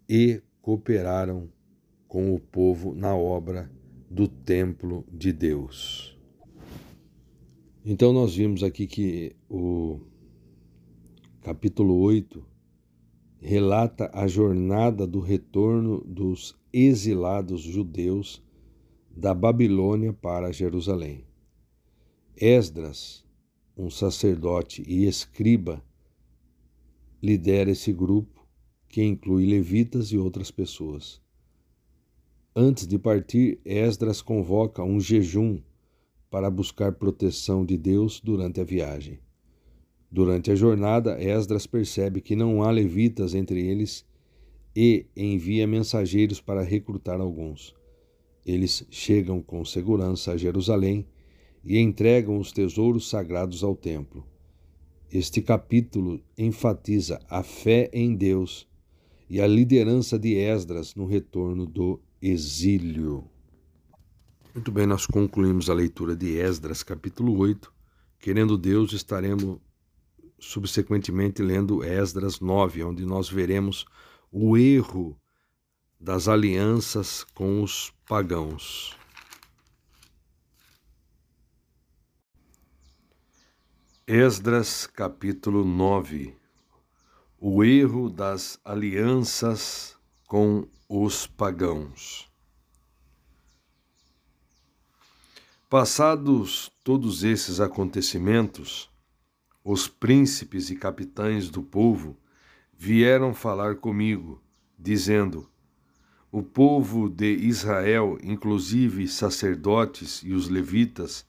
E cooperaram com o povo na obra do templo de Deus. Então nós vimos aqui que o capítulo 8 relata a jornada do retorno dos exilados judeus da Babilônia para Jerusalém. Esdras, um sacerdote e escriba, lidera esse grupo, que inclui levitas e outras pessoas. Antes de partir, Esdras convoca um jejum para buscar proteção de Deus durante a viagem. Durante a jornada, Esdras percebe que não há levitas entre eles e envia mensageiros para recrutar alguns. Eles chegam com segurança a Jerusalém e entregam os tesouros sagrados ao templo. Este capítulo enfatiza a fé em Deus e a liderança de Esdras no retorno do exílio. Muito bem, nós concluímos a leitura de Esdras, capítulo 8. Querendo Deus, estaremos subsequentemente lendo Esdras 9, onde nós veremos o erro das alianças com os pagãos. Esdras capítulo 9 O erro das alianças com os pagãos. Passados todos esses acontecimentos, os príncipes e capitães do povo vieram falar comigo, dizendo: O povo de Israel, inclusive sacerdotes e os levitas,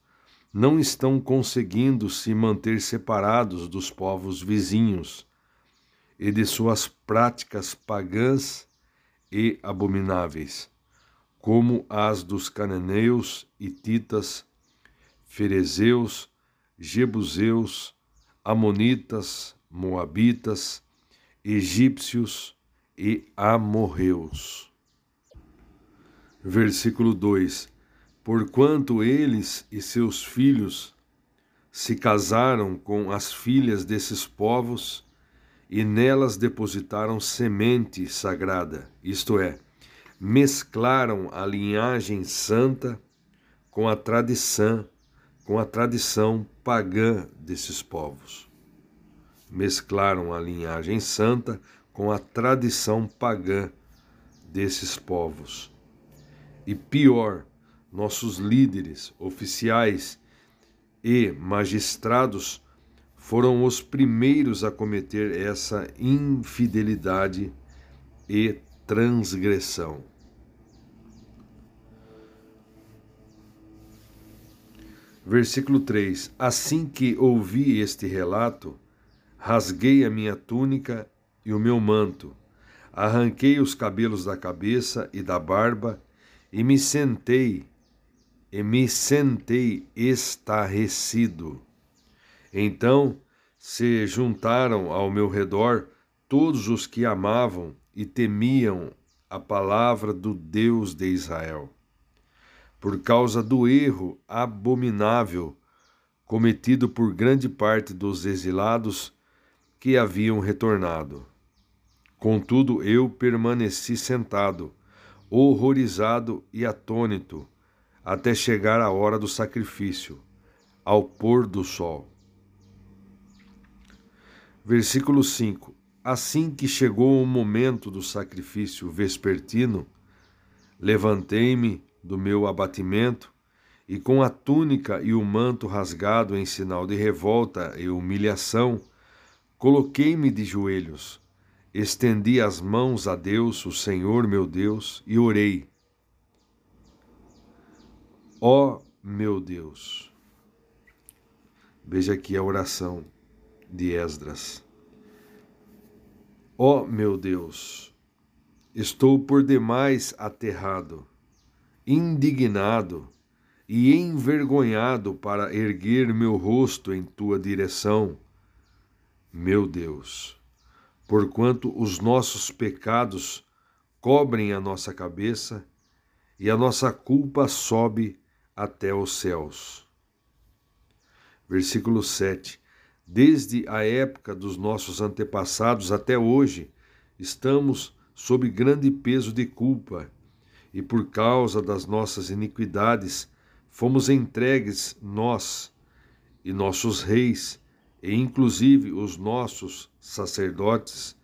não estão conseguindo se manter separados dos povos vizinhos e de suas práticas pagãs e abomináveis, como as dos cananeus, hititas, ferezeus, jebuseus, Amonitas, Moabitas, egípcios e amorreus. Versículo 2: Porquanto eles e seus filhos se casaram com as filhas desses povos e nelas depositaram semente sagrada, isto é, mesclaram a linhagem santa com a tradição com a tradição pagã desses povos. Mesclaram a linhagem santa com a tradição pagã desses povos. E pior, nossos líderes, oficiais e magistrados foram os primeiros a cometer essa infidelidade e transgressão. Versículo 3: Assim que ouvi este relato, rasguei a minha túnica e o meu manto, arranquei os cabelos da cabeça e da barba e me sentei, e me sentei estarrecido. Então se juntaram ao meu redor todos os que amavam e temiam a palavra do Deus de Israel por causa do erro abominável cometido por grande parte dos exilados que haviam retornado. Contudo, eu permaneci sentado, horrorizado e atônito, até chegar a hora do sacrifício, ao pôr do sol. Versículo 5: Assim que chegou o momento do sacrifício vespertino, levantei-me do meu abatimento, e com a túnica e o manto rasgado em sinal de revolta e humilhação, coloquei-me de joelhos, estendi as mãos a Deus, o Senhor meu Deus, e orei. Ó meu Deus. Veja aqui a oração de Esdras. Ó meu Deus, estou por demais aterrado indignado e envergonhado para erguer meu rosto em tua direção, meu Deus, porquanto os nossos pecados cobrem a nossa cabeça e a nossa culpa sobe até os céus. Versículo 7. Desde a época dos nossos antepassados até hoje, estamos sob grande peso de culpa, e por causa das nossas iniquidades fomos entregues nós e nossos reis, e inclusive os nossos sacerdotes,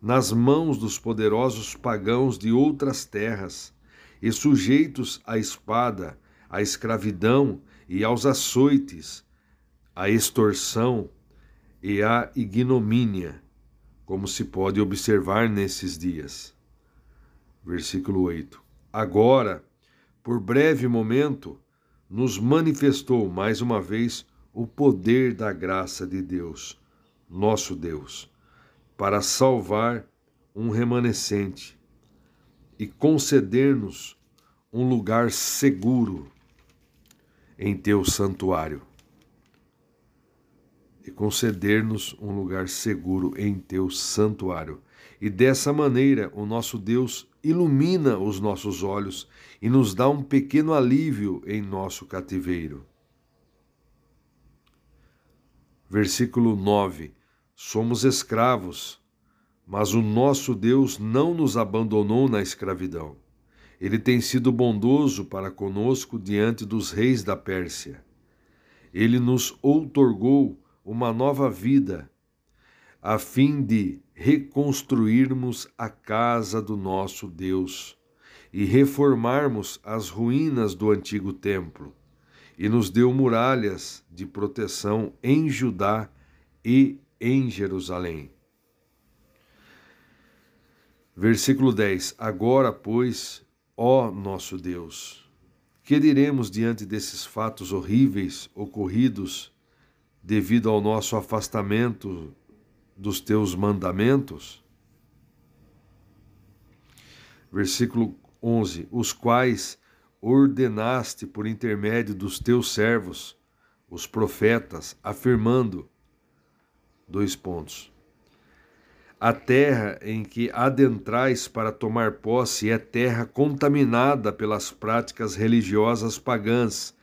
nas mãos dos poderosos pagãos de outras terras, e sujeitos à espada, à escravidão e aos açoites, à extorsão e à ignomínia, como se pode observar nesses dias. Versículo 8. Agora, por breve momento, nos manifestou mais uma vez o poder da graça de Deus, nosso Deus, para salvar um remanescente e conceder-nos um lugar seguro em teu santuário. E conceder-nos um lugar seguro em teu santuário. E dessa maneira, o nosso Deus ilumina os nossos olhos e nos dá um pequeno alívio em nosso cativeiro. Versículo 9: Somos escravos, mas o nosso Deus não nos abandonou na escravidão. Ele tem sido bondoso para conosco diante dos reis da Pérsia. Ele nos outorgou uma nova vida, a fim de reconstruirmos a casa do nosso Deus e reformarmos as ruínas do antigo templo e nos deu muralhas de proteção em Judá e em Jerusalém. Versículo 10: Agora, pois, ó nosso Deus, que diremos diante desses fatos horríveis ocorridos devido ao nosso afastamento dos teus mandamentos? Versículo 11: Os quais ordenaste por intermédio dos teus servos, os profetas, afirmando: dois pontos. A terra em que adentrais para tomar posse é terra contaminada pelas práticas religiosas pagãs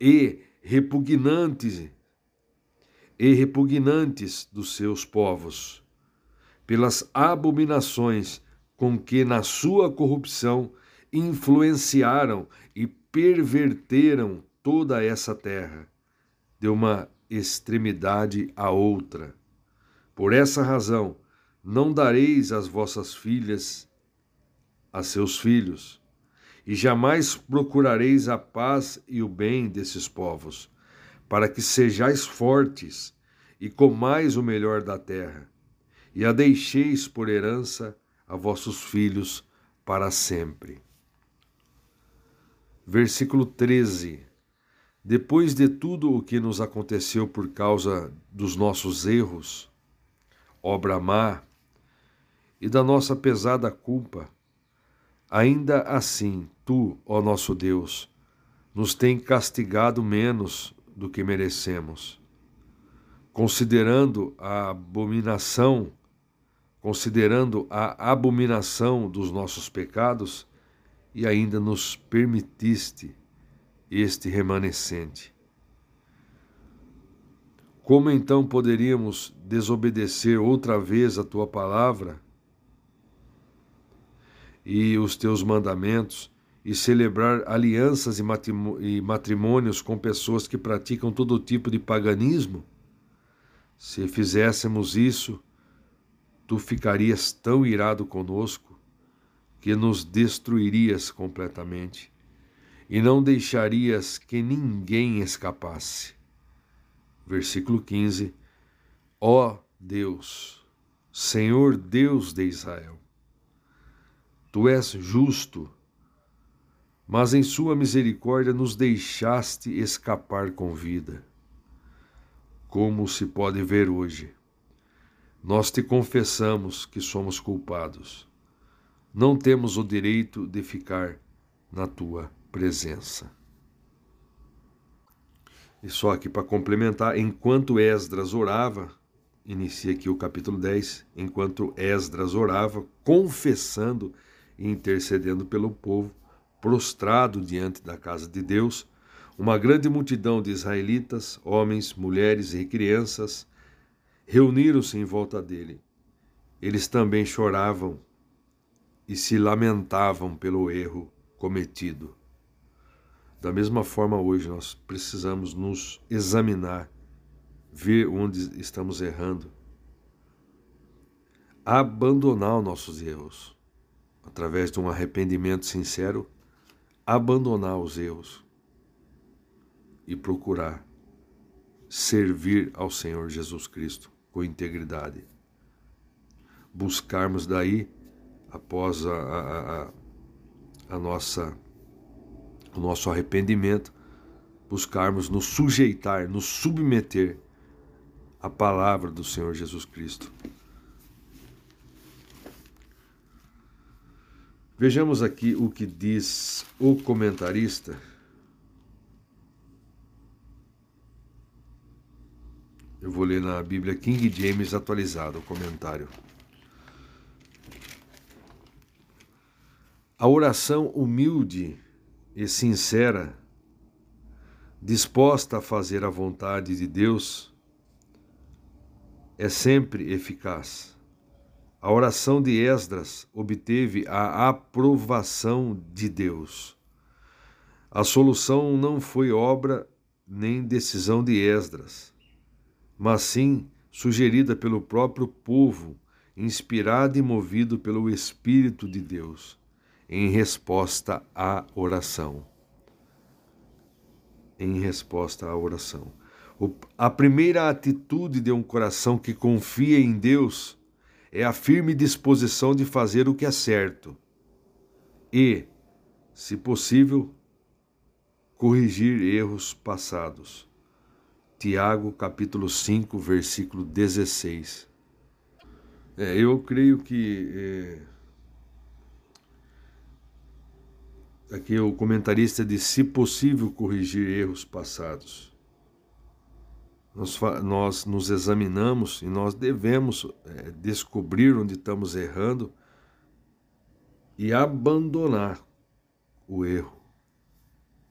e repugnantes e repugnantes dos seus povos, pelas abominações com que na sua corrupção influenciaram e perverteram toda essa terra, de uma extremidade a outra. Por essa razão, não dareis as vossas filhas a seus filhos, e jamais procurareis a paz e o bem desses povos, para que sejais fortes e comais o melhor da terra, e a deixeis por herança a vossos filhos para sempre. Versículo 13. Depois de tudo o que nos aconteceu por causa dos nossos erros, obra má, e da nossa pesada culpa, ainda assim, tu, ó nosso Deus, nos tem castigado menos do que merecemos. Considerando a abominação, considerando a abominação dos nossos pecados, e ainda nos permitiste este remanescente. Como então poderíamos desobedecer outra vez a tua palavra e os teus mandamentos e celebrar alianças e matrimônios com pessoas que praticam todo tipo de paganismo? Se fizéssemos isso, tu ficarias tão irado conosco que nos destruirias completamente e não deixarias que ninguém escapasse. Versículo 15: Ó Deus, Senhor Deus de Israel, tu és justo, mas em Sua misericórdia nos deixaste escapar com vida. Como se pode ver hoje, nós te confessamos que somos culpados não temos o direito de ficar na tua presença. E só aqui para complementar, enquanto Esdras orava, inicia aqui o capítulo 10, enquanto Esdras orava, confessando e intercedendo pelo povo, prostrado diante da casa de Deus, uma grande multidão de israelitas, homens, mulheres e crianças, reuniram-se em volta dele. Eles também choravam e se lamentavam pelo erro cometido. Da mesma forma, hoje nós precisamos nos examinar, ver onde estamos errando, abandonar os nossos erros, através de um arrependimento sincero, abandonar os erros e procurar servir ao Senhor Jesus Cristo com integridade. Buscarmos daí, após a, a, a, a nossa, o nosso arrependimento, buscarmos nos sujeitar, nos submeter à palavra do Senhor Jesus Cristo. Vejamos aqui o que diz o comentarista Eu vou ler na Bíblia King James atualizada o comentário. A oração humilde e sincera, disposta a fazer a vontade de Deus, é sempre eficaz. A oração de Esdras obteve a aprovação de Deus. A solução não foi obra nem decisão de Esdras mas sim sugerida pelo próprio povo, inspirado e movido pelo Espírito de Deus, em resposta à oração. Em resposta à oração. A primeira atitude de um coração que confia em Deus é a firme disposição de fazer o que é certo e, se possível, corrigir erros passados. Tiago capítulo 5, versículo 16. É, eu creio que é, aqui o comentarista diz, se possível, corrigir erros passados. Nós, nós nos examinamos e nós devemos é, descobrir onde estamos errando e abandonar o erro,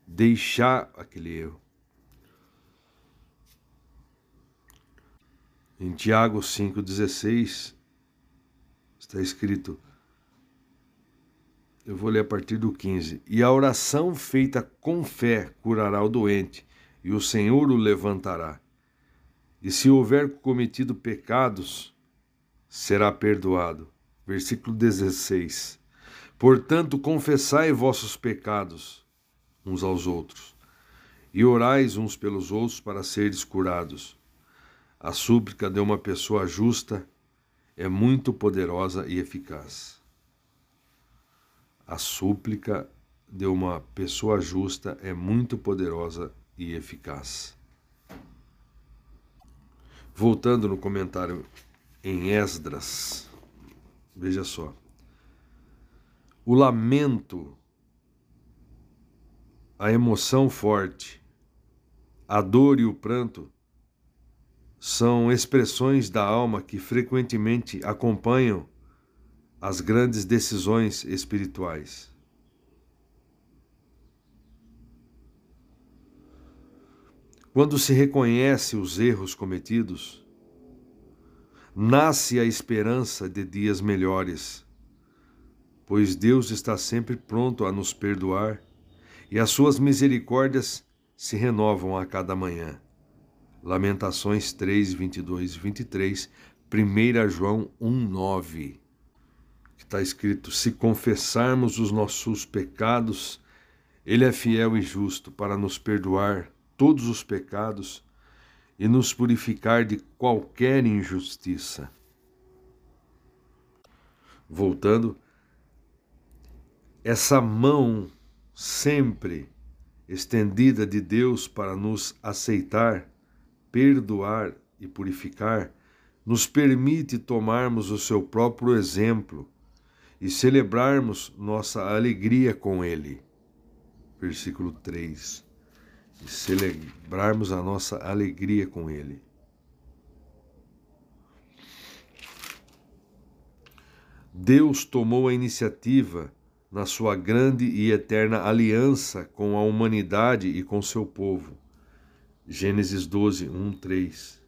deixar aquele erro. Em Tiago 5,16 está escrito, eu vou ler a partir do 15: E a oração feita com fé curará o doente, e o Senhor o levantará. E se houver cometido pecados, será perdoado. Versículo 16. Portanto, confessai vossos pecados uns aos outros, e orais uns pelos outros para seres curados. A súplica de uma pessoa justa é muito poderosa e eficaz. A súplica de uma pessoa justa é muito poderosa e eficaz. Voltando no comentário em Esdras, veja só. O lamento, a emoção forte, a dor e o pranto são expressões da alma que frequentemente acompanham as grandes decisões espirituais. Quando se reconhece os erros cometidos, nasce a esperança de dias melhores, pois Deus está sempre pronto a nos perdoar e as suas misericórdias se renovam a cada manhã. Lamentações 3, 22 e 23, 1 João 1, 9, que está escrito: Se confessarmos os nossos pecados, Ele é fiel e justo para nos perdoar todos os pecados e nos purificar de qualquer injustiça. Voltando, essa mão sempre estendida de Deus para nos aceitar perdoar e purificar, nos permite tomarmos o seu próprio exemplo e celebrarmos nossa alegria com Ele. Versículo 3. E celebrarmos a nossa alegria com Ele. Deus tomou a iniciativa na sua grande e eterna aliança com a humanidade e com seu povo. Gênesis 12, 1, 3.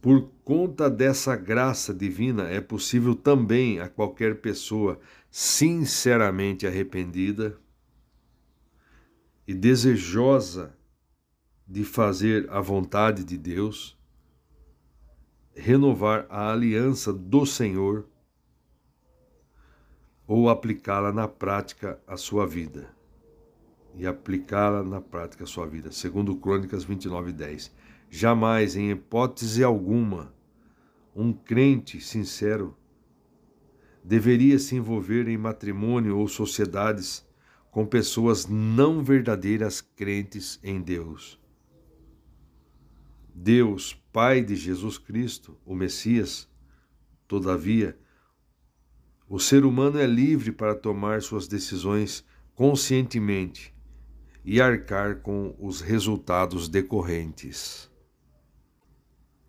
Por conta dessa graça divina, é possível também a qualquer pessoa sinceramente arrependida e desejosa de fazer a vontade de Deus, renovar a aliança do Senhor ou aplicá-la na prática à sua vida. E aplicá-la na prática à sua vida. Segundo Crônicas 29, 10. Jamais, em hipótese alguma, um crente sincero deveria se envolver em matrimônio ou sociedades com pessoas não verdadeiras crentes em Deus. Deus, Pai de Jesus Cristo, o Messias, todavia, o ser humano é livre para tomar suas decisões conscientemente e arcar com os resultados decorrentes.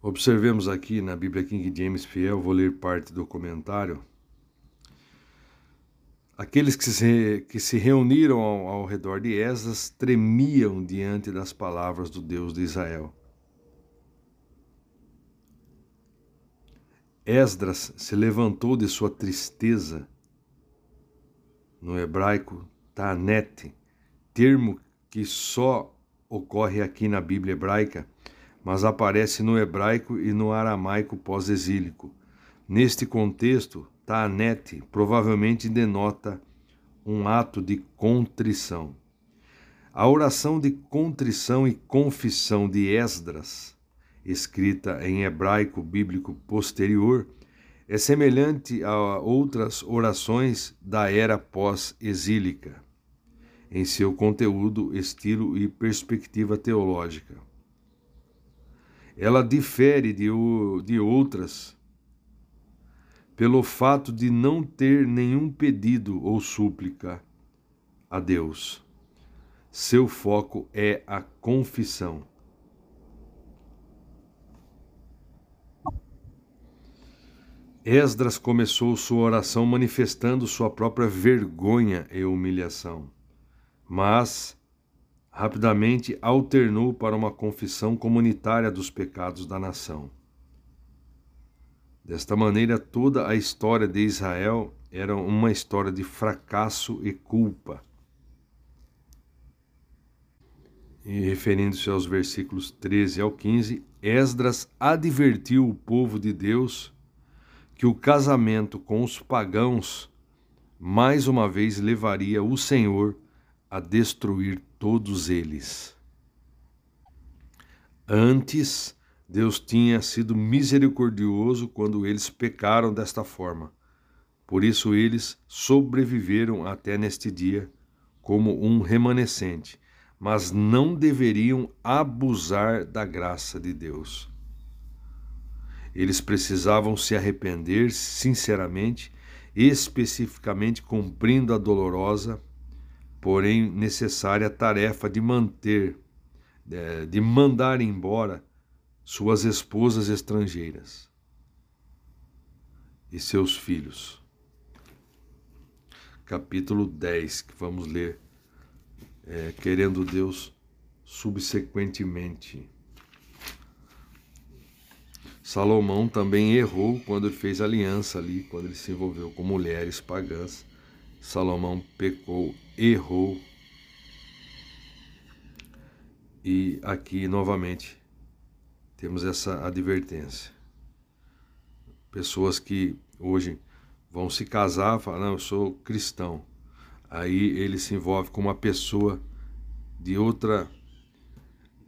Observemos aqui na Bíblia King James Fiel, vou ler parte do comentário. Aqueles que se, que se reuniram ao, ao redor de Esdras tremiam diante das palavras do Deus de Israel. Esdras se levantou de sua tristeza. No hebraico, Tanet, termo que só ocorre aqui na Bíblia hebraica, mas aparece no hebraico e no aramaico pós-exílico. Neste contexto, Tanet provavelmente denota um ato de contrição. A oração de contrição e confissão de Esdras escrita em hebraico bíblico posterior, é semelhante a outras orações da era pós-exílica, em seu conteúdo, estilo e perspectiva teológica. Ela difere de, de outras pelo fato de não ter nenhum pedido ou súplica a Deus. Seu foco é a confissão. Esdras começou sua oração manifestando sua própria vergonha e humilhação, mas rapidamente alternou para uma confissão comunitária dos pecados da nação. Desta maneira, toda a história de Israel era uma história de fracasso e culpa. E referindo-se aos versículos 13 ao 15, Esdras advertiu o povo de Deus que o casamento com os pagãos mais uma vez levaria o Senhor a destruir todos eles. Antes, Deus tinha sido misericordioso quando eles pecaram desta forma. Por isso eles sobreviveram até neste dia como um remanescente, mas não deveriam abusar da graça de Deus. Eles precisavam se arrepender sinceramente, especificamente cumprindo a dolorosa, porém necessária tarefa de manter, é, de mandar embora suas esposas estrangeiras e seus filhos. Capítulo 10, que vamos ler, é, querendo Deus subsequentemente. Salomão também errou quando ele fez aliança ali, quando ele se envolveu com mulheres pagãs. Salomão pecou, errou. E aqui novamente temos essa advertência. Pessoas que hoje vão se casar, falam, não, eu sou cristão. Aí ele se envolve com uma pessoa de outra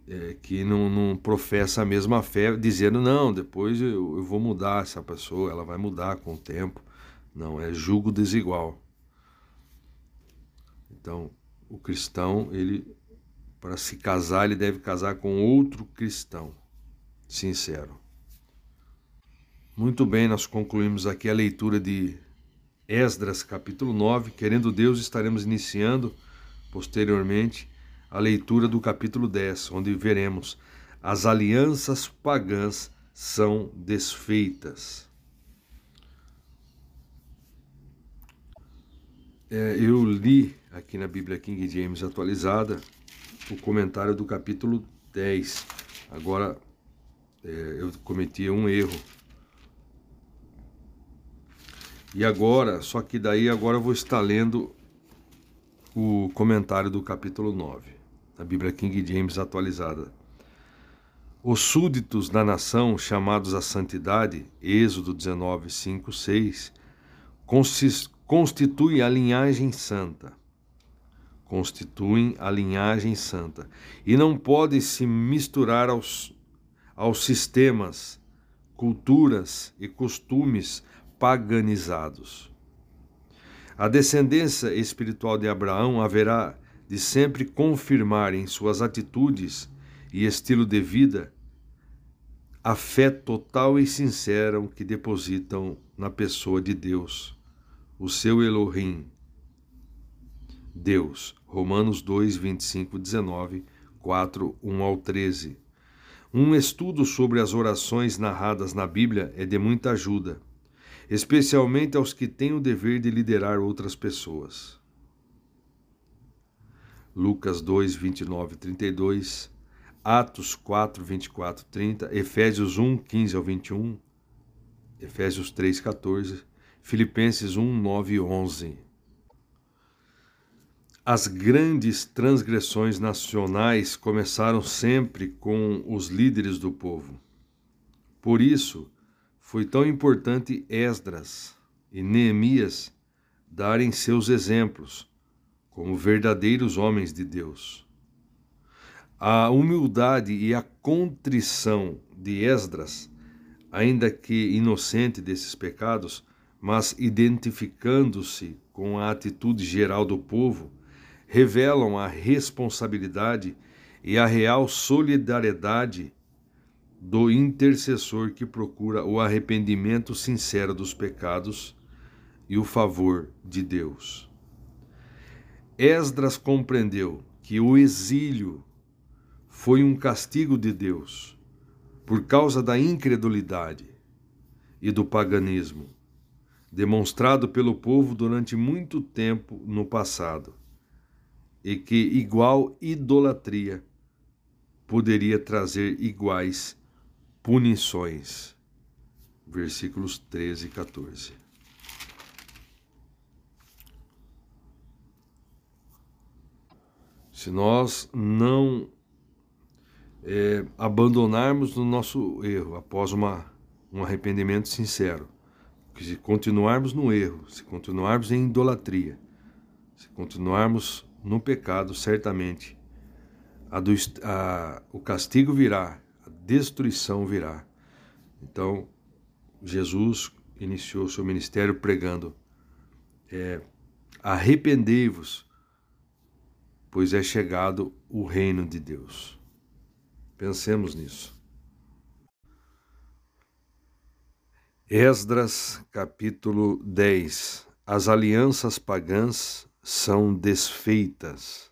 é, que não, não, professa a mesma fé, dizendo, não, depois eu, eu vou mudar essa pessoa, ela vai mudar com o tempo. Não, é julgo desigual. Então, o cristão, ele para se casar, ele deve casar com outro cristão, sincero. Muito bem, nós concluímos aqui a leitura de Esdras, capítulo 9. Querendo Deus, estaremos iniciando posteriormente a leitura do capítulo 10, onde veremos as alianças pagãs são desfeitas. é, eu li aqui na Bíblia King James atualizada o comentário do capítulo 10. Agora é, eu cometi um erro. E agora, só que daí agora eu vou estar lendo o comentário do capítulo 9, da Bíblia King James atualizada. Os súditos da nação, chamados à santidade, Êxodo 19, 5, 6, constituem a linhagem santa. Constituem a linhagem santa. E não podem se misturar aos, aos sistemas, culturas e costumes paganizados. A descendência espiritual de Abraão haverá de sempre confirmar em suas atitudes e estilo de vida a fé total e sincera que depositam na pessoa de Deus, o seu Elohim. Deus, Romanos 2, 25, 19, 4, 1 ao 13. Um estudo sobre as orações narradas na Bíblia é de muita ajuda, especialmente aos que têm o dever de liderar outras pessoas. Lucas 2, 29 e 32, Atos 4, 24, 30, Efésios 1, 15 ao 21, Efésios 3, 14, Filipenses 1, 9 e 11. As grandes transgressões nacionais começaram sempre com os líderes do povo. Por isso, foi tão importante Esdras e Neemias darem seus exemplos como verdadeiros homens de Deus. A humildade e a contrição de Esdras, ainda que inocente desses pecados, mas identificando-se com a atitude geral do povo, revelam a responsabilidade e a real solidariedade do intercessor que procura o arrependimento sincero dos pecados e o favor de Deus. Esdras compreendeu que o exílio foi um castigo de Deus por causa da incredulidade e do paganismo demonstrado pelo povo durante muito tempo no passado, e que igual idolatria poderia trazer iguais punições. Versículos 13 e 14. Se nós não é, abandonarmos o nosso erro após uma, um arrependimento sincero. Se continuarmos no erro, se continuarmos em idolatria, se continuarmos no pecado, certamente a do, a, o castigo virá, a destruição virá. Então, Jesus iniciou seu ministério pregando: é, arrependei-vos, pois é chegado o reino de Deus. Pensemos nisso. Esdras, capítulo 10. As alianças pagãs são desfeitas.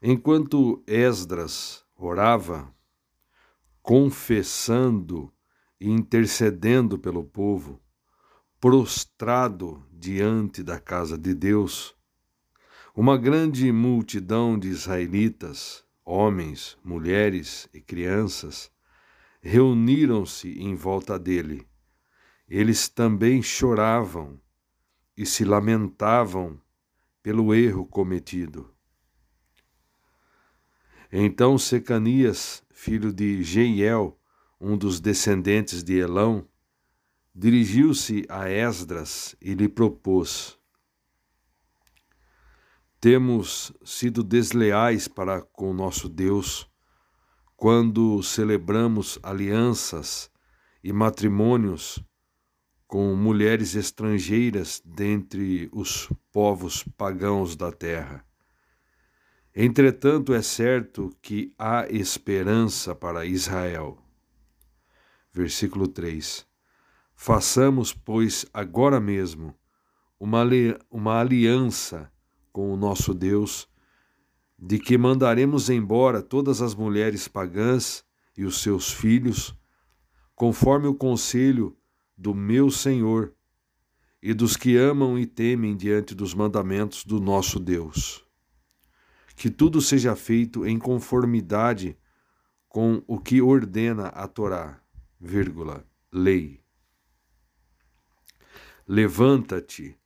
Enquanto Esdras orava, confessando e intercedendo pelo povo, prostrado diante da casa de Deus, uma grande multidão de israelitas homens, mulheres e crianças, reuniram-se em volta dele. Eles também choravam e se lamentavam pelo erro cometido. Então Secanias, filho de Jeiel, um dos descendentes de Elão, dirigiu-se a Esdras e lhe propôs: temos sido desleais para com nosso Deus quando celebramos alianças e matrimônios com mulheres estrangeiras dentre os povos pagãos da terra. Entretanto, é certo que há esperança para Israel. Versículo 3: Façamos, pois, agora mesmo uma, uma aliança com o nosso Deus, de que mandaremos embora todas as mulheres pagãs e os seus filhos, conforme o conselho do meu Senhor, e dos que amam e temem diante dos mandamentos do nosso Deus. Que tudo seja feito em conformidade com o que ordena a Torá, vírgula, lei. Levanta-te,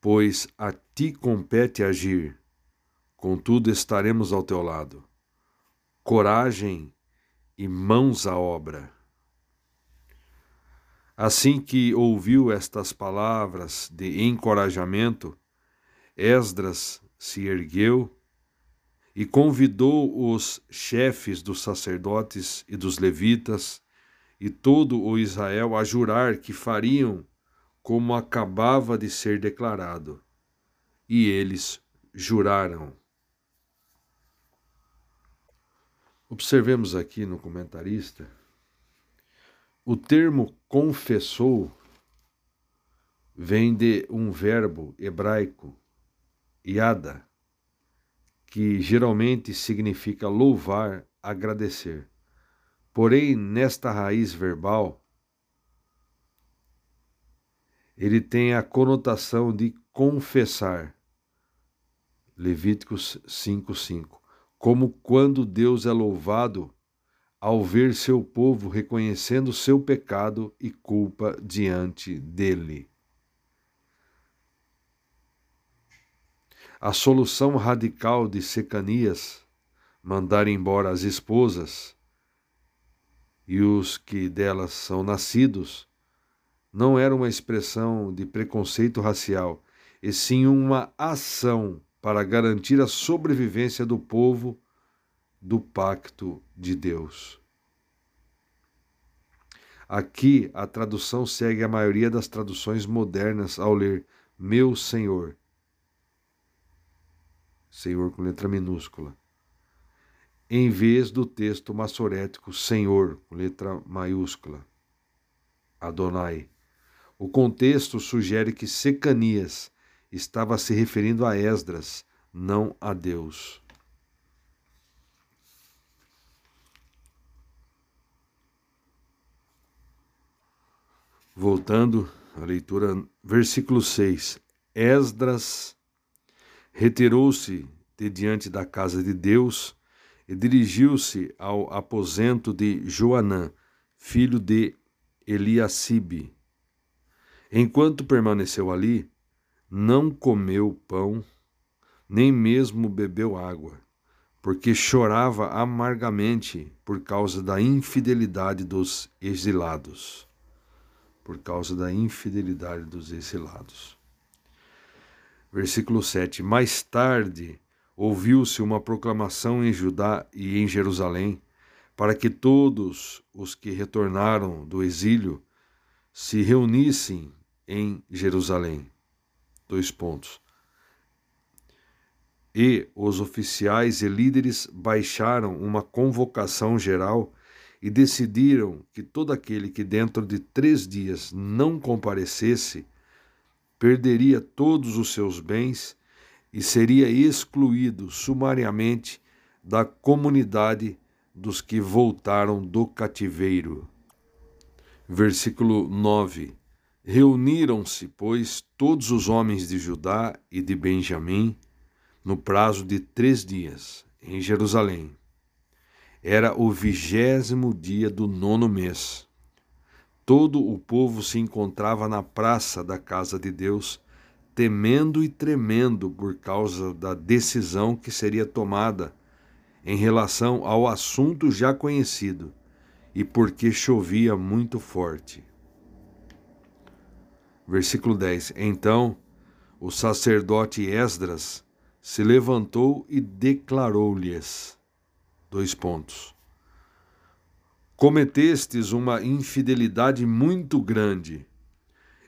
pois a ti compete agir, contudo estaremos ao teu lado. Coragem e mãos à obra. Assim que ouviu estas palavras de encorajamento, Esdras se ergueu e convidou os chefes dos sacerdotes e dos levitas e todo o Israel a jurar que fariam como acabava de ser declarado. E eles juraram. Observemos aqui no comentarista o termo confessou vem de um verbo hebraico, yada, que geralmente significa louvar, agradecer. Porém, nesta raiz verbal, ele tem a conotação de confessar. Levíticos 5:5. Como quando Deus é louvado ao ver seu povo reconhecendo seu pecado e culpa diante dele. A solução radical de Secanias, mandar embora as esposas e os que delas são nascidos, não era uma expressão de preconceito racial, e sim uma ação para garantir a sobrevivência do povo do pacto de Deus. Aqui a tradução segue a maioria das traduções modernas ao ler meu Senhor. Senhor com letra minúscula. Em vez do texto massorético Senhor com letra maiúscula. Adonai. O contexto sugere que Secanias estava se referindo a Esdras, não a Deus. Voltando à leitura, versículo 6. Esdras retirou-se de diante da casa de Deus e dirigiu-se ao aposento de Joanã, filho de Eliacibe. Enquanto permaneceu ali, não comeu pão, nem mesmo bebeu água, porque chorava amargamente por causa da infidelidade dos exilados por causa da infidelidade dos exilados. Versículo 7: Mais tarde ouviu-se uma proclamação em Judá e em Jerusalém, para que todos os que retornaram do exílio se reunissem em Jerusalém. Dois pontos. E os oficiais e líderes baixaram uma convocação geral e decidiram que todo aquele que dentro de três dias não comparecesse perderia todos os seus bens e seria excluído sumariamente da comunidade dos que voltaram do cativeiro. Versículo 9: Reuniram-se, pois, todos os homens de Judá e de Benjamim, no prazo de três dias, em Jerusalém era o vigésimo dia do nono mês. Todo o povo se encontrava na praça da casa de Deus, temendo e tremendo por causa da decisão que seria tomada em relação ao assunto já conhecido e porque chovia muito forte. Versículo 10: Então o sacerdote Esdras se levantou e declarou-lhes: Dois pontos. Cometestes uma infidelidade muito grande,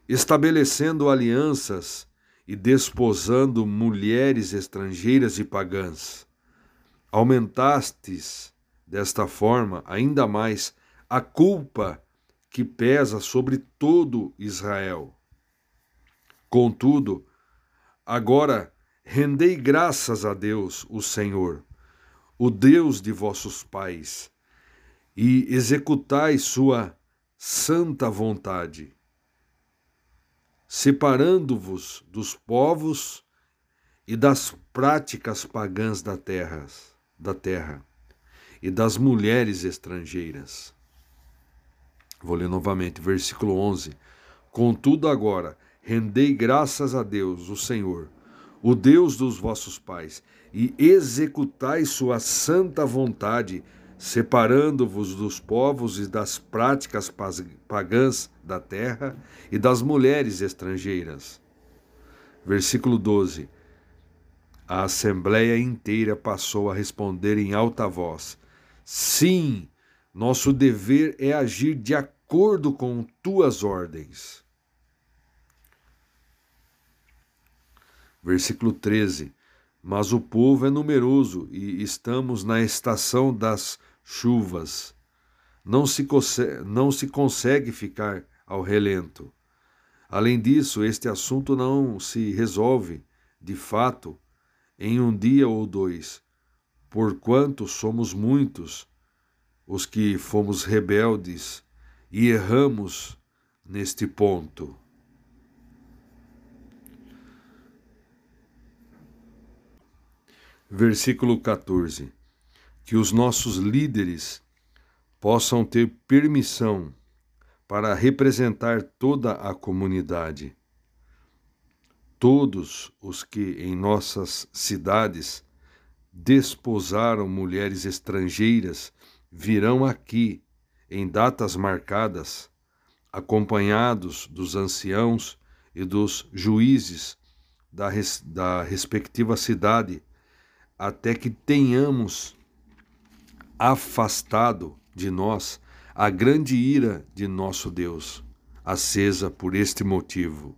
estabelecendo alianças e desposando mulheres estrangeiras e pagãs. Aumentastes, desta forma, ainda mais a culpa que pesa sobre todo Israel. Contudo, agora rendei graças a Deus, o Senhor, o Deus de vossos pais, e executai sua santa vontade. separando-vos dos povos e das práticas pagãs da terra, da terra e das mulheres estrangeiras. Vou ler novamente, versículo 11. Contudo, agora, rendei graças a Deus, o Senhor, o Deus dos vossos pais, e executai sua santa vontade, separando-vos dos povos e das práticas pagãs da terra e das mulheres estrangeiras. Versículo 12. A assembleia inteira passou a responder em alta voz: Sim, nosso dever é agir de acordo com tuas ordens. Versículo 13. Mas o povo é numeroso e estamos na estação das chuvas. Não se, não se consegue ficar ao relento. Além disso, este assunto não se resolve, de fato, em um dia ou dois, porquanto somos muitos os que fomos rebeldes e erramos neste ponto. Versículo 14. Que os nossos líderes possam ter permissão para representar toda a comunidade. Todos os que em nossas cidades desposaram mulheres estrangeiras virão aqui em datas marcadas, acompanhados dos anciãos e dos juízes da, res, da respectiva cidade, até que tenhamos afastado de nós a grande ira de nosso Deus, acesa por este motivo.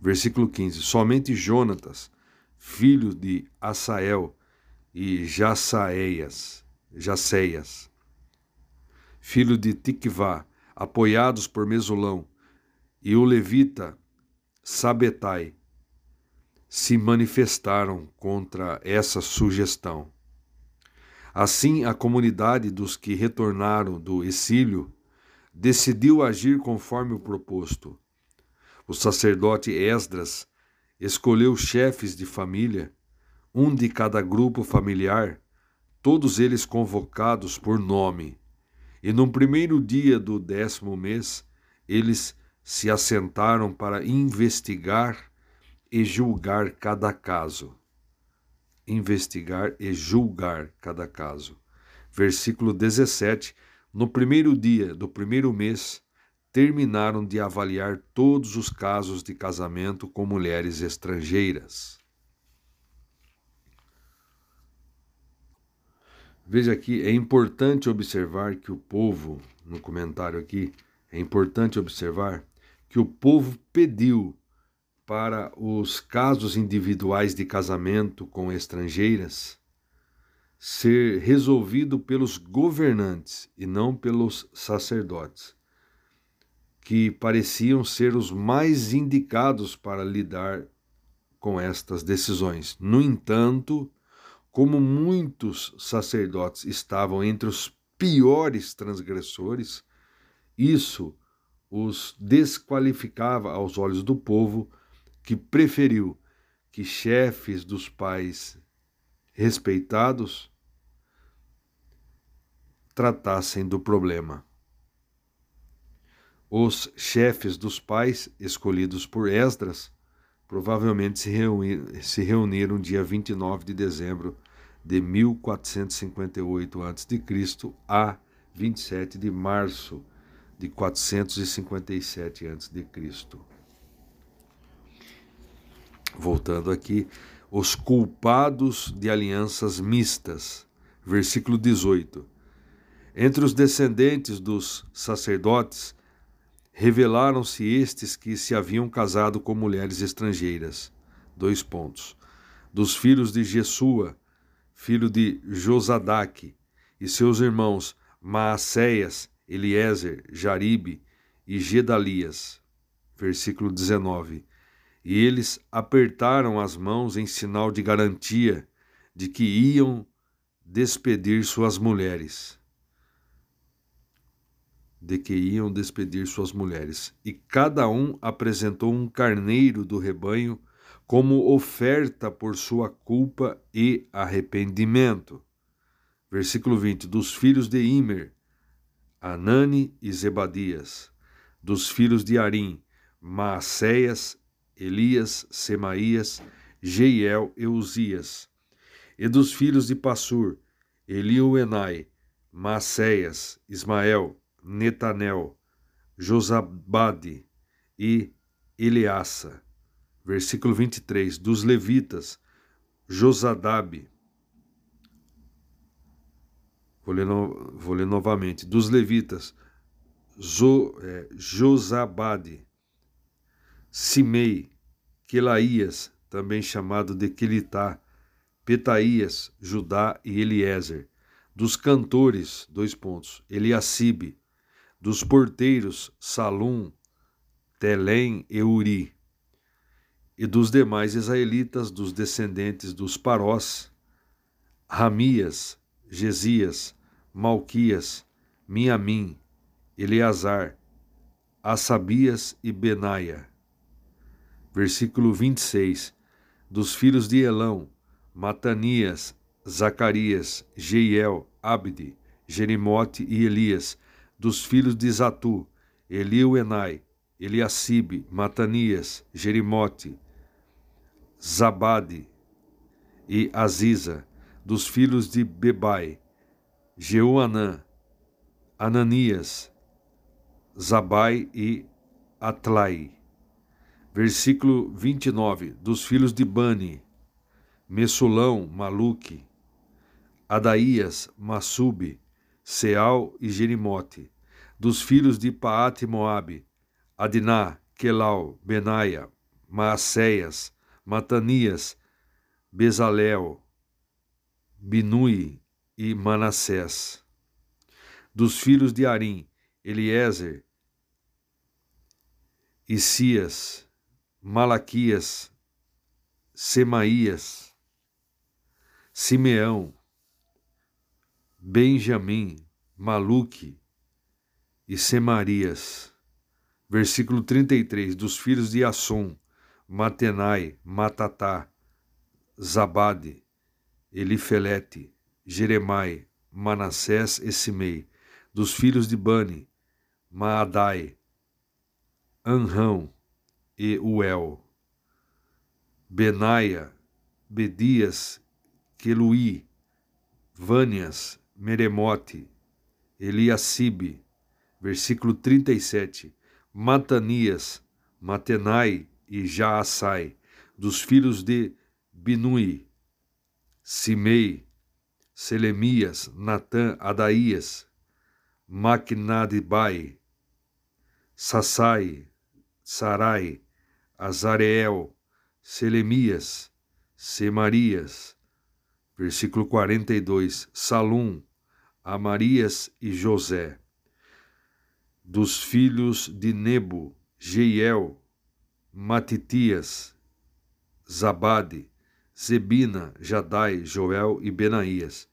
Versículo 15: Somente Jonatas, filho de Asael e Jassaeias, Jaceias, filho de Tikvá, apoiados por Mesulão, e o levita Sabetai, se manifestaram contra essa sugestão. Assim, a comunidade dos que retornaram do exílio decidiu agir conforme o proposto. O sacerdote Esdras escolheu chefes de família, um de cada grupo familiar, todos eles convocados por nome. E no primeiro dia do décimo mês, eles se assentaram para investigar e julgar cada caso. Investigar e julgar cada caso. Versículo 17: No primeiro dia do primeiro mês, terminaram de avaliar todos os casos de casamento com mulheres estrangeiras. Veja aqui, é importante observar que o povo, no comentário aqui, é importante observar que o povo pediu para os casos individuais de casamento com estrangeiras ser resolvido pelos governantes e não pelos sacerdotes, que pareciam ser os mais indicados para lidar com estas decisões. No entanto, como muitos sacerdotes estavam entre os piores transgressores, isso os desqualificava aos olhos do povo, que preferiu que chefes dos pais respeitados tratassem do problema. Os chefes dos pais, escolhidos por Esdras, provavelmente se, reuni se reuniram dia 29 de dezembro de 1458 a.C. a 27 de março de 457 a.C. Voltando aqui, os culpados de alianças mistas, versículo 18. Entre os descendentes dos sacerdotes, revelaram-se estes que se haviam casado com mulheres estrangeiras. Dois pontos. Dos filhos de Jesua, filho de Josadaque, e seus irmãos Maacéias, Eliezer, Jaribe e Gedalias. Versículo 19. E eles apertaram as mãos em sinal de garantia de que iam despedir suas mulheres. de que iam despedir suas mulheres, e cada um apresentou um carneiro do rebanho como oferta por sua culpa e arrependimento. Versículo 20: Dos filhos de Imer, Anani e Zebadias. Dos filhos de Arim, Maacéias, Elias, Semaías, Jeiel e Uzias. E dos filhos de Passur, Eliuenai, Maacéias, Ismael, Netanel, Josabade e Eleassa. Versículo 23. Dos levitas, Josadab. Vou ler, no, vou ler novamente. Dos levitas, Zo, é, Josabade, Simei, Quelaías, também chamado de Quelitá, Petaías, Judá e Eliezer. Dos cantores, dois pontos, Eliacibe. Dos porteiros, Salum, Telém e Uri e dos demais israelitas, dos descendentes dos Parós, Ramias, Gesias, Malquias, Miamim, Eleazar, Assabias e Benaia. Versículo 26. Dos filhos de Elão, Matanias, Zacarias, Jeiel, Abde, Jerimote e Elias. Dos filhos de Zatu, Eliuenai, Eliacibe, Matanias, Jerimote, Zabade e Aziza, dos filhos de Bebai, Jeuanã, Ananias, Zabai e Atlai. Versículo 29, dos filhos de Bani, Messulão, Maluque, Adaías, Massube, Seal e Jerimote, dos filhos de Paate Moabe, Adiná, Quelau, Benaia, Maacéias, Matanias, Bezalel, Binui e Manassés. Dos filhos de Arim, Eliezer, Isias, Malaquias, Semaías, Simeão, Benjamim, Maluque e Semarias. Versículo 33, dos filhos de Assom, Matenai, Matatá, Zabade, Elifelete, Jeremai, Manassés e Simei, dos filhos de Bani, Maadai, Anrão e Uel, Benaia, Bedias, Queluí, Vânias, Meremote, Eliacibe, versículo 37, Matanias, Matenai e Jaassai, dos filhos de Binui, Simei, Selemias, Natã, Adaías, Maquinadibai, Sassai, Sarai, Azareel, Selemias, Semarias, versículo 42, Salum, Amarias e José, dos filhos de Nebo, Jeiel, Matitias, Zabade, Zebina, Jadai, Joel e Benaías.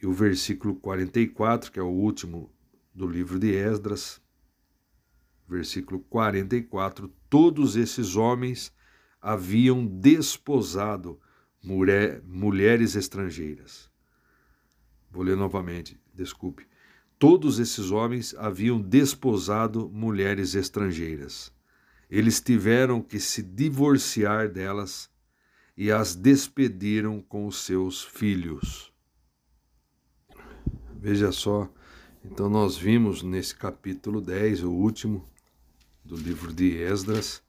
E o versículo 44, que é o último do livro de Esdras, versículo 44, todos esses homens haviam desposado mulher, mulheres estrangeiras. Vou ler novamente, desculpe. Todos esses homens haviam desposado mulheres estrangeiras eles tiveram que se divorciar delas e as despediram com os seus filhos. Veja só, então nós vimos nesse capítulo 10, o último do livro de Esdras,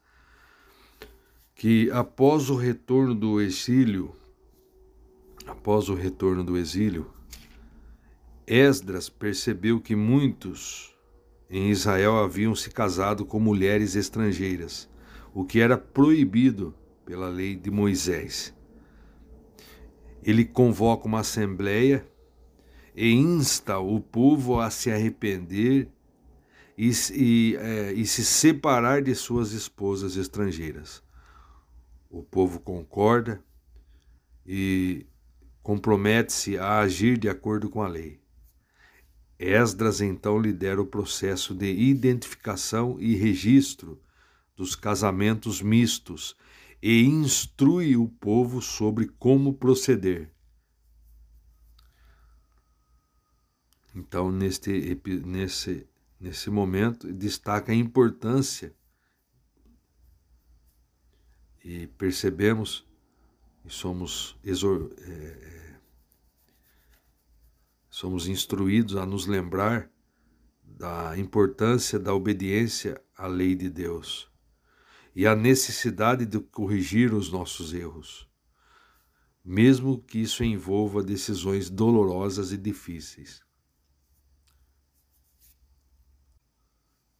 que após o retorno do exílio, após o retorno do exílio, Esdras percebeu que muitos em Israel haviam se casado com mulheres estrangeiras, o que era proibido pela lei de Moisés. Ele convoca uma assembleia e insta o povo a se arrepender e, e, é, e se separar de suas esposas estrangeiras. O povo concorda e compromete-se a agir de acordo com a lei. Esdras então lidera o processo de identificação e registro dos casamentos mistos e instrui o povo sobre como proceder. Então, neste, nesse, nesse momento, destaca a importância e percebemos e somos, é, é, somos instruídos a nos lembrar da importância da obediência à lei de Deus e a necessidade de corrigir os nossos erros, mesmo que isso envolva decisões dolorosas e difíceis.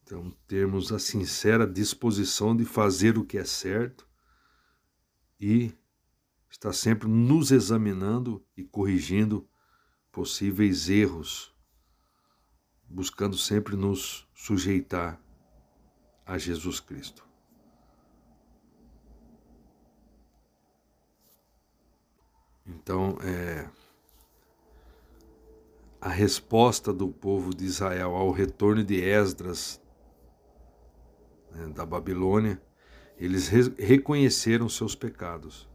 Então, termos a sincera disposição de fazer o que é certo e estar sempre nos examinando e corrigindo possíveis erros, buscando sempre nos sujeitar a Jesus Cristo. Então, é, a resposta do povo de Israel ao retorno de Esdras né, da Babilônia, eles re reconheceram seus pecados,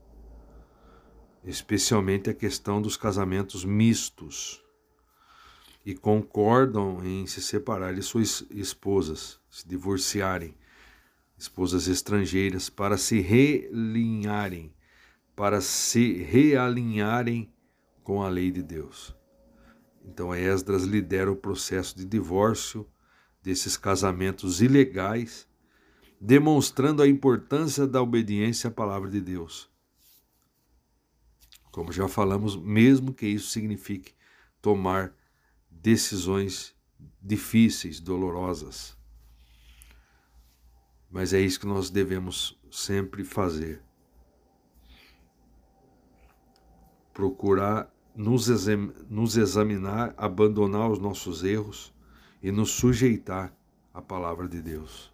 especialmente a questão dos casamentos mistos, e concordam em se separar de suas esposas, se divorciarem, esposas estrangeiras, para se realinharem, para se realinharem com a lei de Deus. Então Esdras lidera o processo de divórcio desses casamentos ilegais demonstrando a importância da obediência à palavra de Deus. Como já falamos, mesmo que isso signifique tomar decisões difíceis, dolorosas. Mas é isso que nós devemos sempre fazer. Procurar nos, nos examinar, abandonar os nossos erros e nos sujeitar à palavra de Deus.